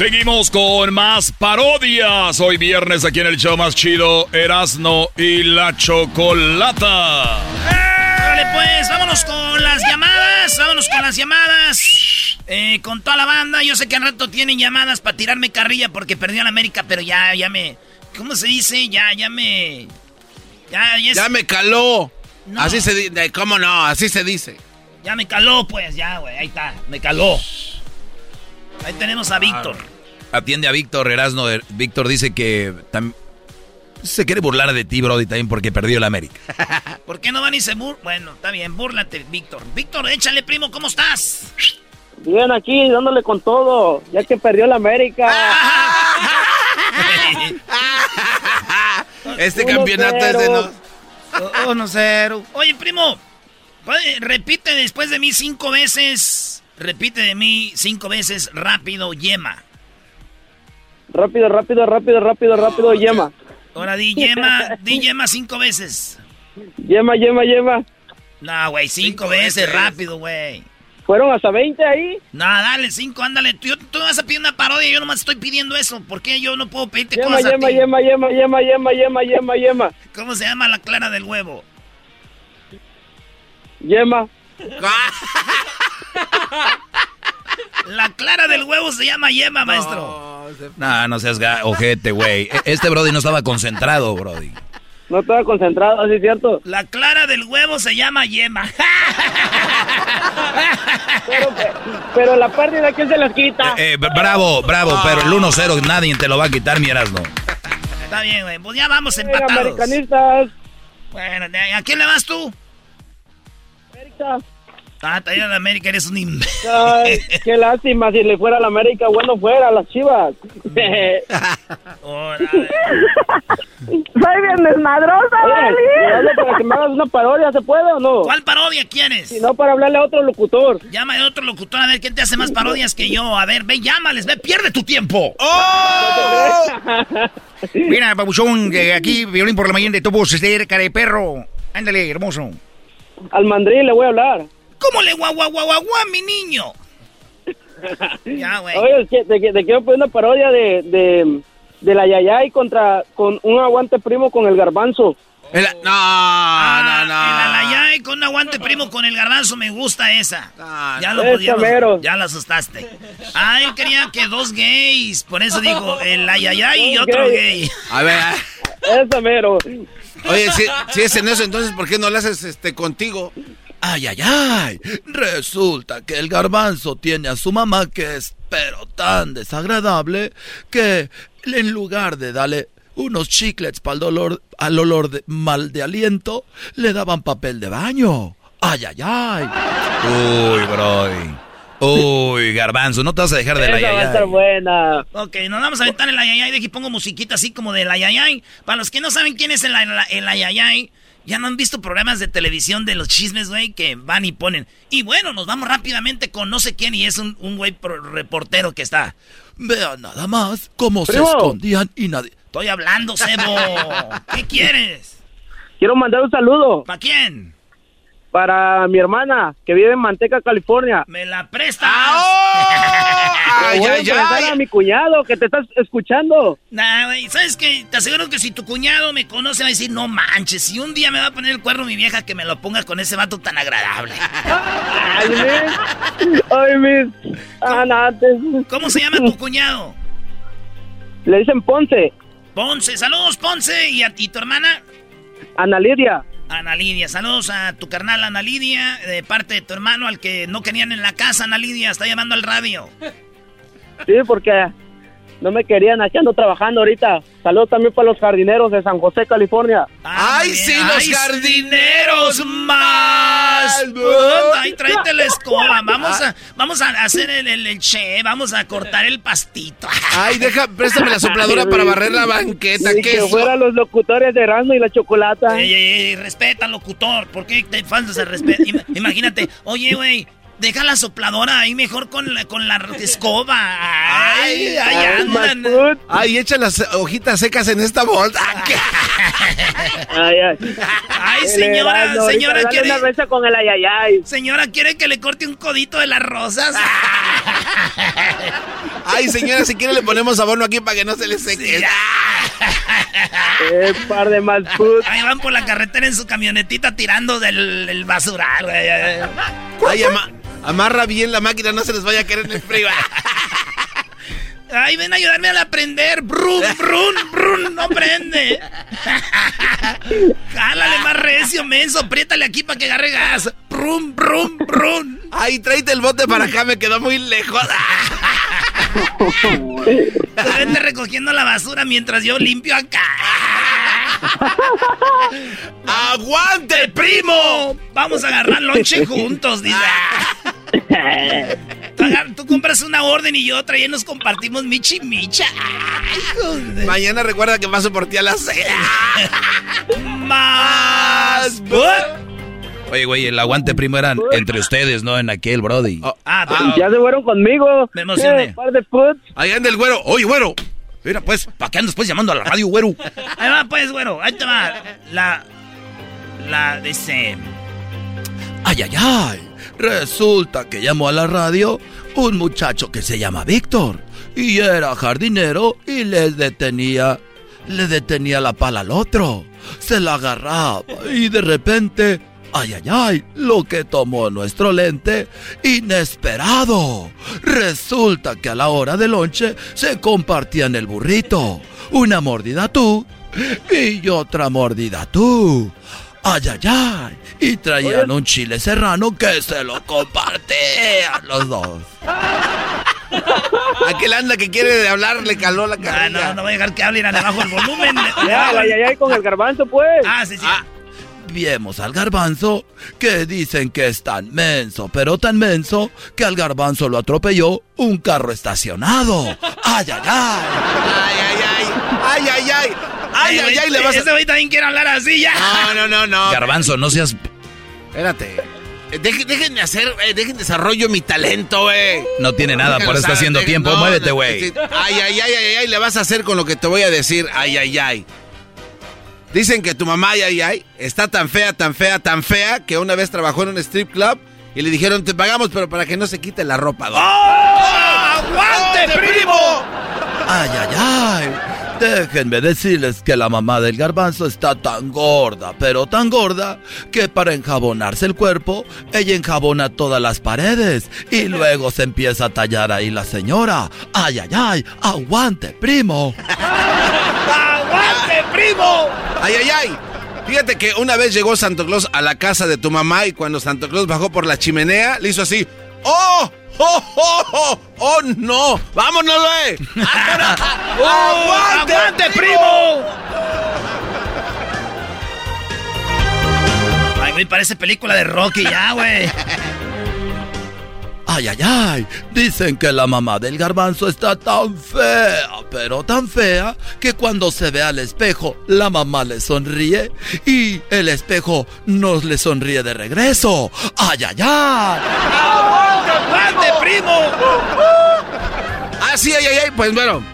Seguimos con más parodias. Hoy viernes aquí en el show más chido, Erasno y la Chocolata. Vale, pues vámonos con las llamadas. Vámonos con las llamadas. Eh, con toda la banda. Yo sé que al rato tienen llamadas para tirarme carrilla porque perdió en América, pero ya, ya me. ¿Cómo se dice? Ya, ya me. Ya, ya, me caló. Así se dice. ¿Cómo no? Así se dice. Ya me caló, pues, ya, güey. Ahí está. Me caló. Ahí tenemos a Víctor. Atiende a Víctor Erasno. Víctor dice que se quiere burlar de ti, Brody, también porque perdió el América. [laughs] ¿Por qué no van y se bur... Bueno, está bien, búrlate, Víctor. Víctor, échale, primo, ¿cómo estás? Bien, aquí, dándole con todo, ya que perdió el América. [laughs] este campeonato es de no... Oh, no cero. Oye, primo, repite después de mí cinco veces. Repite de mí cinco veces rápido, yema. Rápido, rápido, rápido, rápido, rápido, yema. Ahora di yema, di yema cinco veces. Yema, yema, yema. No, güey, cinco, veces, rápido, güey. ¿Fueron hasta 20 ahí? No, dale, cinco, ándale. Tú, tú vas a pedir una parodia y yo nomás estoy pidiendo eso. ¿Por qué yo no puedo pedirte yema, cosas yema, a ti? Yema, yema, yema, yema, yema, yema, yema. ¿Cómo se llama la clara del huevo? Yema. [laughs] La clara del huevo se llama yema, maestro. No, no seas ojete, güey. E-, Este Brody no estaba concentrado, Brody. No estaba concentrado, ¿así es cierto? La clara del huevo se llama yema. pero, pero la pérdida, ¿quién se las quita? Eh, eh, bravo, bravo, pero el 1-0 nadie te lo va a quitar, mi Erasmo. Está bien, güey. Pues ya vamos empatados. americanistas. Bueno, ¿a quién le vas tú? América. Ah, te de América, eres un imbécil. Ay, [laughs] qué lástima, si le fuera a la América, bueno fuera, a las chivas. [laughs] Soy bien desmadrosa, Oye, para que me hagas una parodia, ¿se puede o no? ¿Cuál parodia quieres? Si no, para hablarle a otro locutor. Llama a otro locutor a ver quién te hace más parodias que yo. A ver, ve, llámales, ve, pierde tu tiempo. ¡Oh! [laughs] Mira, papuchón, que aquí, violín por la mañana de tu cerca de perro. Ándale, hermoso. Al mandril le voy a hablar. ¿Cómo le guau, guau, guau, guau, mi niño? [laughs] ya, güey. Oye, te, te, te quiero poner una parodia de, de, de la Yayay contra con un aguante primo con el garbanzo. El, no, Ah, no, no. El alayay con un aguante primo con el garbanzo, me gusta esa. ya lo esa pudieron- mero. ya la asustaste. Ah, él quería que dos gays, por eso dijo el ayayay y otro gay. A ver. Esa mero. Oye, si, si es en eso, entonces, ¿por qué no lo haces este, contigo? Ay, ay, ay. Resulta que el garbanzo tiene a su mamá que es pero tan desagradable que en lugar de darle unos chiclets para el dolor, al olor de, mal de aliento, le daban papel de baño. Ay, ay, ay. Uy, Brody. Uy, garbanzo, no te vas a dejar de la Esa va a estar buena. Ok, nos vamos a aventar el ayayay. De aquí pongo musiquita así como del ayayay. Para los que no saben quién es el, el, el ayayay, ya no han visto programas de televisión de los chismes, güey, que van y ponen. Y bueno, nos vamos rápidamente con no sé quién y es un, un güey reportero que está. Vean nada más cómo se escondían y nadie. Estoy hablando, Sebo. [laughs] ¿Qué quieres? Quiero mandar un saludo ¿Para quién? Para mi hermana que vive en Manteca, California. ¿Me la prestas? [laughs] Le voy a presentar a mi cuñado que te estás escuchando. Nah, güey, ¿sabes qué? Te aseguro que si tu cuñado me conoce va a decir, no manches, si un día me va a poner el cuerno mi vieja que me lo ponga con ese vato tan agradable. [laughs] Ay, mis. Ay, mis. Anantes. ¿Cómo se llama tu cuñado? Le dicen Ponce. Ponce, saludos Ponce y a ti, tu hermana. Ana Lidia. Ana Lidia, saludos a tu carnal Ana Lidia, de parte de tu hermano al que no querían en la casa, Ana Lidia, está llamando al radio. Sí, porque no me querían, aquí ando trabajando ahorita. Saludos también para los jardineros de San José, California. ¡Ay, sí, los jardineros más! ¡Ay, tráete la escoba! [laughs] Vamos a, vamos a hacer el, el, el che, vamos a cortar el pastito. [laughs] Ay, deja, préstame la sopladora para barrer la banqueta. Ni ¿Qué que es? fueran los locutores de Erasmo y la Chocolata. Ey, ey, ey, respeta al locutor. ¿Por qué te faltas el respeto? Ima- Imagínate, oye, güey, deja la sopladora ahí mejor con la, con la [laughs] escoba. Ay, ay, andan. Ay, echa las hojitas secas en esta bolsa. [laughs] Ay, ay. Ay, señora, ahorita señora, quiere. una mesa con el ayayay. Señora, ¿quiere que le corte un codito de las rosas? [laughs] Ay, señora, si quiere le ponemos abono aquí para que no se le seque. Eh, par de. Ahí van por la carretera en su camionetita tirando del, del basural, güey. Ay, ama- amarra bien la máquina, no se les vaya a caer en el frío. [laughs] Ay, ven a ayudarme a aprender. Brun, brun, brun, no prende. [laughs] Jálale más recio, menso. Apriétale aquí para que agarre gas. Brum, brum, brum. Ay, tráete el bote para acá, me quedó muy lejos. [laughs] Vete recogiendo la basura mientras yo limpio acá. ¡Aguante, primo! Vamos a agarrar lonche juntos, dice. Tú, compras una orden y otra y nos compartimos michi micha. Ay. Mañana recuerda que paso por ti a las seis. Más. Oye, güey, el aguante primo eran entre ustedes, ¿no? En aquel, Brody. Ah, ya se fueron conmigo. Me emocioné. Eh, par de food. Ahí anda el güero. Oye, güero. Mira, pues, ¿para qué andas pues llamando a la radio, güero? Ahí va, pues, güero. Ahí te va. La. La. Dice. Ay, ay, ay. Resulta que llamó a la radio un muchacho que se llama Víctor. Y era jardinero y le detenía. Le detenía la pala al otro. Se la agarraba y de repente. Ay, ay, ay, lo que tomó nuestro lente, inesperado. Resulta que a la hora del lonche se compartían el burrito. Una mordida tú y otra mordida tú. Ay, ay, ay. Y traían un chile serrano que se lo compartían los dos. Aquel anda que quiere hablar le caló la Ah, carrilla. no, no voy a dejar que hablen abajo el volumen. Ya, ay, ay, ay, con el garbanzo, pues. Ah, sí, sí. Vimos al garbanzo que dicen que es tan menso, pero tan menso que al garbanzo lo atropelló un carro estacionado. Ay, ay, ay. Ay, ay, ay. Ay, ay, ay. Ay, ay, ay, le vas a... Ese güey también quiere hablar así ya. No, no, no, no. Garbanzo, no seas... Espérate. Eh, Dejen, déjenme hacer, eh, dejen desarrollo mi talento, güey. No tiene nada, por eso está haciendo tiempo. no, Muévete, no, güey. sí. Ay, ay, ay, ay, ay, le vas a hacer con lo que te voy a decir. Ay, ay, ay. Dicen que tu mamá, ay, ay, ay, está tan fea, tan fea, tan fea, que una vez trabajó en un strip club y le dijeron, te pagamos, pero para que no se quite la ropa. don". ¡Aguante, primo! Ay, ay, ay. Déjenme decirles que la mamá del garbanzo está tan gorda, pero tan gorda, que para enjabonarse el cuerpo, ella enjabona todas las paredes y luego se empieza a tallar ahí la señora. Ay, ay, ay, aguante, primo. [laughs] ¡Aguante, primo! Ay, ay, ay. Fíjate que una vez llegó Santo Claus a la casa de tu mamá y cuando Santo Claus bajó por la chimenea, le hizo así. ¡Oh! ¡Oh, oh, oh! ¡Oh, no! ¡Vámonos, güey! [laughs] ¡Aguante, ¡Aguante, primo! Ay, güey, parece película de Rocky ya, güey. [laughs] Ay, ay, ay. Dicen que la mamá del garbanzo está tan fea, pero tan fea, que cuando se ve al espejo, la mamá le sonríe y el espejo no le sonríe de regreso. Ay, ay, ay. ¡Aguante, primo! Ah, sí, ay, ay, ay. Pues bueno.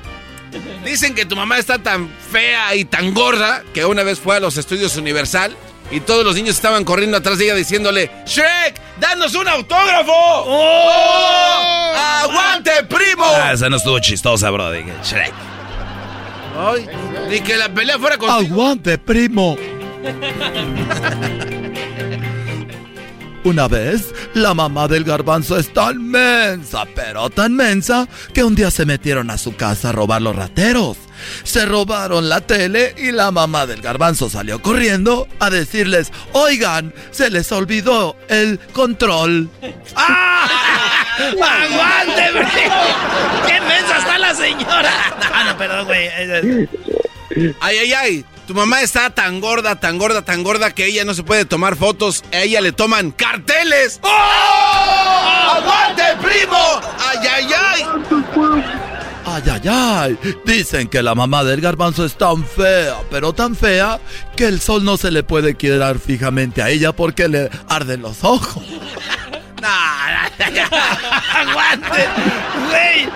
Dicen que tu mamá está tan fea y tan gorda que una vez fue a los estudios Universal y todos los niños estaban corriendo atrás de ella diciéndole: ¡Shrek! ¡Danos un autógrafo! ¡Oh! ¡Aguante, primo! Ah, esa no estuvo chistosa, Brody. Shrek. Ay, ni que la pelea fuera contigo. Aguante, primo. [laughs] Una vez, la mamá del garbanzo es tan mensa, pero tan mensa, que un día se metieron a su casa a robar los rateros. Se robaron la tele y la mamá del garbanzo salió corriendo a decirles, oigan, se les olvidó el control. [laughs] ¡Aguante, primo! ¡Qué mensa está la señora! [laughs] No, no, perdón, güey. Ay, ay, ay. Tu mamá está tan gorda, tan gorda, tan gorda que ella no se puede tomar fotos. A ella le toman carteles. ¡Oh! ¡Aguante, primo! ¡Ay, ay, ay! Ay, ay, ay. Dicen que la mamá del garbanzo es tan fea, pero tan fea, que el sol no se le puede quedar fijamente a ella porque le arden los ojos. [laughs] ¡Aguante! ¡Güey!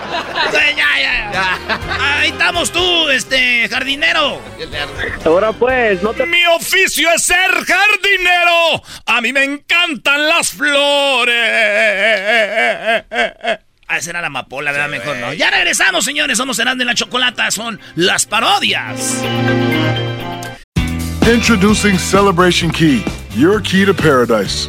Ya, ya, ya. Ahí estamos tú, este, jardinero. Ahora pues, no te... Mi oficio es ser jardinero. A mí me encantan las flores. será la amapola, ¿verdad? Mejor no. Ya regresamos, señores. Somos Erasmo de la Chocolata. Son las parodias. Introducing Celebration Key, your key to paradise.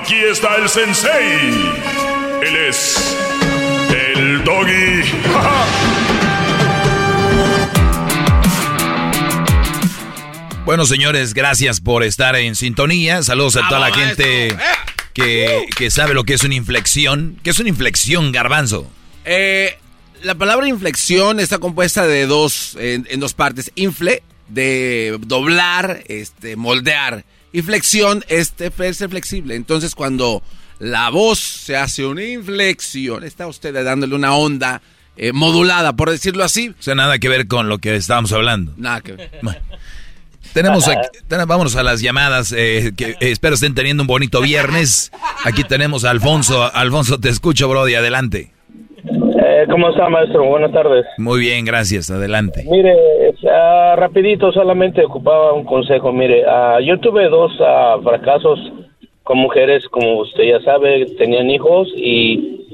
Aquí está el sensei. Él es el doggy. [laughs] Bueno, señores, gracias por estar en sintonía. Saludos a toda la gente que, que sabe lo que es una inflexión. ¿Qué es una inflexión, garbanzo? Eh, la palabra inflexión está compuesta de dos, en, en dos partes. Infle, de doblar, este, moldear. Y flexión es ser flexible. Entonces, cuando la voz se hace una inflexión, está usted dándole una onda eh, modulada, por decirlo así. O sea, nada que ver con lo que estábamos hablando. Nada que ver. Bueno. Tenemos aquí, ten- vámonos a las llamadas, eh, que eh, espero estén teniendo un bonito viernes. Aquí tenemos a Alfonso. Alfonso, te escucho, Brody, adelante. Eh, ¿Cómo está, maestro? Buenas tardes. Muy bien, gracias, adelante. Mire, ah, rapidito, solamente ocupaba un consejo. Mire, ah, yo tuve dos ah, fracasos con mujeres, como usted ya sabe, tenían hijos y...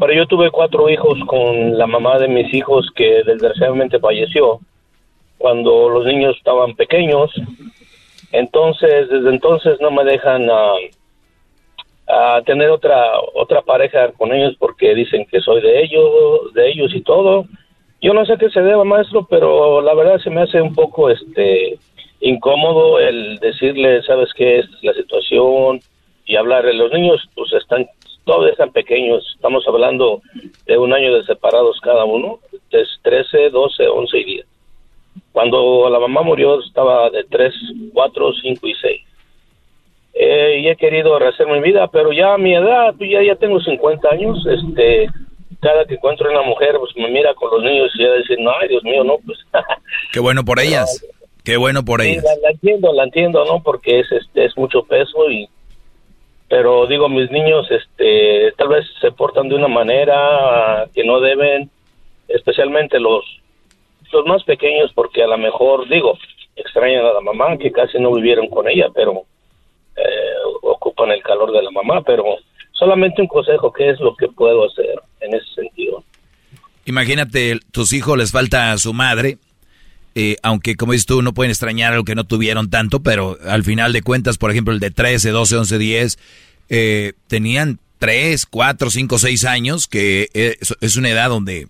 pero yo tuve cuatro hijos con la mamá de mis hijos que desgraciadamente falleció cuando los niños estaban pequeños. Entonces, desde entonces no me dejan ah, tener otra otra pareja con ellos porque dicen que soy de ellos, de ellos y todo. Yo no sé qué se deba, maestro, pero la verdad se me hace un poco este incómodo el decirle, ¿sabes qué? Es la situación y hablarle. Los niños pues están todos están pequeños, estamos hablando de un año de separados cada uno, es 13, 12, 11 y 10. Cuando la mamá murió estaba de 3, 4, 5 y 6. Eh, y he querido rehacer mi vida, pero ya a mi edad, pues ya, ya tengo 50 años, este, cada que encuentro una mujer, pues me mira con los niños y ya dice, no, ay, Dios mío, no, pues [laughs] Qué bueno por ellas. Qué bueno por ellas. la, la entiendo, la entiendo, ¿no? Porque es, este, es mucho peso y... Pero digo, mis niños, este, tal vez se portan de una manera que no deben, especialmente los, los más pequeños, porque a lo mejor, digo, extrañan a la mamá, que casi no vivieron con ella, pero eh, ocupan el calor de la mamá, pero solamente un consejo, ¿qué es lo que puedo hacer en ese sentido? Imagínate, tus hijos les falta a su madre, eh, aunque como dices tú, no pueden extrañar algo que no tuvieron tanto, pero al final de cuentas, por ejemplo, el de 13, 12, 11, 10, eh, tenían 3, 4, 5, 6 años, que es, es una edad donde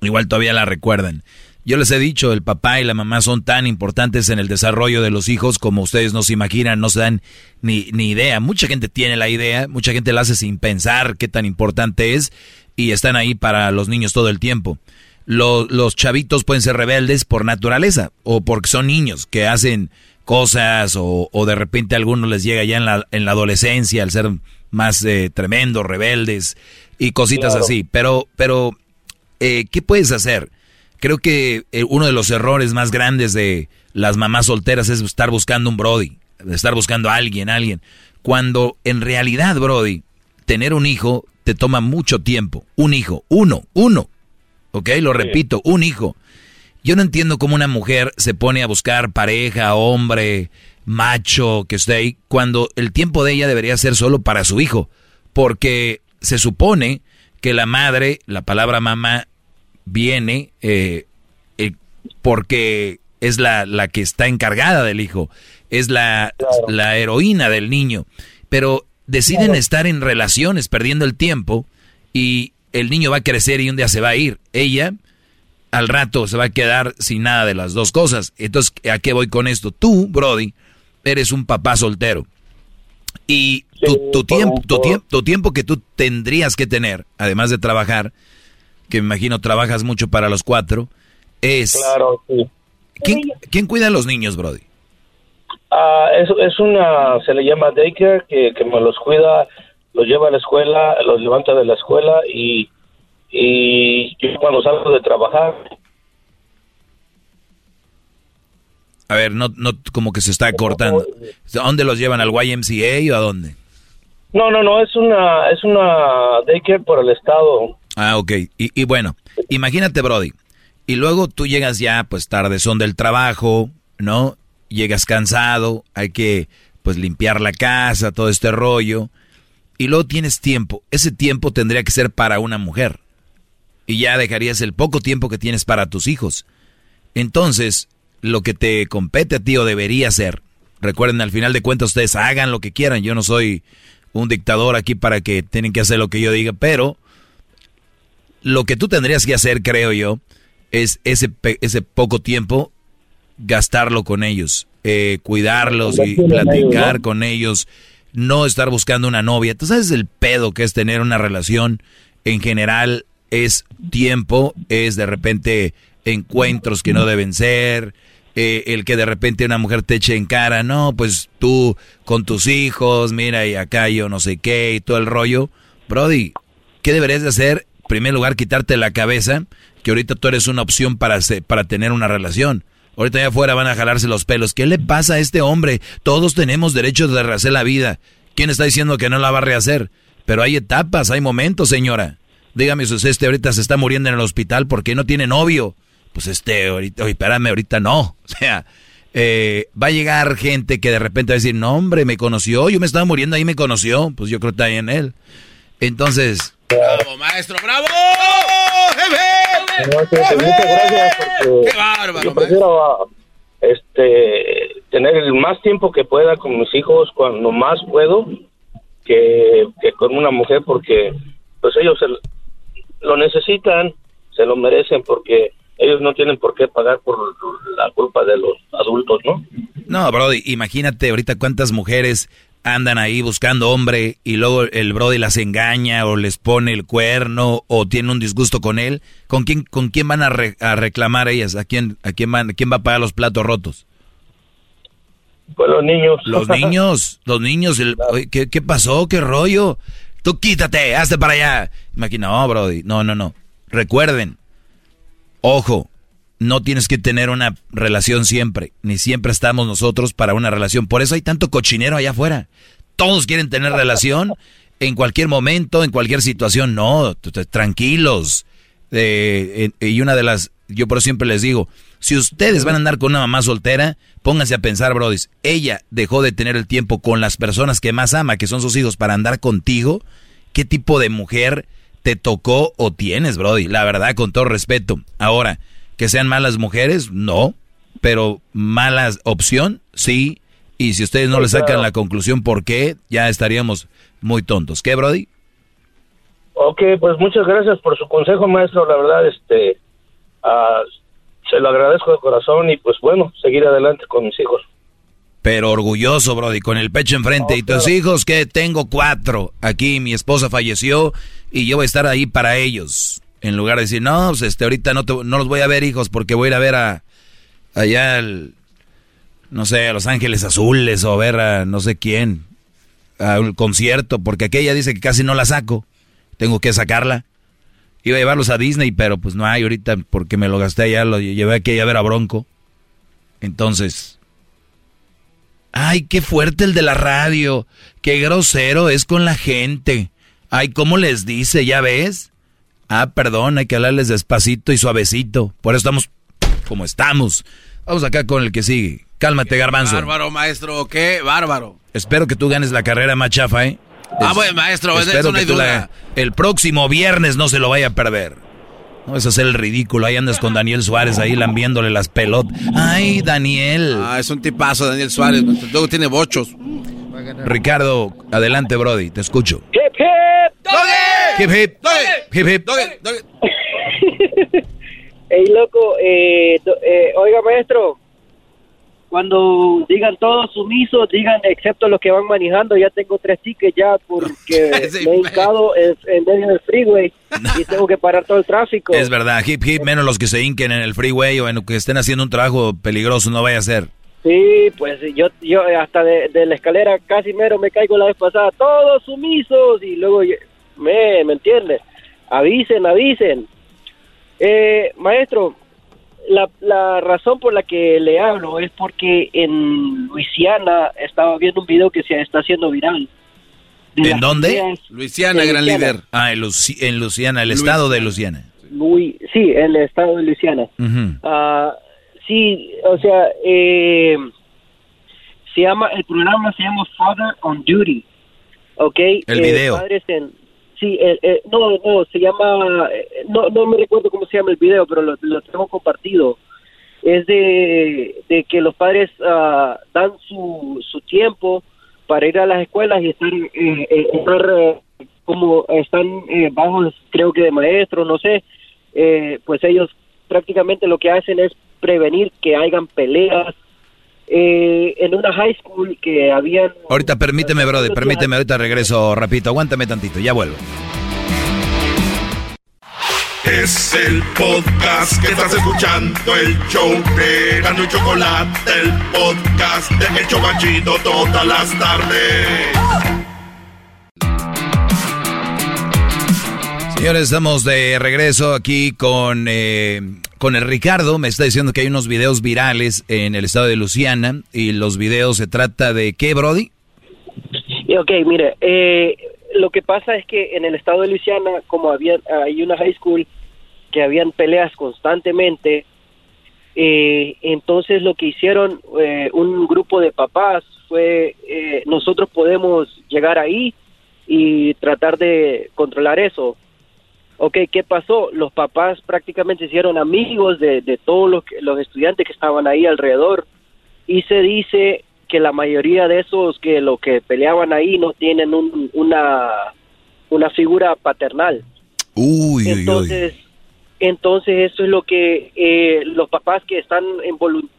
igual todavía la recuerdan. Yo les he dicho, el papá y la mamá son tan importantes en el desarrollo de los hijos como ustedes no se imaginan, no se dan ni, ni idea. Mucha gente tiene la idea, mucha gente la hace sin pensar qué tan importante es y están ahí para los niños todo el tiempo. Lo- los chavitos pueden ser rebeldes por naturaleza o porque son niños que hacen cosas o, o de repente a algunos les llega ya en la, en la adolescencia al ser más eh, tremendos, rebeldes y cositas Claro. así. Pero, pero eh, ¿qué puedes hacer? Creo que eh, uno de los errores más grandes de las mamás solteras es estar buscando un Brody, estar buscando a alguien, alguien. Cuando en realidad, Brody, tener un hijo te toma mucho tiempo. Un hijo, uno, uno. ¿Ok? Lo repito, un hijo. Yo no entiendo cómo una mujer se pone a buscar pareja, hombre, macho, que esté ahí, cuando el tiempo de ella debería ser solo para su hijo. Porque se supone que la madre, la palabra mamá, viene eh, eh, porque es la, la que está encargada del hijo, es la, la heroína del niño. Pero deciden estar en relaciones, perdiendo el tiempo, y el niño va a crecer y un día se va a ir. Ella al rato se va a quedar sin nada de las dos cosas. Entonces, ¿a qué voy con esto? Tú, Brody, eres un papá soltero. Y tu, tiempo, tu, tiempo, tu tiempo que tú tendrías que tener, además de trabajar, que me imagino trabajas mucho para los cuatro, es... Claro, sí. ¿Quién, cuida a los niños, Brody? Ah, es, es una, se le llama daycare, que, que me los cuida, los lleva a la escuela, los levanta de la escuela y, y yo cuando salgo de trabajar A ver, no, no, como que se está cortando. ¿A dónde los llevan? ¿Al YMCA o a dónde? No, no, no, es una, es una daycare por el estado. Ah, ok. Y, y bueno, imagínate, Brody. Y luego tú llegas ya, pues tarde son del trabajo, ¿no? Llegas cansado, hay que, pues, limpiar la casa, todo este rollo. Y luego tienes tiempo. Ese tiempo tendría que ser para una mujer. Y ya dejarías el poco tiempo que tienes para tus hijos. Entonces, lo que te compete a ti o debería ser. Recuerden, al final de cuentas ustedes hagan lo que quieran. Yo no soy un dictador aquí para que tienen que hacer lo que yo diga, pero lo que tú tendrías que hacer, creo yo, es ese, ese poco tiempo gastarlo con ellos, eh, cuidarlos y platicar con ellos, no estar buscando una novia. Tú sabes el pedo que es tener una relación en general, es tiempo, es de repente encuentros que no deben ser, eh, el que de repente una mujer te eche en cara, no, pues tú con tus hijos, mira, y acá yo no sé qué, y todo el rollo. Brody, ¿qué deberías de hacer? Primer lugar, quitarte la cabeza, que ahorita tú eres una opción para, para tener una relación. Ahorita allá afuera van a jalarse los pelos. ¿Qué le pasa a este hombre? Todos tenemos derecho de rehacer la vida. ¿Quién está diciendo que no la va a rehacer? Pero hay etapas, hay momentos, señora. Dígame si este ahorita se está muriendo en el hospital porque no tiene novio pues este, ahorita, oye, espérame, ahorita no. [laughs] O sea, eh, va a llegar gente que de repente va a decir, no, hombre, me conoció, yo me estaba muriendo, ahí me conoció. Pues yo creo que está ahí en él. Entonces... ¡Bravo, maestro, bravo! Muchas gracias ¡Qué bárbaro! Yo prefiero este, tener el más tiempo que pueda con mis hijos cuando más puedo que, que con una mujer porque pues ellos lo necesitan, se lo merecen porque ellos no tienen por qué pagar por la culpa de los adultos, ¿no? No, Brody, imagínate ahorita cuántas mujeres andan ahí buscando hombre y luego el Brody las engaña o les pone el cuerno o tiene un disgusto con él. ¿Con quién, con quién van a, reclamar ellas? ¿A quién, a quién, van, quién va a pagar los platos rotos? Pues los niños. Los [laughs] niños, los niños. ¿qué, ¿qué, pasó? ¿Qué rollo? Tú quítate, hazte para allá. Imagina, no, Brody, no, no, no. Recuerden, Ojo, no tienes que tener una relación siempre, ni siempre estamos nosotros para una relación. Por eso hay tanto cochinero allá afuera. Todos quieren tener [laughs] relación en cualquier momento, en cualquier situación. No, tranquilos. Eh, y una de las, yo por siempre les digo, si ustedes van a andar con una mamá soltera, pónganse a pensar, brodis, ella dejó de tener el tiempo con las personas que más ama, que son sus hijos, para andar contigo. ¿Qué tipo de mujer te tocó o tienes, Brody. La verdad, con todo respeto. Ahora, que sean malas mujeres, no. Pero malas opción, sí. Y si ustedes no le sacan la conclusión por qué, ya estaríamos muy tontos. ¿Qué, Brody? Ok, pues muchas gracias por su consejo, maestro. La verdad, este, ah, se lo agradezco de corazón y pues bueno, seguir adelante con mis hijos. Pero orgulloso, Brody, con el pecho enfrente. ¿Y tus hijos que Tengo cuatro. Aquí mi esposa falleció y yo voy a estar ahí para ellos. En lugar de decir, no, pues este, ahorita no, no los voy a ver, hijos, porque voy a ir a ver a allá, al, no sé, a Los Ángeles Azules o a ver a no sé quién, a un concierto, porque aquella dice que casi no la saco. Tengo que sacarla. Iba a llevarlos a Disney, pero pues no hay ahorita porque me lo gasté allá, lo llevé aquí a ver a Bronco. Entonces, ay, qué fuerte el de la radio, qué grosero es con la gente. Ay, ¿cómo les dice? ¿Ya ves? Ah, perdón, hay que hablarles despacito y suavecito. Por eso estamos como estamos. Vamos acá con el que sigue. Cálmate, garbanzo. Bárbaro, maestro, qué bárbaro. Espero que tú ganes la carrera más chafa, ¿eh? Ah, bueno, maestro, espero que duda. el próximo viernes no se lo vaya a perder. No es hacer el ridículo. Ahí andas con Daniel Suárez ahí lambiéndole las pelotas. Ay, Daniel. Ah, es un tipazo, Daniel Suárez. Luego tiene bochos. Ricardo, adelante, Brody, te escucho. Hip, hip, Hip, hip, hip, hip. [laughs] Ey, loco, eh, eh, oiga, maestro, cuando digan todos sumisos, digan excepto los que van manejando, ya tengo tres tickets ya porque [laughs] me he hincado en, en medio del freeway y tengo que parar todo el tráfico. Es verdad, hip hip, menos los que se hinquen en el freeway o en que estén haciendo un trabajo peligroso, no vaya a ser. Sí, pues yo, yo hasta de, de la escalera casi mero me caigo la vez pasada, todos sumisos y luego yo- me, ¿me entiendes? Avisen, avisen. Eh, maestro, la, la razón por la que le hablo es porque en Luisiana estaba viendo un video que se está haciendo viral. De ¿En dónde? Luisiana, en gran Luisiana. líder. Ah, en, Luci- en Luciana, el estado de Luciana. Lui- sí, en el estado de Luisiana. Ah, sí, o sea, eh, se llama, el programa se llama Father on Duty, ¿ok? El Eh, video. padres en- sí, el- el- no, no, se llama, eh, no, no me recuerdo cómo se llama el video, pero lo, lo tengo compartido. Es de, de que los padres ah, dan su, su tiempo para ir a las escuelas y estar, eh, eh, eh, como están eh, bajos, creo que de maestros, no sé, eh, pues ellos prácticamente lo que hacen es prevenir que hayan peleas. Eh, en una high school que habían... Ahorita permíteme, brother, permíteme, ahorita regreso rapidito, aguántame tantito, ya vuelvo. Es el podcast que estás escuchando, el show de Gano y Chocolate, el podcast de El Chobachito todas las tardes. Señores, estamos de regreso aquí con, eh, con el Ricardo. Me está diciendo que hay unos videos virales en el estado de Luciana. Y los videos se trata de qué, Brody? Y, Ok, mire, eh, lo que pasa es que en el estado de Luisiana, como había, hay una high school que habían peleas constantemente, eh, entonces lo que hicieron eh, un grupo de papás fue, eh, nosotros podemos llegar ahí y tratar de controlar eso. Ok, ¿qué pasó? Los papás prácticamente hicieron amigos de, de todos los, los estudiantes que estaban ahí alrededor y se dice que la mayoría de esos que lo que peleaban ahí no tienen un- una una figura paternal. Uy, entonces, entonces eso es lo que eh, los papás que están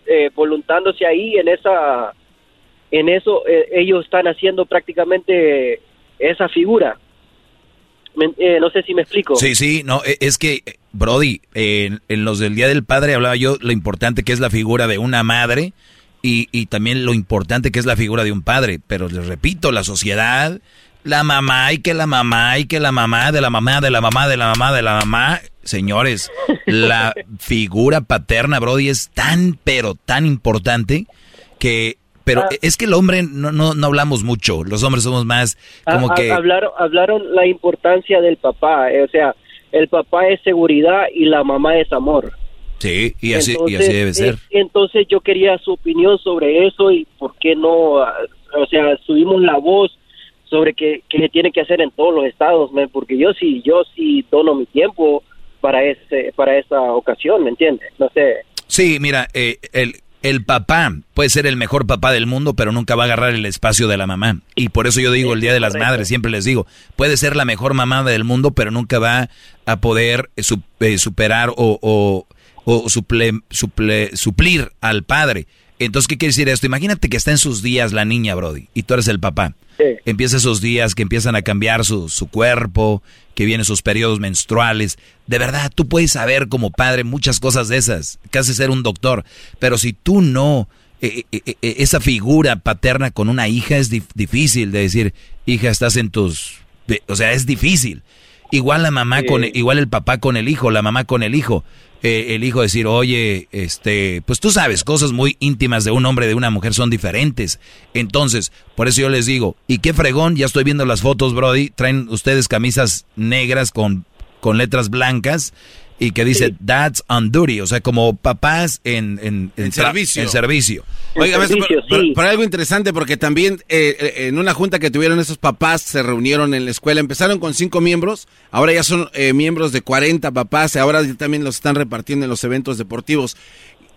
eh, voluntándose ahí en esa en eso eh, ellos están haciendo prácticamente esa figura. Me- eh, no sé si me explico. Sí, sí, no, e- es que, Brody, eh, en, en los del Día del Padre hablaba yo lo importante que es la figura de una madre y, y también lo importante que es la figura de un padre. Pero les repito, la sociedad, la mamá y que la mamá y que la mamá de la mamá de la mamá de la mamá de la mamá. Señores, la [laughs] figura paterna, Brody, es tan, pero tan importante que... Pero Ah. es que el hombre no, no, no hablamos mucho, los hombres somos más como Ha- ha- que... hablaron, hablaron la importancia del papá, eh, o sea, el papá es seguridad y la mamá es amor. Sí, y así, y así debe ser. eh, entonces yo quería su opinión sobre eso y por qué no, ah, o sea, subimos la voz sobre que, que se tiene que hacer en todos los estados, man, porque yo sí, yo sí dono mi tiempo para ese, para esa ocasión, ¿me entiendes? No sé. Sí, mira, eh, el, el papá puede ser el mejor papá del mundo, pero nunca va a agarrar el espacio de la mamá. Y por eso yo digo el Día de las. Madres, siempre les digo, puede ser la mejor mamá del mundo, pero nunca va a poder eh, eh, superar o, o, o suple- suple- suplir al padre. Entonces, ¿qué quiere decir esto? Imagínate que está en sus días la niña, Brody, y tú eres el papá. Empieza esos días que empiezan a cambiar su, su cuerpo, que vienen sus periodos menstruales. De verdad, tú puedes saber como padre muchas cosas de esas, casi ser un doctor. Pero si tú no, eh, eh, eh, eh, esa figura paterna con una hija es dif- difícil de decir, hija, estás en tus... de- o sea, es difícil. Igual la mamá Sí. con, igual el papá con el hijo, la mamá con el hijo. Eh, el hijo decir, oye, este, pues tú sabes, cosas muy íntimas de un hombre de una mujer son diferentes. Entonces, por eso yo les digo, y qué fregón, ya estoy viendo las fotos, Brody, traen ustedes camisas negras con, con letras blancas y que dice, that's on duty, o sea, como papás en, en, En servicio. En servicio. Oiga, maestro, pero, pero- pero algo interesante porque también eh, eh, en una junta que tuvieron esos papás se reunieron en la escuela, empezaron con cinco miembros, ahora ya son eh, miembros de 40 papás, y ahora ya también los están repartiendo en los eventos deportivos.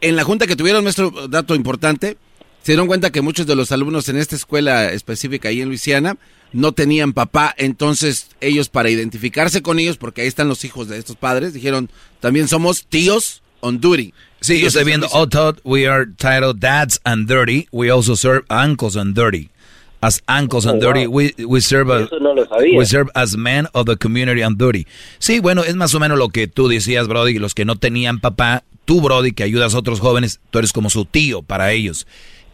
En la junta que tuvieron, maestro, dato importante, se dieron cuenta que muchos de los alumnos en esta escuela específica ahí en Luisiana no tenían papá, entonces ellos para identificarse con ellos, porque ahí están los hijos de estos padres, dijeron, también somos tíos on duty. Sí, yo estoy viendo, oh, Todd, we are titled Dads and Dirty. We also serve Uncles and Dirty. As uncles and Oh, dirty, wow. we, we serve a- Eso no lo sabía. we serve as men of the community and dirty. Sí, bueno, es más o menos lo que tú decías, Brody, y los que no tenían papá, tú, Brody, que ayudas a otros jóvenes, tú eres como su tío para ellos.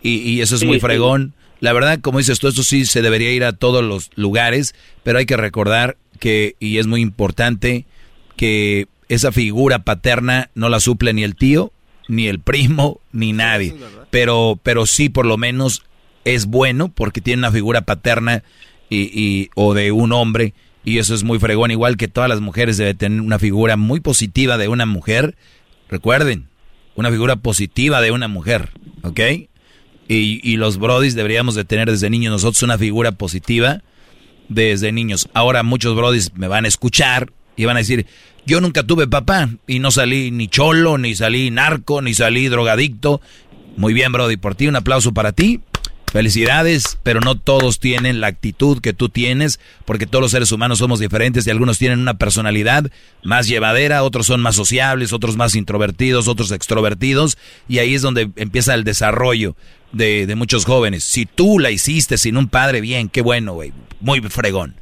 Y, y eso es Sí, muy sí. fregón. La verdad, como dices tú, esto sí se debería ir a todos los lugares, pero hay que recordar que, y es muy importante, que esa figura paterna no la suple ni el tío, ni el primo, ni nadie. Pero, pero sí, por lo menos, es bueno porque tiene una figura paterna y, y- o de un hombre, y eso es muy fregón. Igual que todas las mujeres deben tener una figura muy positiva de una mujer. Recuerden, una figura positiva de una mujer, ¿ok? Y, y los brodis deberíamos de tener desde niños nosotros una figura positiva desde niños. Ahora muchos brodis me van a escuchar y van a decir, yo nunca tuve papá y no salí ni cholo, ni salí narco, ni salí drogadicto. Muy bien, brody, por ti un aplauso para ti. Felicidades, pero no todos tienen la actitud que tú tienes, porque todos los seres humanos somos diferentes y algunos tienen una personalidad más llevadera, otros son más sociables, otros más introvertidos, otros extrovertidos, y ahí es donde empieza el desarrollo de, de muchos jóvenes. Si tú la hiciste sin un padre, bien, qué bueno, güey, muy fregón.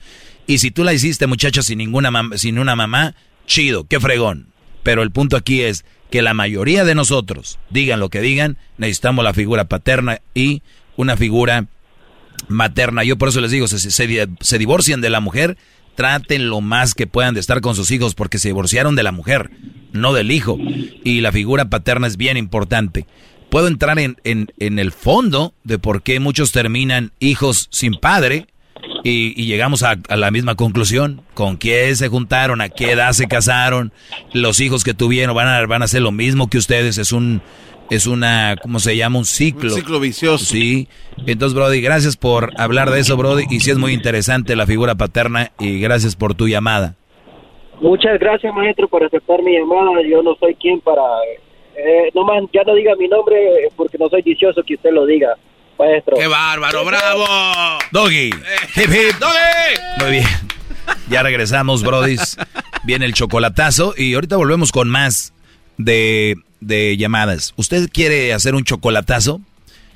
Y si tú la hiciste, muchacha, sin ninguna sin una mamá, chido, qué fregón. Pero el punto aquí es que la mayoría de nosotros, digan lo que digan, necesitamos la figura paterna y una figura materna. Yo por eso les digo, se, se- se divorcian de la mujer, traten lo más que puedan de estar con sus hijos porque se divorciaron de la mujer, no del hijo. Y la figura paterna es bien importante. Puedo entrar en, en- en el fondo de por qué muchos terminan hijos sin padre y, y llegamos a, la misma conclusión. ¿Con quién se juntaron? ¿A qué edad se casaron? Los hijos que tuvieron van a, van a hacer lo mismo que ustedes. Es un, es una, ¿cómo se llama? Un ciclo. Un ciclo vicioso. Sí. Entonces, Brody, gracias por hablar de eso, Brody. Y sí es muy interesante la figura paterna y gracias por tu llamada. Muchas gracias, maestro, por aceptar mi llamada. Yo no soy quien para... Eh, no más, ya no diga mi nombre eh, porque no soy vicioso que usted lo diga, maestro. ¡Qué bárbaro! ¡Bravo! Doggy. Hip hip. Muy bien. Ya regresamos, brodis. Viene el chocolatazo y ahorita volvemos con más de, de llamadas. ¿Usted quiere hacer un chocolatazo?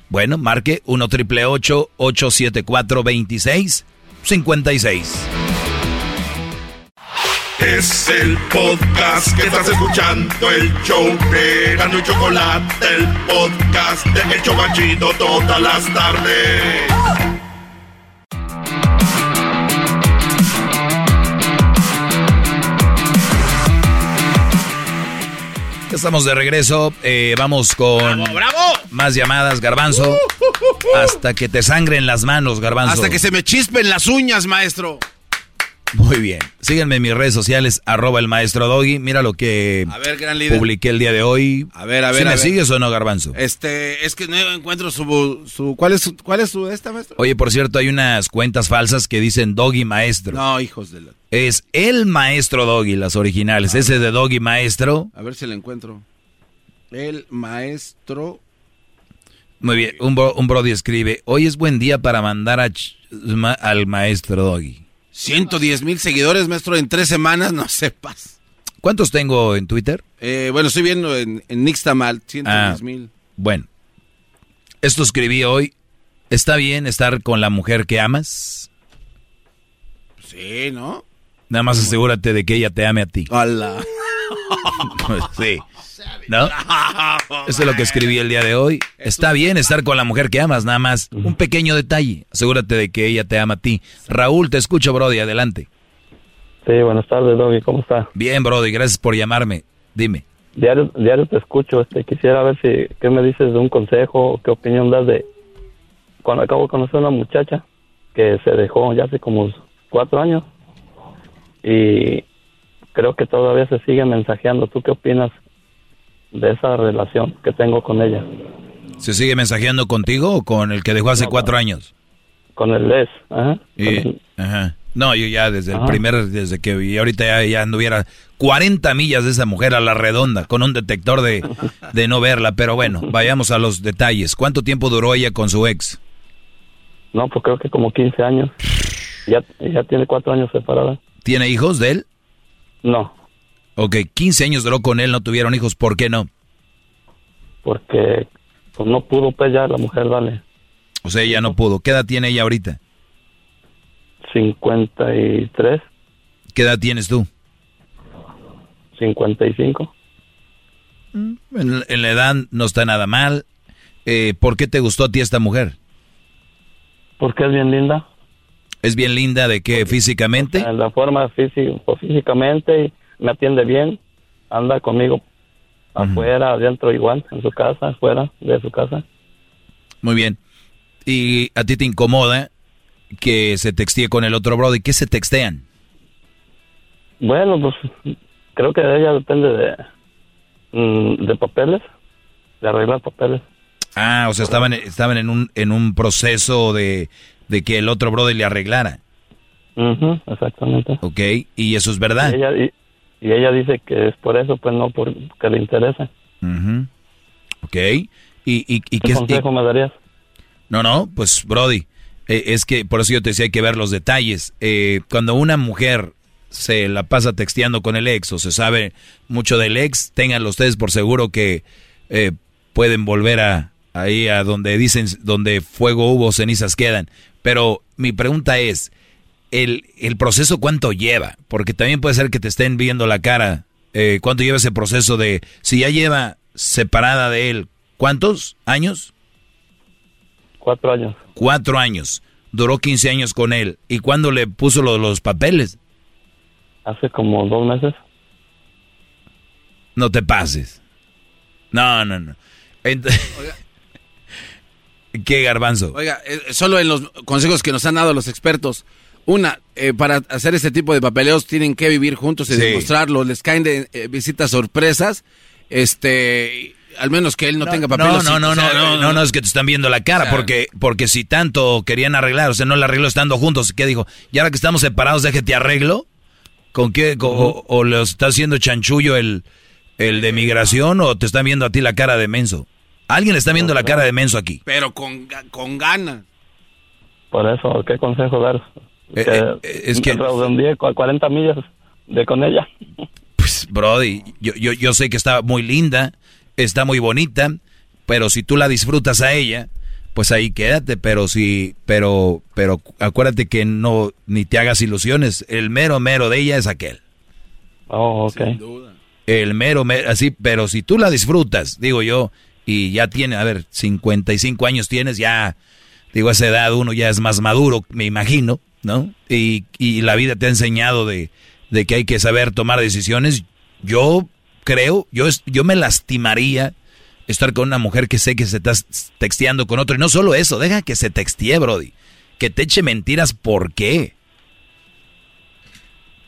Bueno, marque 1 triple 874 2656. Es el podcast que estás escuchando, el show de Gano Chocolate, el podcast de El todas las tardes. Estamos de regreso. eh, vamos con más llamadas, Garbanzo. Hasta que te sangren las manos, Garbanzo. Hasta que se me chispen las uñas, maestro. Muy bien. Síganme en mis redes sociales, arroba el maestro Doggy. Mira lo que A ver, gran líder. publiqué el día de hoy. A ver, a ver, ¿Sí a me ver. sigues o no, Garbanzo? Este, es que no encuentro su, su ¿cuál es su, cuál es su esta, maestro? Oye, por cierto, hay unas cuentas falsas que dicen Doggy Maestro. No, hijos de la... Es el maestro Doggy, las originales. Ese de Doggy Maestro. A ver si la encuentro. El maestro... Muy bien, un, bro- un Brody escribe, hoy es buen día para mandar a ma- al maestro Doggy. 110 mil seguidores, maestro, en tres semanas, no sepas. ¿Cuántos tengo en Twitter? Eh, bueno, estoy viendo en, en Nixtamal, 110 Ah, mil. Bueno, esto escribí hoy. ¿Está bien estar con la mujer que amas? Sí, ¿no? Nada más asegúrate de que ella te ame a ti. Hola. [laughs] sí. ¿No? [laughs] Eso es lo que escribí el día de hoy. Está bien estar con la mujer que amas, nada más. Un pequeño detalle. Asegúrate de que ella te ama a ti. Raúl, te escucho, Brody. Adelante. Sí, buenas tardes, Doggy, ¿cómo está? Bien, Brody. Gracias por llamarme. Dime. Diario, diario te escucho, este, quisiera ver si, ¿qué me dices de un consejo o qué opinión das de cuando acabo de conocer a una muchacha que se dejó ya hace como cuatro años y creo que todavía se sigue mensajeando. ¿Tú qué opinas de esa relación que tengo con ella? ¿Se sigue mensajeando contigo o con el que dejó hace cuatro años? Con el Les, ajá. Y- ajá. No, yo ya desde el primer, desde que y ahorita ya, ya anduviera 40 millas de esa mujer a la redonda con un detector de, [laughs] de no verla. Pero bueno, vayamos a los detalles. ¿Cuánto tiempo duró ella con su ex? No, pues creo que como 15 años. Ya, ya tiene cuatro años separada. ¿Tiene hijos de él? No. Ok, 15 años duró con él, no tuvieron hijos, ¿por qué no? Porque pues no pudo pues ya la mujer, dale. O sea, ella no pudo. ¿Qué edad tiene ella ahorita? 53, ¿Qué edad tienes tú? 55. En, en la edad no está nada mal. Eh, ¿Por qué te gustó a ti esta mujer? Porque es bien linda. ¿Es bien linda de qué? ¿Físicamente? En la forma física, pues, físicamente, me atiende bien, anda conmigo afuera, adentro igual, en su casa, afuera de su casa. Muy bien. ¿Y a ti te incomoda que se textee con el otro brother? ¿Qué se textean? Bueno, pues creo que de ella depende de, mm, de papeles, de arreglar papeles. Ah, o sea, estaban, estaban en, un, en un proceso de, de que el otro brother le arreglara. Ujú, exactamente. Ok, y eso es verdad. Y ella, y, y ella dice que es por eso, pues no porque le interesa. Ujú. Ok, y, y, y ¿Qué consejo me darías? No, no, pues Brody, eh, es que por eso yo te decía hay que ver los detalles. Eh, cuando una mujer se la pasa texteando con el ex o se sabe mucho del ex, ténganlo ustedes por seguro que eh, pueden volver a ahí a donde dicen donde fuego hubo cenizas quedan. Pero mi pregunta es el, el proceso cuánto lleva, porque también puede ser que te estén viendo la cara. Eh, ¿Cuánto lleva ese proceso de si ya lleva separada de él? ¿Cuántos años? Cuatro años. Cuatro años. Duró 15 años con él. ¿Y cuándo le puso lo- los papeles? Hace como dos meses. No te pases. No, no, no. Ent- ¿Qué garbanzo? Oiga, eh, solo en los consejos que nos han dado los expertos. Una, eh, para hacer este tipo de papeleos tienen que vivir juntos y Sí. demostrarlo. Les caen de eh, visitas sorpresas. Este, al menos que él no, tenga No, papeles. no, no, no, no, no, no, es que te están viendo la cara, O sea, porque, porque si tanto querían arreglar, o sea, no la arregló estando juntos, ¿qué dijo? Y ahora que estamos separados, déjate arreglo. ¿Con qué? O, o le está haciendo chanchullo el, el de migración o te están viendo a ti la cara de menso? Alguien le está viendo la cara de menso aquí. Pero con, con ganas. Por eso, ¿qué consejo dar? Eh, eh, es que- Redondeé cu- 40 millas de con ella. Pues, Brody, yo, yo, yo sé que está muy linda, está muy bonita, pero si tú la disfrutas a ella, pues ahí quédate, pero si, pero, pero acuérdate que no, ni te hagas ilusiones, el mero mero de ella es aquel. Oh, ok. El mero mero, así, pero si tú la disfrutas, digo yo, y ya tiene, a ver, 55 años tienes, ya, digo, a esa edad uno ya es más maduro, me imagino, ¿no? Y, y la vida te ha enseñado de, de que hay que saber tomar decisiones. Yo creo, yo, es- yo me lastimaría estar con una mujer que sé que se está texteando con otro. Y no solo eso, deja que se textee, Brody. Que te eche mentiras, ¿por qué?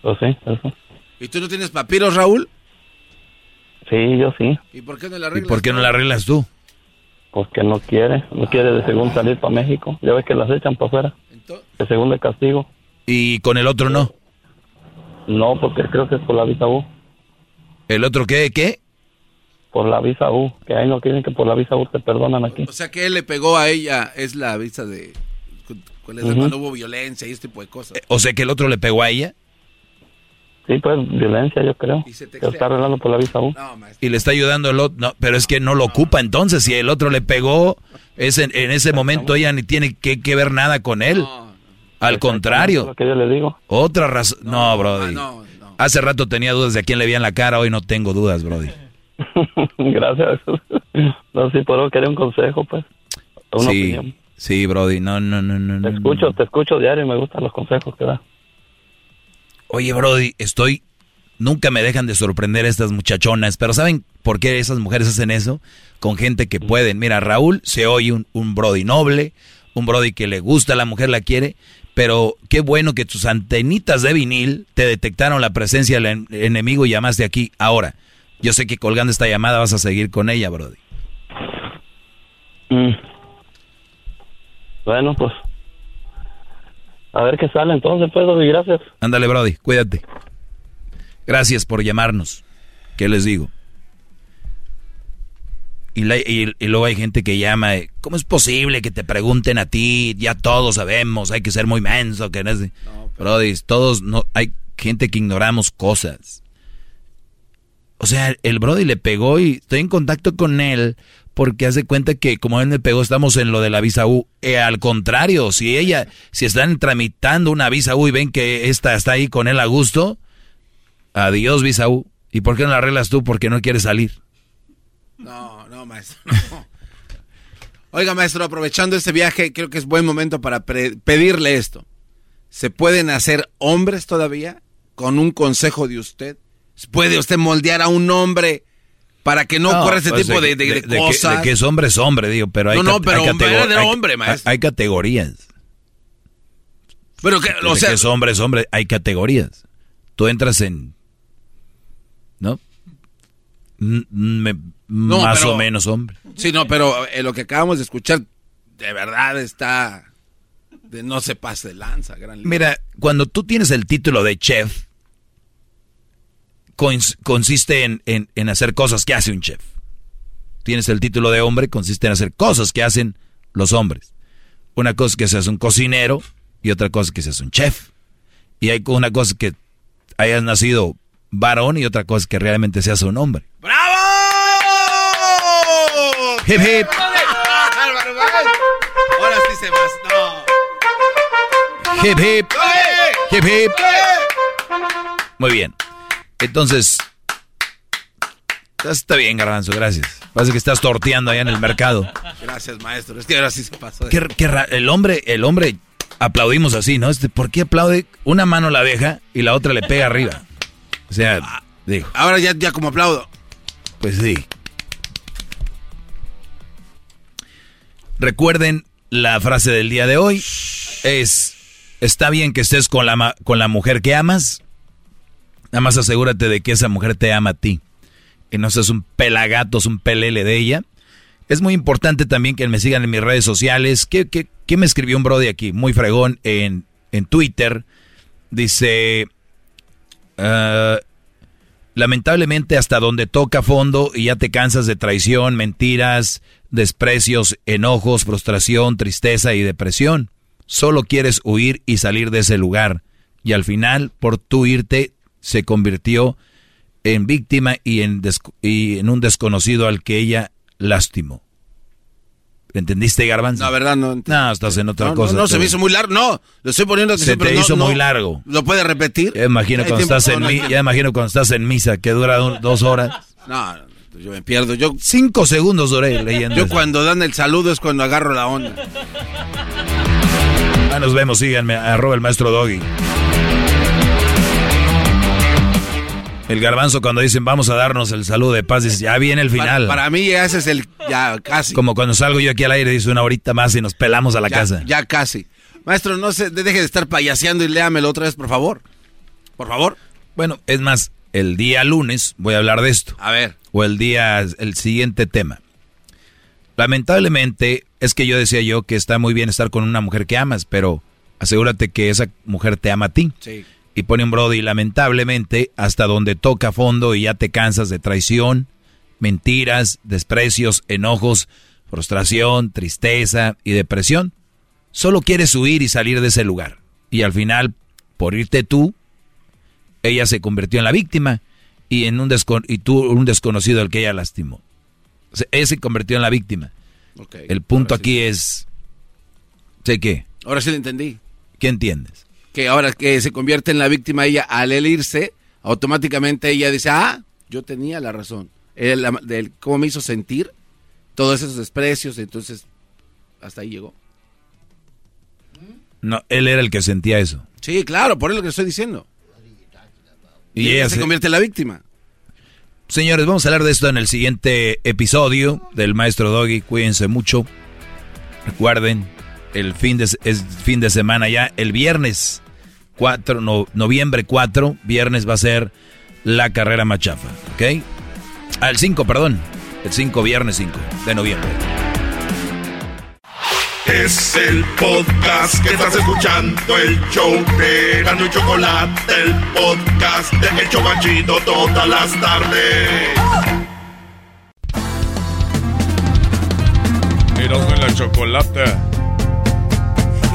Pues sí, eso. ¿Y tú no tienes papiros, Raúl? Sí, yo sí. ¿Y por qué no la ¿Y arreglas? por qué no la arreglas tú? Porque no quiere. No quiere de según salir para México. Ya ves que las echan para afuera. De según de castigo. ¿Y con el otro no? No, porque creo que es por la visa U. ¿El otro qué? ¿Qué? Por la visa U. Que ahí no quieren que por la visa U te perdonan aquí. O sea que él le pegó a ella, es la visa de... ¿Cuál es? Ujú. Cuando hubo violencia y este tipo de cosas. O sea que el otro le pegó a ella Sí, pues violencia, yo creo. se Que está arreglando por la visa U. y le está ayudando el otro. No, pero es que no lo ocupa entonces. Si el otro le pegó, es en, en ese momento ella ni tiene que, que ver nada con él. Al contrario. Lo que yo le digo. Otra razón. No, Brody. Hace rato tenía dudas de a quién le veían la cara, hoy no tengo dudas, Brody. [laughs] Gracias. No, sí, por eso quería un consejo, pues. Una sí, opinión. sí, Brody. No, no, no, no. Te no. escucho, te escucho diario y me gustan los consejos que da. Oye, Brody, estoy. Nunca me dejan de sorprender estas muchachonas, pero ¿saben por qué esas mujeres hacen eso? Con gente que pueden. Mira, Raúl se oye un, Brody noble, un Brody que le gusta, la mujer la quiere, pero qué bueno que tus antenitas de vinil te detectaron la presencia del en- enemigo y llamaste aquí. Ahora, yo sé que colgando esta llamada vas a seguir con ella, Brody. Mm. Bueno, pues. A ver qué sale entonces, pues, Doggy, gracias. Ándale, Brody, cuídate. Gracias por llamarnos. ¿Qué les digo? Y, la- y- y luego hay gente que llama, eh, ¿cómo es posible que te pregunten a ti? Ya todos sabemos, hay que ser muy menso, que no es... de-". Brody, todos, no, hay gente que ignoramos cosas. O sea, el Brody le pegó y estoy en contacto con él porque hace cuenta que como él me pegó estamos en lo de la visa U. Eh, al contrario, si ella, si están tramitando una visa U y ven que esta está ahí con él a gusto, adiós visa U. ¿Y por qué no la arreglas tú? Porque no quieres salir. No, no, maestro. Oiga, maestro, aprovechando este viaje, creo que es buen momento para pedirle esto. ¿Se pueden hacer hombres todavía con un consejo de usted? ¿Puede usted moldear a un hombre para que no, ocurra ese pues tipo de, cosas? Que, de que es hombre es hombre, digo, pero hay No, no, pero hay, hombre, maestro. Hay, categorías. Pero que, o sea, que es hombre es hombre, hay categorías. Tú entras en ¿no? más o menos hombre. Sí, no, pero eh, lo que acabamos de escuchar de verdad está de no se pase de lanza, gran Mira, cuando tú tienes el título de chef, consiste en, en, hacer cosas que hace un chef. Tienes el título de hombre, consiste en hacer cosas que hacen los hombres. Una cosa es que seas un cocinero y otra cosa es que seas un chef. Y hay una cosa que hayas nacido varón y otra cosa es que realmente seas un hombre. ¡Bravo! Hip hip. Ahora sí se más, no. Hip hip. Hip hip. Muy bien. Entonces, está bien, Garbanzo, gracias. Parece que estás torteando allá en el mercado. Gracias, maestro. Es que ahora sí se pasó. Qué, el hombre, el hombre aplaudimos así, ¿no? Este, ¿Por qué aplaude? Una mano la deja y la otra le pega arriba. O sea, digo. Ahora ya, ya como aplaudo. Pues sí. Recuerden la frase del día de hoy. Es, está bien que estés con la, con la mujer que amas. Nada más asegúrate de que esa mujer te ama a ti. Que no seas un pelagatos, un pelele de ella. Es muy importante también que me sigan en mis redes sociales. ¿Qué, me escribió un brody aquí? Muy fregón en, en Twitter. Dice, Ah, lamentablemente hasta donde toca fondo y ya te cansas de traición, mentiras, desprecios, enojos, frustración, tristeza y depresión. Solo quieres huir y salir de ese lugar. Y al final, por tu irte, se convirtió en víctima y en, y en un desconocido al que ella lastimó. ¿Entendiste, Garbanzo? La verdad no. No, estás en otra cosa. No, se me hizo muy largo. No, lo estoy poniendo Se te hizo muy largo. ¿Lo puede repetir? Ya imagino, cuando estás, en ya imagino cuando estás en misa, que dura dos horas. No, yo me pierdo. Yo, Cinco segundos duré leyendo. Yo cuando dan el saludo es cuando agarro la onda. Ah, nos vemos, síganme, arroba el maestro Doggy. El garbanzo cuando dicen vamos a darnos el saludo de paz, dice, ya viene el final. Para, mí ese es el, ya casi. Como cuando salgo yo aquí al aire, dice una horita más y nos pelamos a la casa. Ya casi. Maestro, no se deje de estar payaseando y léamelo otra vez, por favor. Por favor. Bueno, es más, el día lunes voy a hablar de esto. A ver. O el día, el siguiente tema. Lamentablemente, es que yo decía yo que está muy bien estar con una mujer que amas, pero asegúrate que esa mujer te ama a ti. Sí. Y pone un Brody, lamentablemente, hasta donde toca fondo y ya te cansas de traición, mentiras, desprecios, enojos, frustración, tristeza y depresión. Solo quieres huir y salir de ese lugar. Y al final, por irte tú, ella se convirtió en la víctima y, en un, y tú un desconocido al que ella lastimó. O sea, ella se convirtió en la víctima. El punto aquí es... ¿Sé qué? Ahora sí lo entendí. ¿Qué entiendes? Que ahora que se convierte en la víctima ella, al él irse, automáticamente ella dice, ah, yo tenía la razón. El, del cómo me hizo sentir todos esos desprecios, entonces hasta ahí llegó. No, él era el que sentía eso. Sí, claro, por eso lo que estoy diciendo. Y, ella se, convierte en la víctima. Señores, vamos a hablar de esto en el siguiente episodio del Maestro Doggy. Cuídense mucho. Recuerden, el fin de, es fin de semana ya, el viernes 4, noviembre 4, viernes va a ser la carrera machafa, ¿ok? Al 5, perdón, el 5, viernes 5 de noviembre. Es el podcast que estás escuchando, el show de Gano y Chocolate, el podcast de El Chocachito todas las tardes. Eras en la chocolate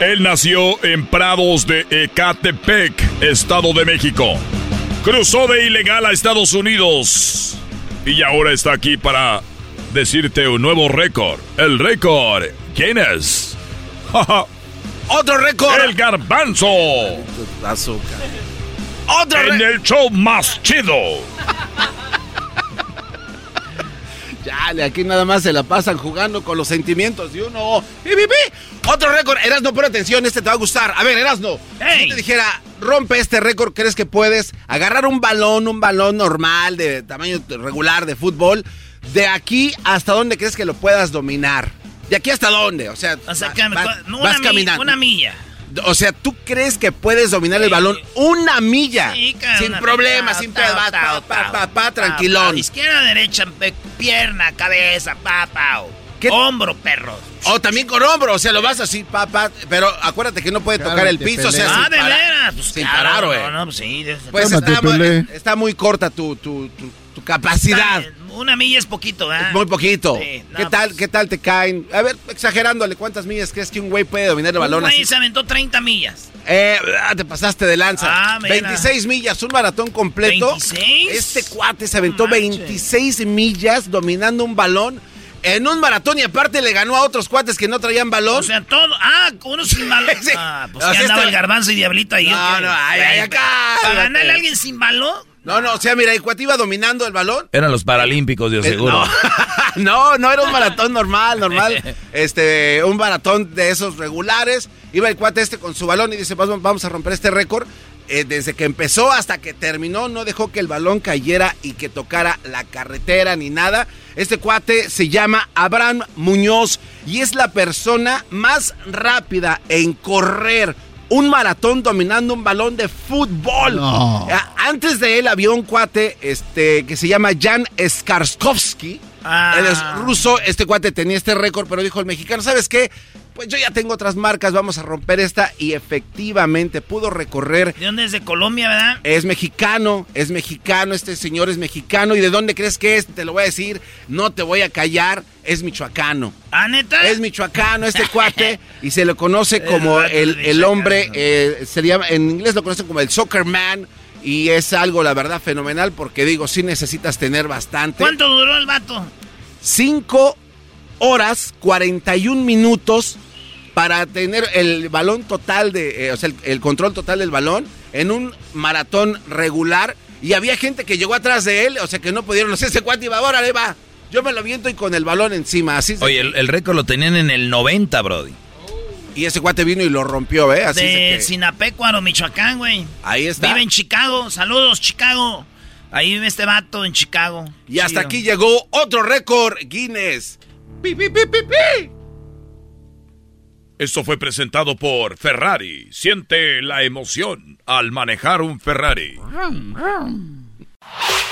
Él nació en Prados de Ecatepec, Estado de México. Cruzó de ilegal a Estados Unidos. Y ahora está aquí para decirte un nuevo récord. El récord Guinness. [laughs] Otro récord. El garbanzo. Azúcar. Otro en el show más chido. [laughs] Chale, aquí nada más se la pasan jugando con los sentimientos de uno. ¡Pi, pi, pi! Otro récord. Erasno, pon atención, este te va a gustar. A ver, Erasno, si te dijera, rompe este récord, ¿crees que puedes agarrar un balón, un balón normal, de tamaño regular de fútbol? De aquí hasta dónde crees que lo puedas dominar? ¿De aquí hasta dónde? O sea, O sea, va- va- vas mi- caminando. una milla. O sea, ¿tú crees que puedes dominar el balón una milla? Sí, cara, sin milla. sin pedo. Pa, pa, pa, pa, tranquilón. Izquierda, derecha, pierna, cabeza, pa, pao. Hombro, perros. O también con hombro, o sea, lo vas así, papá. Pero acuérdate que no puede tocar el piso, o sea. Ah, sin de parar. veras, pues sin claro, parar, güey. no, no, pues sí, de- Pues Cálmate, está, está muy corta tu, tu, tu, tu capacidad. Una milla es poquito, ¿verdad? Muy poquito. Sí, no, ¿Qué tal, qué tal te caen? A ver, exagerándole, ¿cuántas millas crees que un güey puede dominar el Un balón güey así? se aventó 30 millas. Eh, ah, te pasaste de lanza. Ah, mira. 26 millas, un maratón completo. ¿26? Este cuate se aventó 26 millas dominando un balón en un maratón y aparte le ganó a otros cuates que no traían balón. O sea, todo. Ah, uno sin [laughs] balón. Ah, pues O que sea, andaba este- el garbanzo y diablito ahí. No, no, ay, ay, acá. Para ganarle a alguien sin balón. No, no, o sea, mira, el cuate iba dominando el balón. Eran los paralímpicos, Dios Eh, seguro. [laughs] No, no era un maratón normal, normal. [laughs] Este, un maratón de esos regulares. Iba el cuate este con su balón y dice, vamos, vamos a romper este récord. Eh, desde que empezó hasta que terminó, no dejó que el balón cayera y que tocara la carretera ni nada. Este cuate se llama Abraham Muñoz y es la persona más rápida en correr un maratón dominando un balón de fútbol. No. Ah, Antes de él había un cuate este, que se llama Jan Skarskovsky. Ah. Él es ruso, este cuate tenía este récord, pero dijo el mexicano, ¿sabes qué? Pues yo ya tengo otras marcas, vamos a romper esta. Y efectivamente pudo recorrer. ¿De dónde es? De Colombia, ¿verdad? Es mexicano, es mexicano, este señor es mexicano. ¿Y de dónde crees que es? Te lo voy a decir, no te voy a callar, es michoacano. ¿Ah, neta? Es michoacano este cuate [laughs] y se le conoce como el, el hombre, eh, se le llama- en inglés lo conocen como el soccer man y es algo, la verdad, fenomenal porque digo, sí necesitas tener bastante. ¿Cuánto duró el vato? 5 horas 41 minutos para tener el balón total de, eh, o sea, el, el control total del balón en un maratón regular y había gente que llegó atrás de él, o sea que no pudieron, no sé, ese cuate iba, ahora le va, yo me lo viento y con el balón encima, así se- Oye, el, el récord lo tenían en el 90, Brody. Y ese cuate vino y lo rompió, ¿eh? Así de que- Sinapecuaro, Michoacán, güey. Ahí está. Vive en Chicago. Saludos, Chicago. Ahí vive este vato en Chicago. Y hasta Chido. aquí llegó otro récord Guinness. ¡Pi, pi, pi, pi, pi! Esto fue presentado por Ferrari. Siente la emoción al manejar un Ferrari.